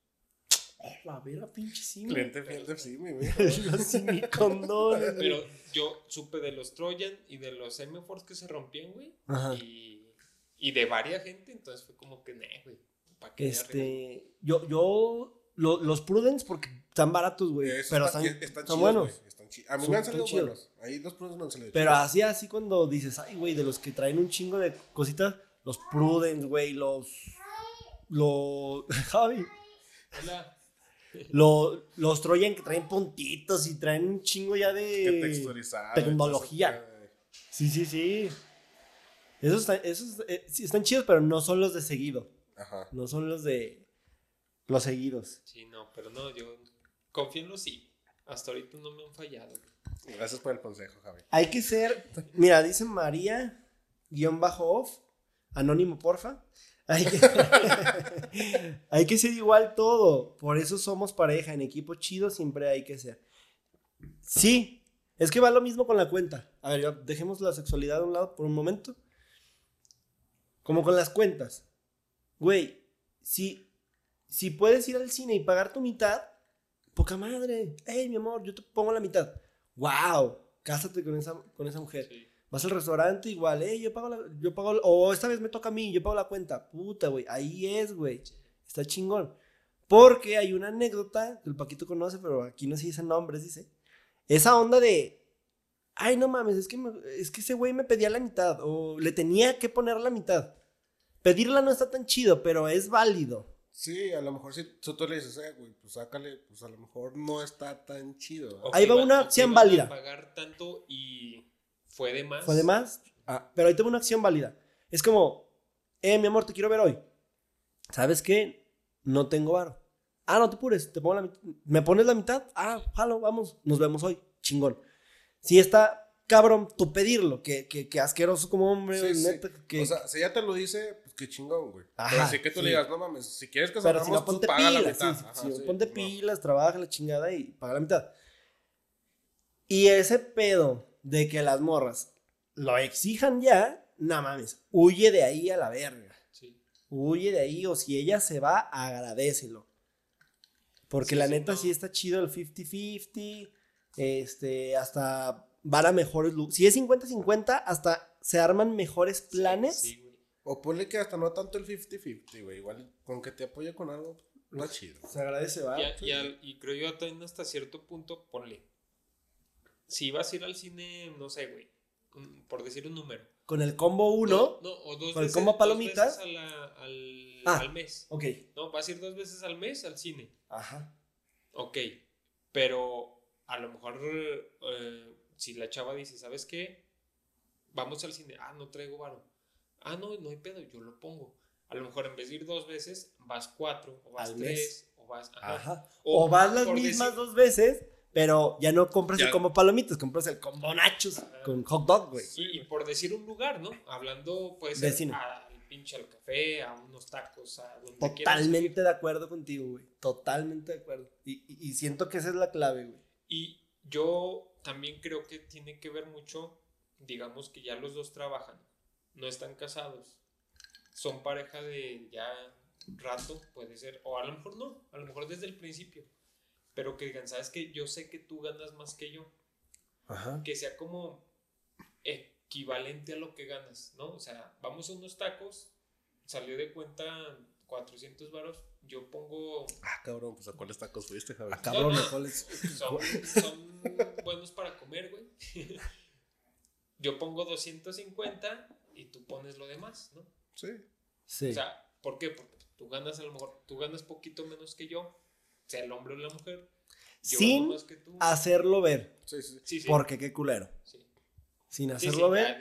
Speaker 1: La vera, pinche Simi.
Speaker 3: Cliente fiel de Simi,
Speaker 1: Los Simi condones.
Speaker 2: Pero yo supe de los Trojan y de los M-Force que se rompían, güey. Y, y de varias gente, entonces fue como que, ne, güey.
Speaker 1: ¿Para qué? Este, yo, yo, los Prudence, porque están baratos, güey. Pero están, están, buenos.
Speaker 3: a mí me han salido buenos. Ahí dos Prudence me han salido
Speaker 1: Pero así, así cuando dices, ay, güey, de los que traen un chingo de cositas, los Prudence, güey, los. Los. Javi.
Speaker 2: Hola
Speaker 1: los Trojan que traen puntitos y traen un chingo ya de tecnología. Sí, sí, sí. Esos, están, esos eh, sí, están chidos, pero no son los de seguido. Ajá. No son los de los seguidos.
Speaker 2: Sí, no, pero no, yo confío en los sí. Hasta ahorita no me han fallado.
Speaker 3: Gracias por el consejo, Javi.
Speaker 1: Hay que ser, mira, dice María, guion bajo off, anónimo, porfa. Hay que, hay que ser igual todo. Por eso somos pareja. En equipo chido siempre hay que ser. Sí, es que va lo mismo con la cuenta. A ver, dejemos la sexualidad a un lado por un momento. Como con las cuentas. Güey, si, si puedes ir al cine y pagar tu mitad, poca madre. Hey, mi amor, yo te pongo la mitad. ¡Wow! Cásate con esa, con esa mujer. Vas al restaurante igual, hey, yo pago la, yo pago, o esta vez me toca a mí, yo pago la cuenta. Puta, güey, ahí es, güey. Está chingón. Porque hay una anécdota que el Paquito conoce, pero aquí no se dicen nombres, dice. Esa onda de, ay, no mames, es que, es que ese güey me pedía la mitad, o le tenía que poner la mitad. Pedirla no está tan chido, pero es válido.
Speaker 3: Sí, a lo mejor si tú le dices, eh, güey, pues sácale, pues a lo mejor no está tan chido.
Speaker 1: ahí va una acción válida.
Speaker 2: pagar tanto y fue de más.
Speaker 1: Fue de más. Ah, pero ahí tengo una acción válida. Es como, eh, mi amor, te quiero ver hoy. ¿Sabes qué? No tengo varo. Ah, no te apures, te pongo la mitad. ¿Me pones la mitad? Ah, jalo, vamos, nos vemos hoy. Chingón. Si está cabrón, tú pedirlo, que, que, que asqueroso como hombre,
Speaker 3: Que... O sea, si ya te lo dice, pues qué chingón, güey. Ajá, Pero así que tú le digas, no mames, si quieres que salgamos, si no, ponte
Speaker 1: pilas, la mitad. ponte pilas, trabaja la chingada y paga la mitad. Y ese pedo de que las morras lo exijan ya, no mames, huye de ahí a la verga. Sí. Huye de ahí, o si ella se va, agradecelo. Porque la neta sí está chido el 50-50, este, hasta van a mejores Si es 50-50, hasta se arman mejores planes.
Speaker 3: o ponle que hasta no tanto el 50-50, güey. Igual con que te apoye con algo, no es chido.
Speaker 1: Se agradece, va.
Speaker 2: Y, creo yo hasta cierto punto, ponle. Si vas a ir al cine, no sé, güey. Por decir un número.
Speaker 1: Con el combo 1.
Speaker 2: No, o dos
Speaker 1: con el combo palomitas.
Speaker 2: al, ah, al mes.
Speaker 1: Ok.
Speaker 2: No, vas a ir dos veces al mes al cine.
Speaker 1: Ajá.
Speaker 2: Ok. Pero a lo mejor eh, si la chava dice, ¿sabes qué? Vamos al cine. Ah, no traigo varo. Ah, no, no hay pedo, yo lo pongo. A lo mejor en vez de ir dos veces, vas cuatro, o vas tres, o vas.
Speaker 1: Ajá. O, vas las mismas dos veces, pero ya no compras el combo palomitas, compras el combo nachos con hot dog, güey.
Speaker 2: Sí, y por decir un lugar, ¿no? Hablando, pues, al pinche al café, a unos tacos, a donde
Speaker 1: Totalmente de acuerdo contigo, güey. Totalmente de acuerdo. Y, y siento que esa es la clave, güey.
Speaker 2: Y yo también creo que tiene que ver mucho, digamos que ya los dos trabajan, no están casados, son pareja de ya rato, puede ser, o a lo mejor no, a lo mejor desde el principio, pero que digan, sabes que yo sé que tú ganas más que yo, que sea como equivalente a lo que ganas, ¿no? O sea, vamos a unos tacos, salió de cuenta 400 varos, yo pongo...
Speaker 3: Ah, cabrón, pues a cuáles tacos fuiste,
Speaker 1: Javier. Ah, cabrón,
Speaker 2: cuáles? Son, buenos para comer, güey. yo pongo 250 y tú pones lo demás, ¿no?
Speaker 3: Sí.
Speaker 1: Sí.
Speaker 2: O sea, ¿por qué? Porque tú ganas a lo mejor, tú ganas poquito menos que yo, sea el hombre o la mujer.
Speaker 1: Sin hacerlo ver.
Speaker 3: Sí, sí.
Speaker 1: sí, Porque qué culero. Sí. Sin hacerlo ver.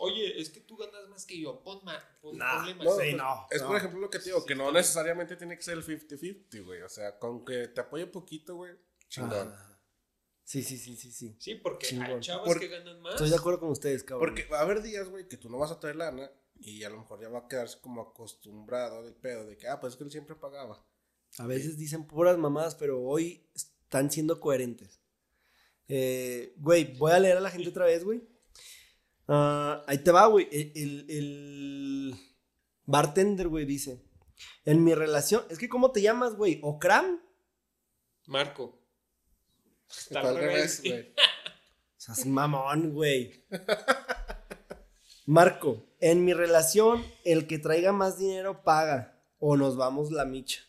Speaker 2: Oye, es que tú ganas más que yo. Pon más. Pon,
Speaker 1: más.
Speaker 3: No, es por ejemplo lo que te digo, que no necesariamente tiene que ser el 50-50, güey. O sea, con que te apoye poquito, güey. Chingón.
Speaker 1: Sí, sí, sí, sí, sí.
Speaker 2: Sí, porque hay chavas que ganan más.
Speaker 1: Estoy de acuerdo con ustedes, cabrón.
Speaker 3: Porque va a haber días, güey, que tú no vas a traer lana y a lo mejor ya va a quedarse como acostumbrado del pedo de que, ah, pues es que él siempre pagaba.
Speaker 1: A veces dicen puras mamadas, pero hoy están siendo coherentes. Eh, güey, voy a leer a la gente otra vez, güey. Ah, ahí te va, güey. El, bartender, güey, dice. En mi relación. Es que, ¿cómo te llamas, güey? ¿Okram?
Speaker 2: Marco.
Speaker 1: Está al revés, güey. Seas mamón, güey. Marco, en mi relación, el que traiga más dinero paga. O nos vamos la micha.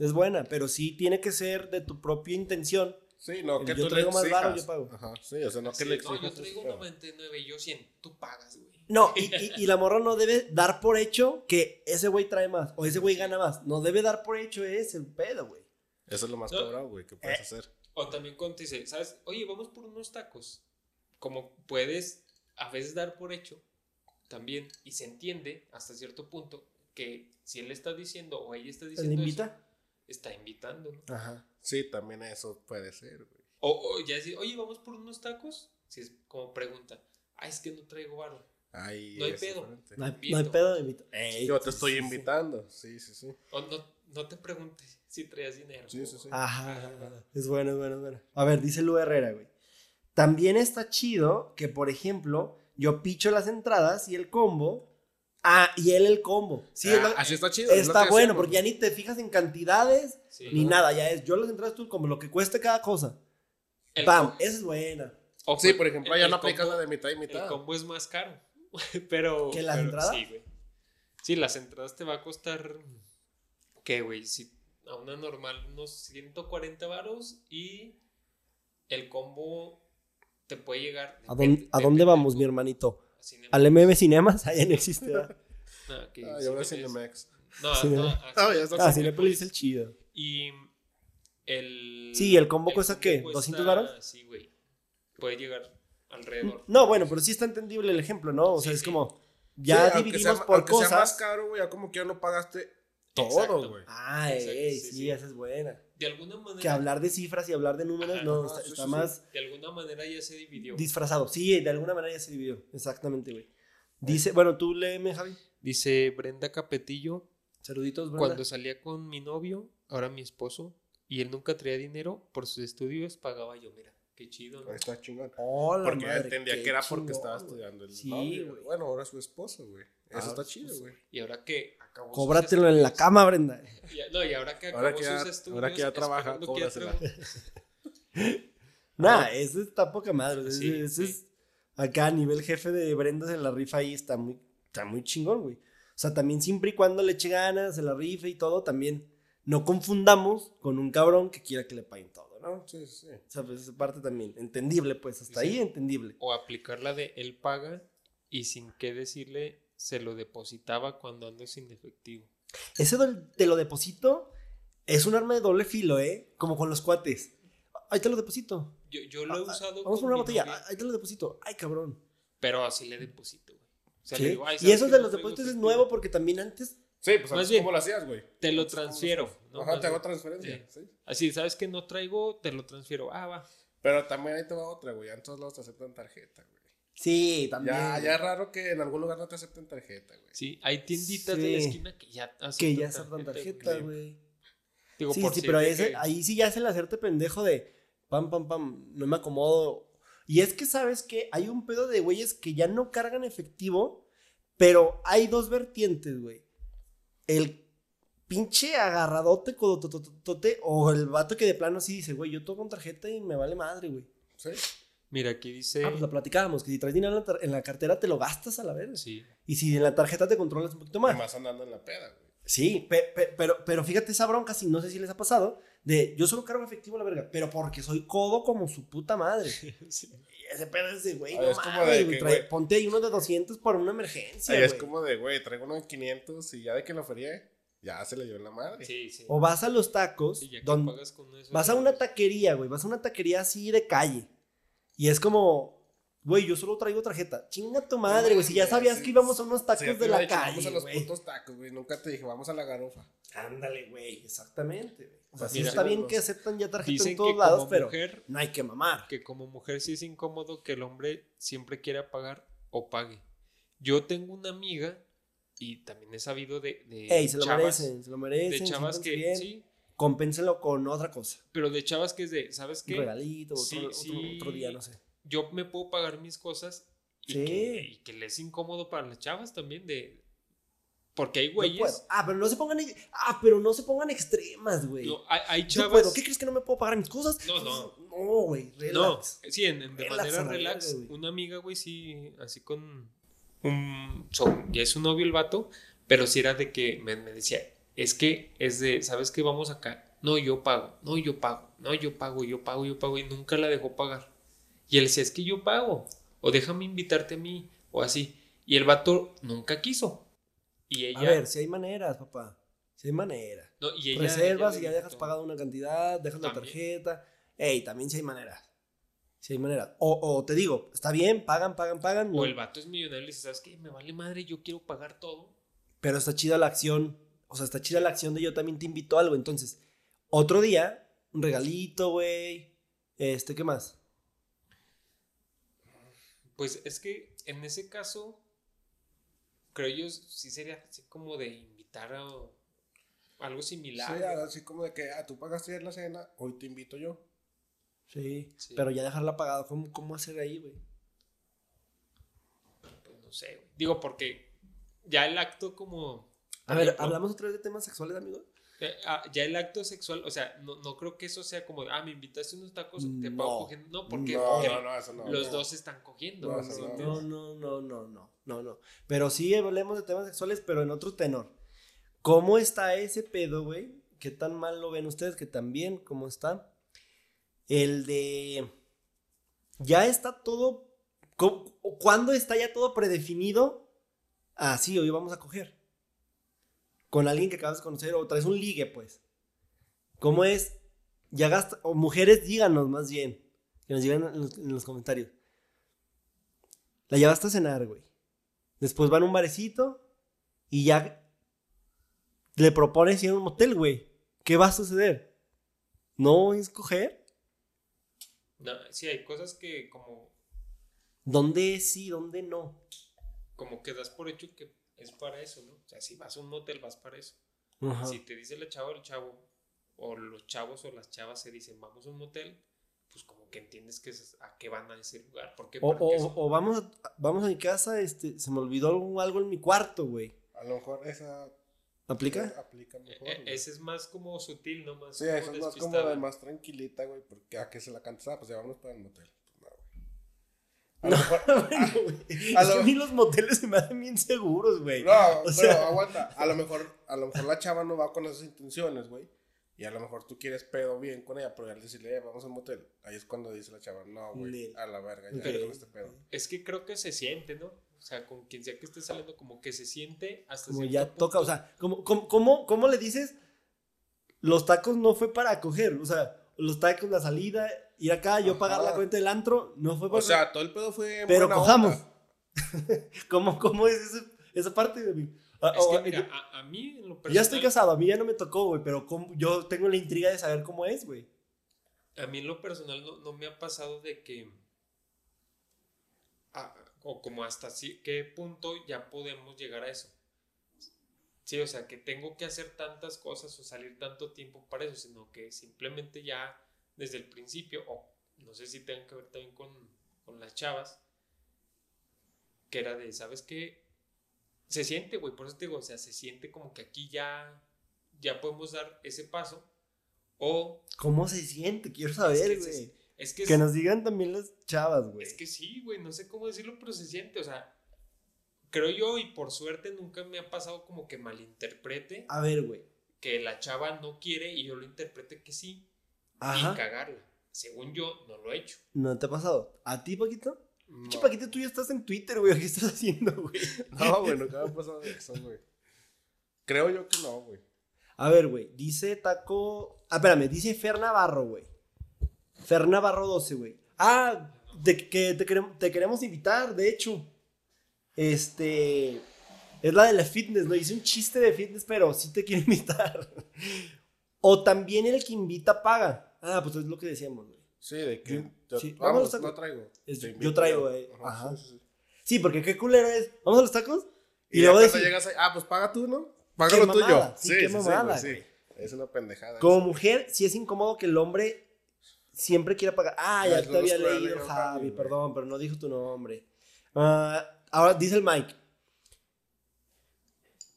Speaker 1: Es buena, pero sí tiene que ser de tu propia intención
Speaker 3: Sí, no, que
Speaker 1: yo
Speaker 3: tú
Speaker 1: traigo más baro, yo pago.
Speaker 3: Ajá, sí, o sea, no que le
Speaker 2: exijas. No, yo traigo 99 y yo 100, tú pagas, güey.
Speaker 1: No, y, y, la morra no debe dar por hecho que ese güey trae más o ese güey gana más. No debe dar por hecho ese pedo, güey.
Speaker 3: Eso es lo más no, güey, que puedes eh. hacer.
Speaker 2: O también cuando te dice, ¿sabes? Oye, vamos por unos tacos. Como puedes a veces dar por hecho también, y se entiende hasta cierto punto que si él está diciendo o ella está diciendo.
Speaker 1: ¿Le invita?
Speaker 2: Está invitando, ¿no?
Speaker 1: Ajá.
Speaker 3: Sí, también eso puede ser, güey.
Speaker 2: O, ya decir, oye, vamos por unos tacos. Si es como pregunta, ah, es que no traigo varo.
Speaker 3: Ay,
Speaker 2: no hay pedo.
Speaker 1: No hay, no hay, pedo de invitar.
Speaker 3: Yo te estoy invitando. Sí, sí, sí.
Speaker 2: O no, no te preguntes si traías dinero.
Speaker 3: Sí, sí, sí.
Speaker 1: Ajá. Es bueno, es bueno, es bueno. A ver, dice Lu Herrera, güey. También está chido que, por ejemplo, yo picho las entradas y el combo Ah, y él el combo. Sí,
Speaker 3: Ah, así está chido.
Speaker 1: Está bueno,
Speaker 3: hacemos.
Speaker 1: porque ya ni te fijas en cantidades
Speaker 2: Sí.
Speaker 1: ni nada. Ya es, yo las entradas tú como lo que cueste cada cosa.
Speaker 2: El
Speaker 1: Bam,
Speaker 2: com-
Speaker 1: esa es buena.
Speaker 2: ojo,
Speaker 3: Sí, por ejemplo,
Speaker 2: el-
Speaker 3: ya
Speaker 2: el
Speaker 3: no aplicas la de mitad y
Speaker 2: El
Speaker 3: mitad.
Speaker 2: combo es más caro. pero.
Speaker 1: ¿Que las
Speaker 2: pero
Speaker 1: entradas?
Speaker 2: Sí, güey. Sí, las entradas te va a costar. ¿Qué, güey? Si a una normal, unos 140 varos y el combo te puede llegar.
Speaker 1: ¿A dónde, ¿a
Speaker 2: depende
Speaker 1: dónde
Speaker 2: del
Speaker 1: vamos, mi hermanito? ¿Al MM Cinemas? Allá no existe. ¿verdad?
Speaker 2: No, que
Speaker 3: Ah, yo voy a
Speaker 2: Cinemex. No,
Speaker 1: Cine-
Speaker 2: no, a
Speaker 3: Ah, ya está.
Speaker 1: ah. Cinepolis es el chido.
Speaker 2: Y el.
Speaker 1: Sí, ¿el combo cuesta qué?
Speaker 2: cuesta-
Speaker 1: ¿200 varos?
Speaker 2: Sí, güey. Puede llegar alrededor.
Speaker 1: No, bueno, pero sí está entendible el ejemplo, ¿no? O sea,
Speaker 2: Sí,
Speaker 1: es
Speaker 2: sí.
Speaker 1: como, ya
Speaker 3: Sí, aunque
Speaker 1: dividimos
Speaker 3: sea-
Speaker 1: por
Speaker 3: aunque sea más
Speaker 1: cosas.
Speaker 3: caro, güey, ya como que ya no pagaste todo, güey.
Speaker 1: Ah,
Speaker 2: Exacto,
Speaker 1: ey,
Speaker 2: sí,
Speaker 1: sí,
Speaker 2: sí.
Speaker 1: esa es buena.
Speaker 2: De alguna manera.
Speaker 1: Que hablar de cifras y hablar de números,
Speaker 2: Ajá,
Speaker 1: no,
Speaker 3: ajá,
Speaker 1: está,
Speaker 3: sí,
Speaker 1: está
Speaker 3: sí, sí.
Speaker 1: más
Speaker 2: De alguna manera ya se dividió.
Speaker 1: disfrazado. Sí, de alguna manera ya se dividió. Exactamente, güey. Dice, bueno, tú léeme, Javi.
Speaker 2: Dice Brenda Capetillo,
Speaker 1: Saluditos, Brenda.
Speaker 2: cuando salía con mi novio, ahora mi esposo, y él nunca traía dinero, por sus estudios pagaba yo. Mira, qué chido, ¿no?
Speaker 3: Está chingón.
Speaker 1: Hola,
Speaker 3: Porque
Speaker 1: madre,
Speaker 3: entendía que era porque
Speaker 1: chingón,
Speaker 3: estaba
Speaker 1: güey.
Speaker 3: estudiando el
Speaker 1: Sí,
Speaker 3: novio.
Speaker 1: güey.
Speaker 3: Bueno, ahora su esposo, güey. Eso
Speaker 1: Ahora
Speaker 3: está chido, güey.
Speaker 2: Y ahora que acabó
Speaker 1: Cóbratelo en la cama, Brenda.
Speaker 2: y- no, y ahora que acabó
Speaker 3: Ahora que ya-
Speaker 2: sus estudios,
Speaker 3: ahora que ya trabaja, cóbrasela.
Speaker 1: Nah, ese está poca madre. Ese,
Speaker 2: Sí,
Speaker 1: ese
Speaker 2: sí.
Speaker 1: es acá a nivel jefe de Brenda en la rifa ahí está muy, está muy chingón, güey. O sea, también siempre y cuando le eche ganas, se la rife y todo, también no confundamos con un cabrón que quiera que le paguen todo, ¿no?
Speaker 3: Sí, sí.
Speaker 1: O sea, pues esa parte también, entendible, pues, hasta
Speaker 2: Sí.
Speaker 1: ahí entendible.
Speaker 2: O aplicar la de él paga y sin qué decirle, se lo depositaba cuando ando sin efectivo.
Speaker 1: Ese del- te lo deposito es un arma de doble filo, ¿eh? Como con los cuates. Ahí te lo deposito.
Speaker 2: Yo, yo lo he
Speaker 1: Ah,
Speaker 2: usado.
Speaker 1: Vamos
Speaker 2: con
Speaker 1: por una
Speaker 2: mi
Speaker 1: botella.
Speaker 2: novia,
Speaker 1: Ahí te lo deposito. Ay, cabrón.
Speaker 2: Pero así le deposito, güey. O sea,
Speaker 1: Sí.
Speaker 2: le digo, "Ay,
Speaker 1: Y
Speaker 2: ¿sabes
Speaker 1: eso de
Speaker 2: No
Speaker 1: los depósitos es
Speaker 2: efectivo".
Speaker 1: nuevo porque también antes.
Speaker 3: Sí, pues antes,
Speaker 2: bien,
Speaker 3: ¿cómo lo hacías, güey?
Speaker 2: Te lo
Speaker 3: Antes, ¿cómo lo
Speaker 2: transfiero. ¿no?
Speaker 3: Ajá, te hago transferencia.
Speaker 2: Sí.
Speaker 3: Sí.
Speaker 2: Así, ¿sabes que no traigo? Te lo transfiero. Ah, va.
Speaker 3: Pero también ahí te va otra, güey. En todos lados te aceptan tarjeta, güey.
Speaker 1: Sí, también.
Speaker 3: Ya, ya es raro que en algún lugar no te acepten tarjeta, güey.
Speaker 2: Sí, hay tienditas de la esquina que ya
Speaker 1: Que
Speaker 2: aceptan
Speaker 1: ya aceptan tarjeta,
Speaker 2: güey.
Speaker 1: güey.
Speaker 2: Digo,
Speaker 1: Sí,
Speaker 2: por
Speaker 1: sí, pero ese,
Speaker 2: que-
Speaker 1: ahí sí ya es el hacerte pendejo de pam, pam, pam, no me acomodo. Y es que, ¿sabes que Hay un pedo de güeyes que ya no cargan efectivo, pero hay dos vertientes, güey. El pinche agarradote, codotototote, o el vato que de plano sí dice, güey, yo toco con tarjeta y me vale madre, güey.
Speaker 3: Sí.
Speaker 2: Mira, aquí dice.
Speaker 1: Ah, pues lo platicábamos, que si traes dinero en la, tar- en la cartera te lo gastas a la vez.
Speaker 2: Sí.
Speaker 1: Y si en la tarjeta te controlas un poquito más.
Speaker 3: Además andando en la peda, güey.
Speaker 1: Sí, pe- pe- pero, pero fíjate esa bronca, si no sé si les ha pasado, de yo solo cargo efectivo a la verga, pero porque soy codo como su puta madre.
Speaker 2: Sí.
Speaker 1: Y ese pedo es de, güey,
Speaker 3: Ah,
Speaker 1: no
Speaker 3: es como
Speaker 1: mames,
Speaker 3: de
Speaker 1: güey,
Speaker 3: que,
Speaker 1: trae-
Speaker 3: güey.
Speaker 1: ponte ahí uno de 200 por una emergencia,
Speaker 3: Ahí es
Speaker 1: güey.
Speaker 3: como de, güey, traigo uno de 500 y ya de que lo ferié, ya se le dio en la madre.
Speaker 2: Sí, sí.
Speaker 1: O vas a los tacos,
Speaker 2: Sí, ya que pagas con eso,
Speaker 1: vas a una taquería, güey, vas a una taquería así de calle, y es como... Güey, yo solo traigo tarjeta. Chinga tu madre, güey. Si ya sabías
Speaker 3: sí,
Speaker 1: que íbamos a unos tacos de la
Speaker 3: dicho,
Speaker 1: calle,
Speaker 3: Vamos a los
Speaker 1: güey.
Speaker 3: putos tacos, güey. Nunca te dije, vamos a la garufa.
Speaker 1: Ándale, güey. Exactamente, güey. O sea, sí está bien que aceptan ya tarjeta
Speaker 2: Dicen
Speaker 1: en todos
Speaker 2: que
Speaker 1: lados,
Speaker 2: como
Speaker 1: pero
Speaker 2: mujer,
Speaker 1: no hay que mamar.
Speaker 2: que como mujer sí es incómodo que el hombre siempre quiera pagar o pague. Yo tengo una amiga y también he sabido de, de
Speaker 1: Ey, se lo
Speaker 2: chavas,
Speaker 1: merecen, se lo merecen.
Speaker 2: de chavas que
Speaker 1: bien,
Speaker 2: sí,
Speaker 1: Compénselo con otra cosa.
Speaker 2: pero de chavas que es de, ¿sabes
Speaker 1: Un
Speaker 2: qué?
Speaker 1: regalito, otro,
Speaker 2: Sí,
Speaker 1: otro-
Speaker 2: sí.
Speaker 1: otro día, no sé.
Speaker 2: Yo me puedo pagar mis cosas y,
Speaker 1: Sí.
Speaker 2: que, y que les es incómodo para las chavas también de porque hay güeyes.
Speaker 1: Ah, pero no se pongan. Ah, pero no se pongan extremas, güey.
Speaker 2: no, hay, chavas
Speaker 1: puedo. ¿Qué crees que no me puedo pagar mis cosas?
Speaker 2: No, no.
Speaker 1: No, güey.
Speaker 2: No,
Speaker 1: relax.
Speaker 2: sí, en, en- de
Speaker 1: Relax
Speaker 2: manera relax.
Speaker 1: güey.
Speaker 2: una amiga, güey, sí, así con un. son- ya es un novio el vato, pero sí era de que me, me decía, es que es de, ¿sabes qué? Vamos acá. No, yo pago, no, yo pago, no, yo pago, yo pago, yo pago, y nunca la dejó pagar. Y él decía, es que yo pago, o déjame invitarte a mí, o así. Y el vato nunca quiso. Y ella.
Speaker 1: A ver, si hay maneras, papá. Si hay maneras.
Speaker 2: no, y ella-
Speaker 1: Reservas
Speaker 2: ella
Speaker 1: y ya dejas pagada una cantidad, dejas la tarjeta. Ey, también si hay maneras. Si hay maneras. O, o te digo, está bien, pagan, pagan, pagan.
Speaker 2: O
Speaker 1: no-
Speaker 2: el vato es millonario y dice, ¿sabes qué? Me vale madre, yo quiero pagar todo.
Speaker 1: Pero está chida la acción. O sea, está chida la acción de yo también te invito a algo. Entonces, otro día, un regalito, güey. Este, ¿qué más?
Speaker 2: Pues es que en ese caso, creo yo sí sería así como de invitar a algo similar.
Speaker 3: Sí, así como de que, ah, tú pagaste ayer la cena, hoy te invito yo.
Speaker 1: Sí.
Speaker 2: Sí.
Speaker 1: Pero ya dejarla pagada. ¿Cómo, cómo hacer ahí, güey?
Speaker 2: Pues no sé, güey. Digo, porque ya el acto como...
Speaker 1: A ver, ¿hablamos otra vez de temas sexuales, amigo?
Speaker 2: Eh, ah, ya el acto sexual, o sea, no, no, creo que eso sea como, ah, me invitaste unos tacos, te puedo coger. No, porque, los dos están cogiendo.
Speaker 1: No, no, no, no, no, no, no. Pero sí hablemos de temas sexuales, pero en otro tenor. ¿Cómo está ese pedo, güey? ¿Qué tan mal lo ven ustedes? Que también, ¿cómo está? El de... Ya está todo... ¿Cuándo está ya todo predefinido? Ah, sí, hoy vamos a coger con alguien que acabas de conocer o traes un ligue, pues. ¿Cómo es? Ya gasta, o mujeres, díganos más bien, que nos digan en los, comentarios. La llevaste a cenar, güey. Después van a un barecito y ya le propones ir a un motel, güey. ¿Qué va a suceder? ¿No es coger?
Speaker 2: No, sí, hay cosas que como...
Speaker 1: ¿Dónde sí, dónde no?
Speaker 2: Como que das por hecho que es para eso, ¿no? O sea, si vas a un motel, vas para eso. Si te dice la chava o el chavo, o los chavos o las chavas se dicen, vamos a un motel, pues como que entiendes que es a qué van a ese lugar. ¿Por qué?
Speaker 1: O, o, vamos, a, vamos a mi casa, este, se me olvidó algo, en mi cuarto, güey.
Speaker 3: A lo mejor esa...
Speaker 1: ¿Aplica?
Speaker 3: Aplica mejor.
Speaker 2: E, ese es más como sutil, ¿no? Más
Speaker 3: sí, esa es más como más tranquilita, güey, porque a qué se la cantas, ah, pues ya vamos para el motel.
Speaker 1: A lo mejor. a, es que a mí los moteles se me hacen bien seguros, güey.
Speaker 3: No, pero aguanta. A lo, mejor, a lo mejor la chava no va con esas intenciones, güey. Y a lo mejor tú quieres pedo bien con ella, pero al decirle, eh, vamos al motel. Ahí es cuando dice la chava, no, güey, a la verga, ya con este pedo.
Speaker 2: Es que creo que se siente, ¿no? O sea, con quien sea que esté saliendo, como que se siente hasta
Speaker 1: Como ya toca, o sea, ¿cómo, cómo, cómo le dices? Los tacos no fue para coger, o sea, los tacos, la salida, ir acá, yo pagar la cuenta del antro, no fue
Speaker 3: O sea, todo el pedo fue.
Speaker 1: Pero cojamos. ¿Cómo, ¿Cómo, es esa parte de mí?
Speaker 2: Ah, es que, oh, mira, a, mí en lo
Speaker 1: personal, Ya estoy casado, a mí ya no me tocó, güey, pero yo tengo la intriga de saber cómo es, güey.
Speaker 2: A mí en lo personal no, no me ha pasado de que. o como hasta qué punto ya podemos llegar a eso. Sí, o sea, que tengo que hacer tantas cosas o salir tanto tiempo para eso, sino que simplemente ya desde el principio, o no sé si tenga que ver también con, con las chavas, que era de, ¿sabes qué? Se siente, güey, por eso te digo, o sea, se siente como que aquí ya, ya podemos dar ese paso, o...
Speaker 1: ¿Cómo se siente? Quiero saber, güey. Es que, que nos digan también las chavas, güey.
Speaker 2: Es que sí, güey, no sé cómo decirlo, pero se siente, o sea, creo yo, y por suerte nunca me ha pasado como que malinterprete.
Speaker 1: A ver, güey.
Speaker 2: Que la chava no quiere y yo lo interprete que sí y cagarla. Según yo, no lo he hecho.
Speaker 1: ¿No te ha pasado? ¿A ti, Paquito? No. Paquito, tú ya estás en Twitter, güey. ¿Qué estás haciendo, güey?
Speaker 3: No, güey, nunca me ha pasado eso, güey. Creo yo que no, güey.
Speaker 1: A ver, güey. Dice Taco. Ah, espérame. Dice Fer Navarro, güey. Fer Navarro 12, güey. Ah, de que te queremos, te queremos invitar, de hecho. Este. Es la de la fitness, ¿no? Hice un chiste de fitness, pero sí te quiero invitar. o también el que invita paga. Ah, pues es lo que decíamos, güey.
Speaker 3: Sí, de que. sí. Vamos, no traigo.
Speaker 1: yo traigo, güey. Ajá. Sí, porque qué culero es. Vamos a los tacos.
Speaker 3: Y, luego decir. llegas ahí, ah, pues paga tú, ¿no? Paga lo tuyo. Sí, qué mamada, sí, Es una pendejada.
Speaker 1: Como mujer, sí es incómodo que el hombre siempre quiera pagar. Ah, ya, te había leído, Javi, perdón, pero no dijo tu nombre. Uh, ahora dice el Mike.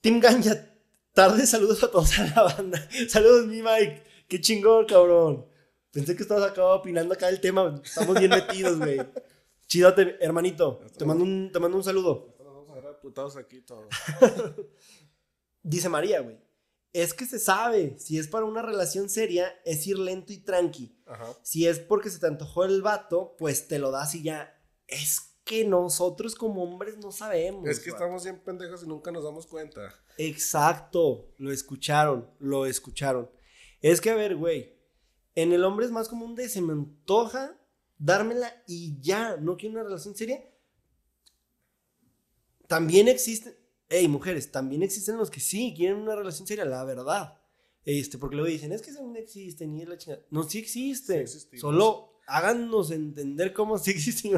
Speaker 1: Tim Ganja, tarde saludos a todos a la banda. Saludos, mi Mike. Qué chingón, cabrón. Pensé que estabas acá opinando acá del tema. Estamos bien metidos, güey. Chidote, hermanito. Te mando un, te mando un saludo.
Speaker 3: Vamos a agarrar putados aquí todo.
Speaker 1: Dice María, güey. Es que se sabe, si es para una relación seria, es ir lento y tranqui. Si es porque se te antojó el vato, pues te lo das y ya. Es que nosotros como hombres no sabemos.
Speaker 3: Es que estamos bien pendejos y nunca nos damos cuenta.
Speaker 1: Exacto, lo escucharon, lo escucharon. Es que, a ver, güey, en el hombre es más común de se me antoja dármela y ya, no quiero una relación seria. También existen, hey, mujeres, también existen los que sí quieren una relación seria, la verdad. Este, porque luego dicen, es que no existen y es la chingada. No, sí existe. Solo háganos entender cómo sí existen.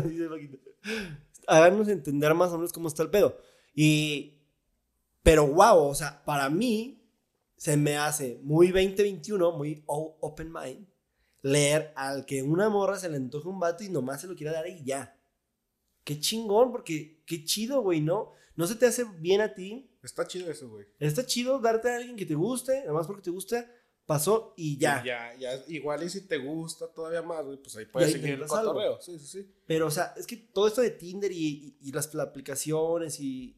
Speaker 1: háganos entender más o menos cómo está el pedo. Y, pero wow, o sea, para mí, se me hace muy 2021, muy open mind, leer al que una morra se le antoje un vato y nomás se lo quiera dar y ya. Qué chingón, porque qué chido, güey, ¿no? no se te hace bien a ti.
Speaker 3: Está chido eso, güey.
Speaker 1: Está chido darte a alguien que te guste, nada más porque te gusta, pasó y ya.
Speaker 3: ya, ya, igual y si te gusta todavía más, güey, pues ahí puedes seguir el cotorreo. Sí, sí, sí.
Speaker 1: Pero, o sea, es que todo esto de Tinder y, y, las, aplicaciones y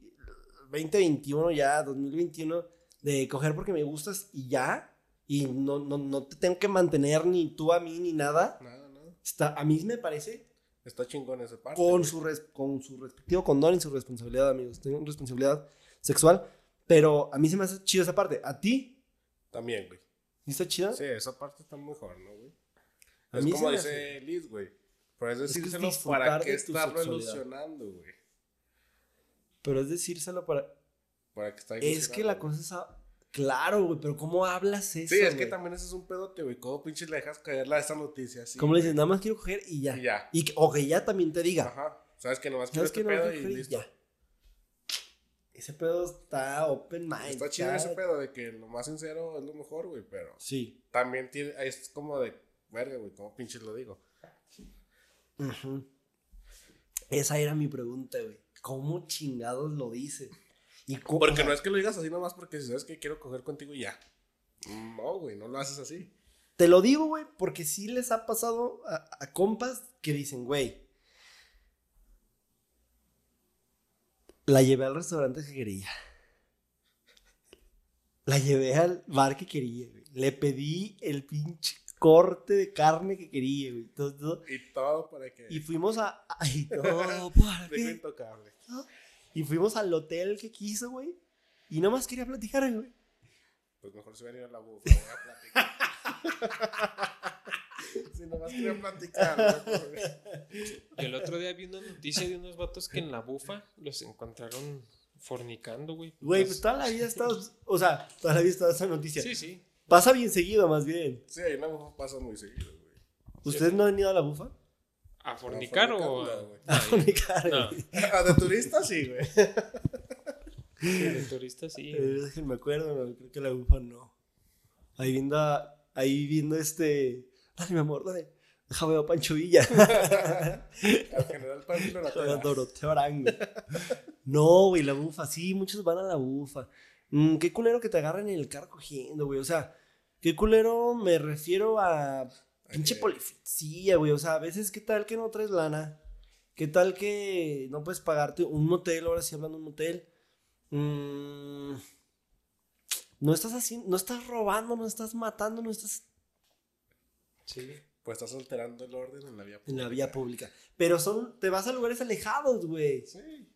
Speaker 1: 2021 ya, 2021, de coger porque me gustas y ya, y no, no, no te tengo que mantener ni tú a mí ni nada. Nada, nada. Está, a mí me parece
Speaker 3: Está chingón ese parte.
Speaker 1: Con su, con su respectivo condón y su responsabilidad, amigos. Tengo responsabilidad sexual. Pero a mí se me hace chido esa parte. ¿A ti?
Speaker 3: También, güey.
Speaker 1: ¿Y está chida?
Speaker 3: Sí, esa parte está mejor, ¿no, güey? Es como dice Liz, güey. Pero es decírselo para que estarlo ilusionando, güey.
Speaker 1: Pero es decírselo para.
Speaker 3: Para que está
Speaker 1: Es que la cosa es Claro, güey, pero ¿cómo hablas eso?
Speaker 3: Sí, es que también ese es un pedote, güey. ¿Cómo pinches le dejas caerla esa noticia así?
Speaker 1: ¿Cómo le dices? Nada más quiero coger y ya. Y ya. Y, o que ya también te diga.
Speaker 3: Ajá. Sabes que nomás quiero este pedo y listo. Ya.
Speaker 1: Ese pedo está open mind.
Speaker 3: Está chido ese pedo de que lo más sincero es lo mejor, güey, pero.
Speaker 1: Sí.
Speaker 3: También tiene, es como de, verga, güey, ¿cómo pinches lo digo?
Speaker 1: Esa era mi pregunta, güey. ¿Cómo chingados lo
Speaker 3: porque no es que lo digas así nomás porque si sabes que quiero coger contigo y ya. No, güey, no lo haces así.
Speaker 1: Te lo digo, güey, porque sí les ha pasado a, compas que dicen, güey, la llevé al restaurante que quería. La llevé al bar que quería, güey. Le pedí el pinche corte de carne que quería, güey.
Speaker 3: Y todo para que.
Speaker 1: Y fuimos a. Y todo para
Speaker 3: que. intocable.
Speaker 1: Y fuimos al hotel que quiso, güey. Y nomás quería platicar, güey.
Speaker 3: Pues mejor se hubiera ido a la bufa, voy a platicar. si nomás quería platicar, güey.
Speaker 2: El otro día vi una noticia de unos vatos que en la bufa los encontraron fornicando, güey.
Speaker 1: Güey, pues toda la vida estás. O sea, toda la vida está esa noticia.
Speaker 2: Sí, sí.
Speaker 1: Pasa bien seguido, más bien.
Speaker 3: Sí, en la bufa pasa muy seguido, güey.
Speaker 1: ¿Ustedes no han ido a la bufa?
Speaker 2: ¿A fornicar o.?
Speaker 1: A fornicar.
Speaker 3: No. ¿A de turista sí, güey.
Speaker 2: De turista sí.
Speaker 1: Eh, me acuerdo, no, creo que la bufa no. Ahí viendo, ahí viendo este. Dale, mi amor, dale. Déjame a Pancho Villa.
Speaker 3: Al general Pancho
Speaker 1: la Doroteo Arango. No, güey, la bufa. Sí, muchos van a la bufa. Mm, qué culero que te agarren en el carro cogiendo, güey. O sea, qué culero me refiero a Pinche polificía, güey. O sea, a veces, ¿qué tal que no traes lana? ¿Qué tal que no puedes pagarte un motel? Ahora sí hablando de un motel. Mm, no estás haciendo, no estás robando, no estás matando, no estás.
Speaker 3: Sí. Pues estás alterando el orden en la vía
Speaker 1: pública. En la vía pública. Pero son, te vas a lugares alejados, güey.
Speaker 2: Sí.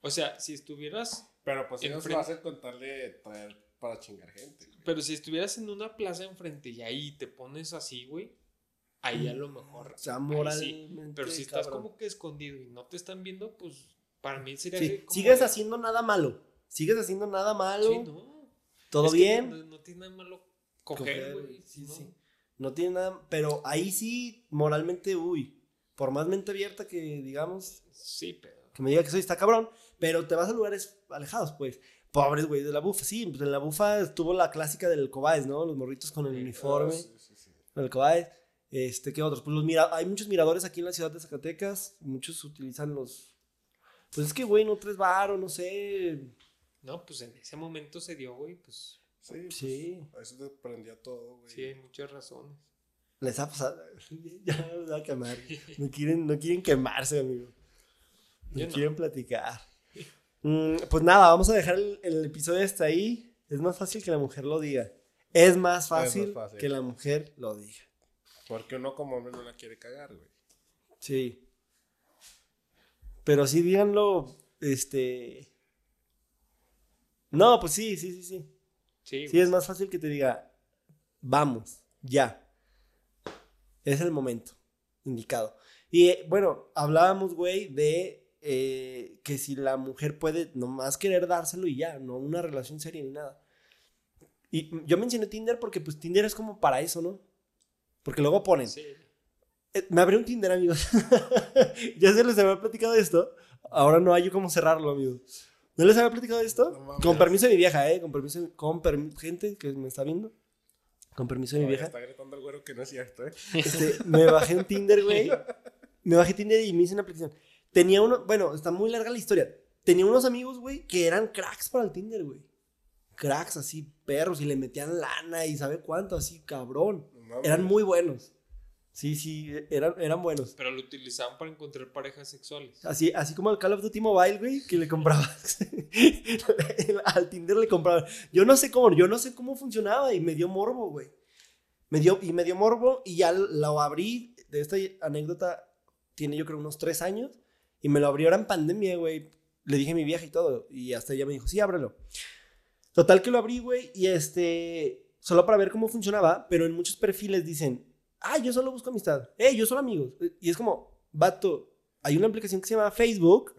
Speaker 2: O sea, si estuvieras.
Speaker 3: Pero pues ellos lo hacen contarle traer para chingar gente.
Speaker 2: Pero si estuvieras en una plaza enfrente y ahí te pones así, güey ahí a lo mejor.
Speaker 1: O sea, moralmente.
Speaker 2: Pero si estás como que escondido y no te están viendo, pues para mí sería. Sí.
Speaker 1: Sigues haciendo nada malo. Sigues haciendo nada malo. Sí, no. ¿Todo bien?
Speaker 2: No, tiene nada malo coger, güey. Sí, ¿no? sí.
Speaker 1: No tiene nada. Pero ahí sí, moralmente, uy. Por más mente abierta que digamos.
Speaker 2: Sí, pero.
Speaker 1: Que me diga que soy está cabrón. Pero te vas a lugares alejados, pues. Pobres, güey, de la bufa. Sí, pues en la bufa estuvo la clásica del Cobáez, ¿no? Los morritos con el uniforme. Sí, sí, sí. El Cobáez. Este, ¿qué otros? Pues los mira hay muchos miradores aquí en la ciudad de Zacatecas. Muchos utilizan los. Pues es que, güey, no tres varos, no sé.
Speaker 2: No, pues en ese momento se dio, güey, pues.
Speaker 3: Sí, pues, sí. A veces te prendía todo, güey.
Speaker 2: Sí, hay muchas razones.
Speaker 1: Les ha pasado. ya me va a quemar. No quieren, no quieren quemarse, amigo. No, quieren platicar. Mm, pues nada, vamos a dejar el, el, episodio hasta ahí. Es más fácil que la mujer lo diga. Es más fácil, es más fácil. que la mujer lo diga.
Speaker 3: Porque uno como hombre no la quiere cagar, güey.
Speaker 1: Sí. Pero sí, díganlo, este... No, pues sí, sí, sí, sí. Sí, sí es más fácil que te diga, vamos, ya. Es el momento indicado. Y eh, bueno, hablábamos, güey, de eh, que si la mujer puede nomás querer dárselo y ya, no una relación seria ni nada. Y yo mencioné Tinder porque pues Tinder es como para eso, ¿no? Porque luego ponen. Eh, me abrió un Tinder, amigos. ya se les había platicado esto. Ahora no hay cómo cerrarlo, amigos. ¿No les había platicado esto? con permiso de mi vieja, ¿eh? Con permiso, con gente que me está viendo. Con permiso de mi vieja.
Speaker 3: Está gritando el güero que no es cierto, ¿eh?
Speaker 1: Este, me bajé un Tinder, güey. Me bajé Tinder y me hice una aplicación. Tenía uno, bueno, está muy larga la historia. tenía unos amigos, güey, que eran cracks para el Tinder, güey. Cracks así, perros, y le metían lana y sabe cuánto, así, cabrón. Eran muy buenos. Sí, sí, eran, eran buenos.
Speaker 2: Pero lo utilizaban para encontrar parejas sexuales.
Speaker 1: Así, así como el Call of Duty Mobile, güey, que le comprabas. al Tinder le compraban. Yo no sé cómo, yo no sé cómo funcionaba y me dio morbo, güey. Me dio, y me dio morbo y ya lo abrí. De esta anécdota tiene yo creo unos tres años. Y me lo abrió ahora en pandemia, güey. Le dije a mi vieja y todo. Y hasta ella me dijo, sí, ábrelo. Total que lo abrí, güey. Y este, solo para ver cómo funcionaba. Pero en muchos perfiles dicen, ah, yo solo busco amistad. Eh, yo solo amigos. Y es como, vato, hay una aplicación que se llama Facebook.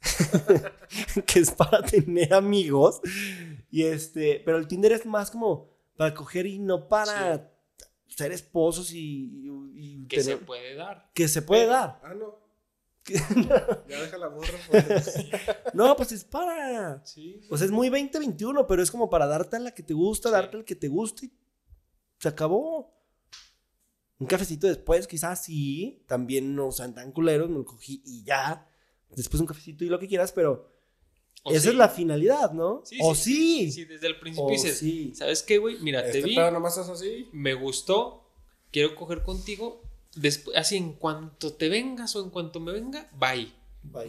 Speaker 1: que es para tener amigos. Y este, pero el Tinder es más como para coger y no para ser esposos y.
Speaker 2: que se puede dar.
Speaker 1: Que se puede dar.
Speaker 3: Ah, no. ya deja la borra. Pues.
Speaker 1: no, pues es para. Sí. O sea, es muy 2021, pero es como para darte a la que te gusta, darte al que te guste. Y se acabó. Un cafecito después, quizás sí. También no sean tan culeros, me lo cogí y ya. Después un cafecito y lo que quieras, pero. esa es la finalidad, ¿no? Sí, o sí.
Speaker 2: Sí, desde el principio dices, ¿sabes qué, güey? Mira, te este vi.
Speaker 3: nomás es así.
Speaker 2: Me gustó. Quiero coger contigo Después, así en cuanto te vengas o en cuanto me venga, bye.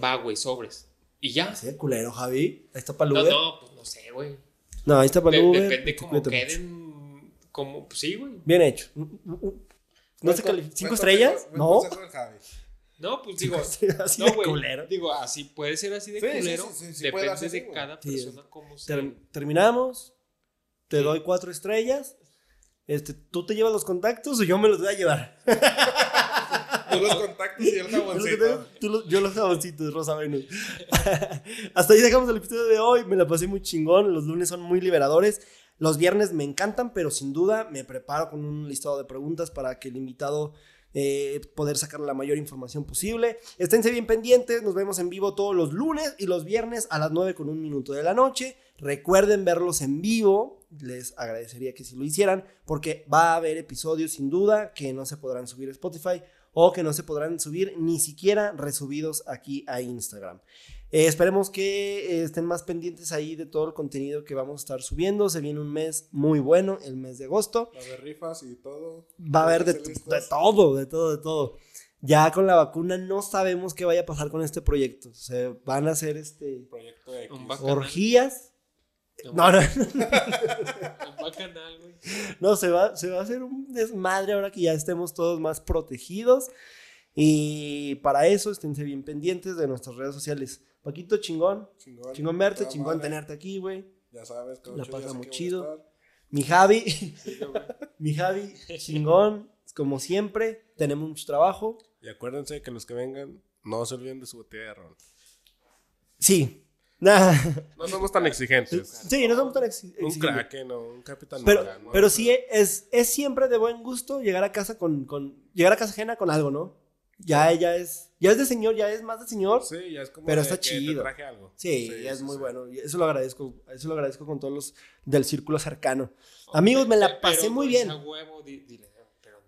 Speaker 2: Va, güey, sobres. Y ya.
Speaker 1: Sí, culero, Javi. Ahí está para
Speaker 2: No, no, pues no sé, güey.
Speaker 1: No, ahí está para
Speaker 2: Depende cómo queden. Como, pues sí, güey.
Speaker 1: Bien hecho. ¿No se califica? ¿Cinco estrellas? No.
Speaker 2: No, pues digo, así no, de culero. Digo, así puede ser así de culero. Depende de cada persona cómo se.
Speaker 1: terminamos. Te doy cuatro estrellas. Este, ¿tú te llevas los contactos o yo me los voy a llevar?
Speaker 3: Tú los contactos y el jaboncito.
Speaker 1: yo los jaboncitos, Rosa Venus. Hasta ahí dejamos el episodio de hoy. Me la pasé muy chingón. Los lunes son muy liberadores. Los viernes me encantan, pero sin duda me preparo con un listado de preguntas para que el invitado eh, poder sacar la mayor información posible. Esténse bien pendientes, nos vemos en vivo todos los lunes y los viernes a las 9 con un minuto de la noche. Recuerden verlos en vivo, les agradecería que si lo hicieran, porque va a haber episodios sin duda que no se podrán subir a Spotify o que no se podrán subir ni siquiera resubidos aquí a Instagram. Eh, esperemos que eh, estén más pendientes ahí de todo el contenido que vamos a estar subiendo. Se viene un mes muy bueno, el mes de agosto.
Speaker 3: Va a haber rifas y todo.
Speaker 1: Va a haber de, todo, de todo, de todo. Ya con la vacuna no sabemos qué vaya a pasar con este proyecto. Se van a hacer este
Speaker 3: proyecto de
Speaker 1: orgías. No, no. no, se va, se va a hacer un desmadre ahora que ya estemos todos más protegidos. Y para eso esténse bien pendientes de nuestras redes sociales. Paquito, chingón. Chingón, verte, chingón tenerte aquí, güey.
Speaker 3: Ya sabes, que
Speaker 1: La pasa muy chido. Mi Javi. mi Javi, chingón. Como siempre, tenemos mucho trabajo.
Speaker 3: Y acuérdense que los que vengan, no se olviden de su botella de ron.
Speaker 1: Sí.
Speaker 3: No somos tan exigentes.
Speaker 1: Sí, no somos tan exigentes.
Speaker 3: Un crack, no, un capitán.
Speaker 1: Pero, pero sí es, es siempre de buen gusto llegar a casa con, con llegar a casa ajena con algo, ¿no? Ya ella es, ya es de señor, ya es más de señor.
Speaker 3: Sí, ya es como
Speaker 1: pero está chido.
Speaker 3: traje algo.
Speaker 1: Sí, es muy bueno. Eso lo agradezco, eso lo agradezco con todos los del círculo cercano. Amigos, me la pasé muy bien.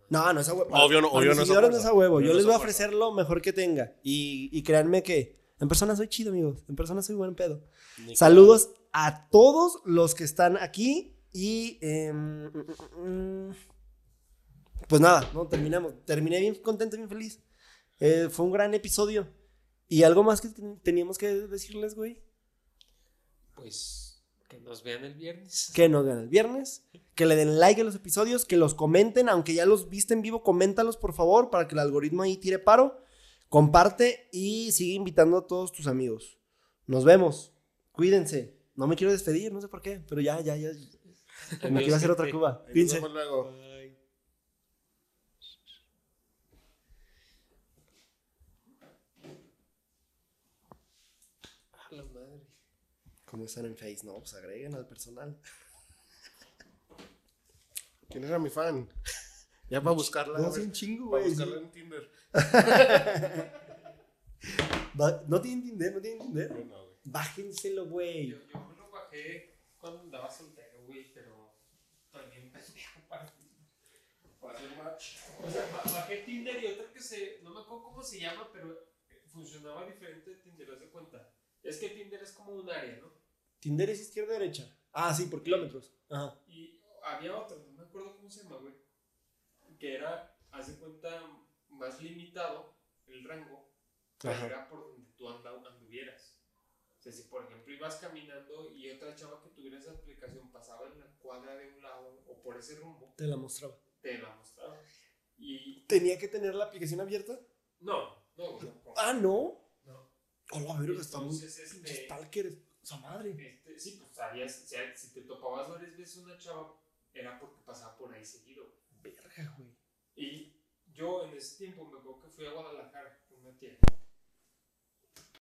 Speaker 1: no, no es a huevo.
Speaker 3: Obvio no, obvio no,
Speaker 1: es a huevo. Yo les voy a ofrecer lo mejor que tenga. Y, y créanme que en persona soy chido, amigos. En persona soy buen pedo. Saludos a todos los que están aquí. Y em, pues nada, no terminamos. Terminé bien contento, bien feliz. Eh, fue un gran episodio. ¿Y algo más que teníamos que decirles, güey?
Speaker 2: Pues que nos vean el viernes.
Speaker 1: Que nos vean el viernes. Que le den like a los episodios. Que los comenten. Aunque ya los viste en vivo, coméntalos por favor. Para que el algoritmo ahí tire paro. Comparte y sigue invitando a todos tus amigos. Nos vemos. Cuídense. No me quiero despedir, no sé por qué. Pero ya, ya, ya. Me quiero hacer otra cuba. Cuídense. luego. ¿Cómo están en Face? No, pues agreguen al personal.
Speaker 3: ¿Quién era mi fan? Ya para buscarla.
Speaker 1: No, un chingo, güey.
Speaker 3: Para buscarla en Tinder.
Speaker 1: no tienen Tinder, no tienen Tinder. No, güey. Bájenselo, güey.
Speaker 2: Yo, yo lo bajé cuando andaba soltero, güey, pero también pendejo para, para hacer match. O sea, bajé Tinder y otra que se. No me acuerdo cómo se llama, pero funcionaba diferente de Tinder, haz de cuenta Es que Tinder es como un área, ¿no?
Speaker 1: Tinder es izquierda-derecha. Ah, sí, por kilómetros. Ajá.
Speaker 2: Y había otro, no me acuerdo cómo se llama, güey. Que era, hace cuenta, más limitado el rango, pero era por donde tú anduvieras. O sea, si por ejemplo ibas caminando y otra chava que tuviera esa aplicación pasaba en la cuadra de un lado o por ese rumbo,
Speaker 1: te la mostraba.
Speaker 2: Te la mostraba. Y...
Speaker 1: ¿Tenía que tener la aplicación abierta?
Speaker 2: No, no,
Speaker 1: Ah, no. No. Hola, verga, está muy. Este, stalker, esa madre.
Speaker 2: Este, sí, pues sabías, si te topabas varias veces una chava, era porque pasaba por ahí seguido. Y yo en ese tiempo me acuerdo que fui a Guadalajara con una tía.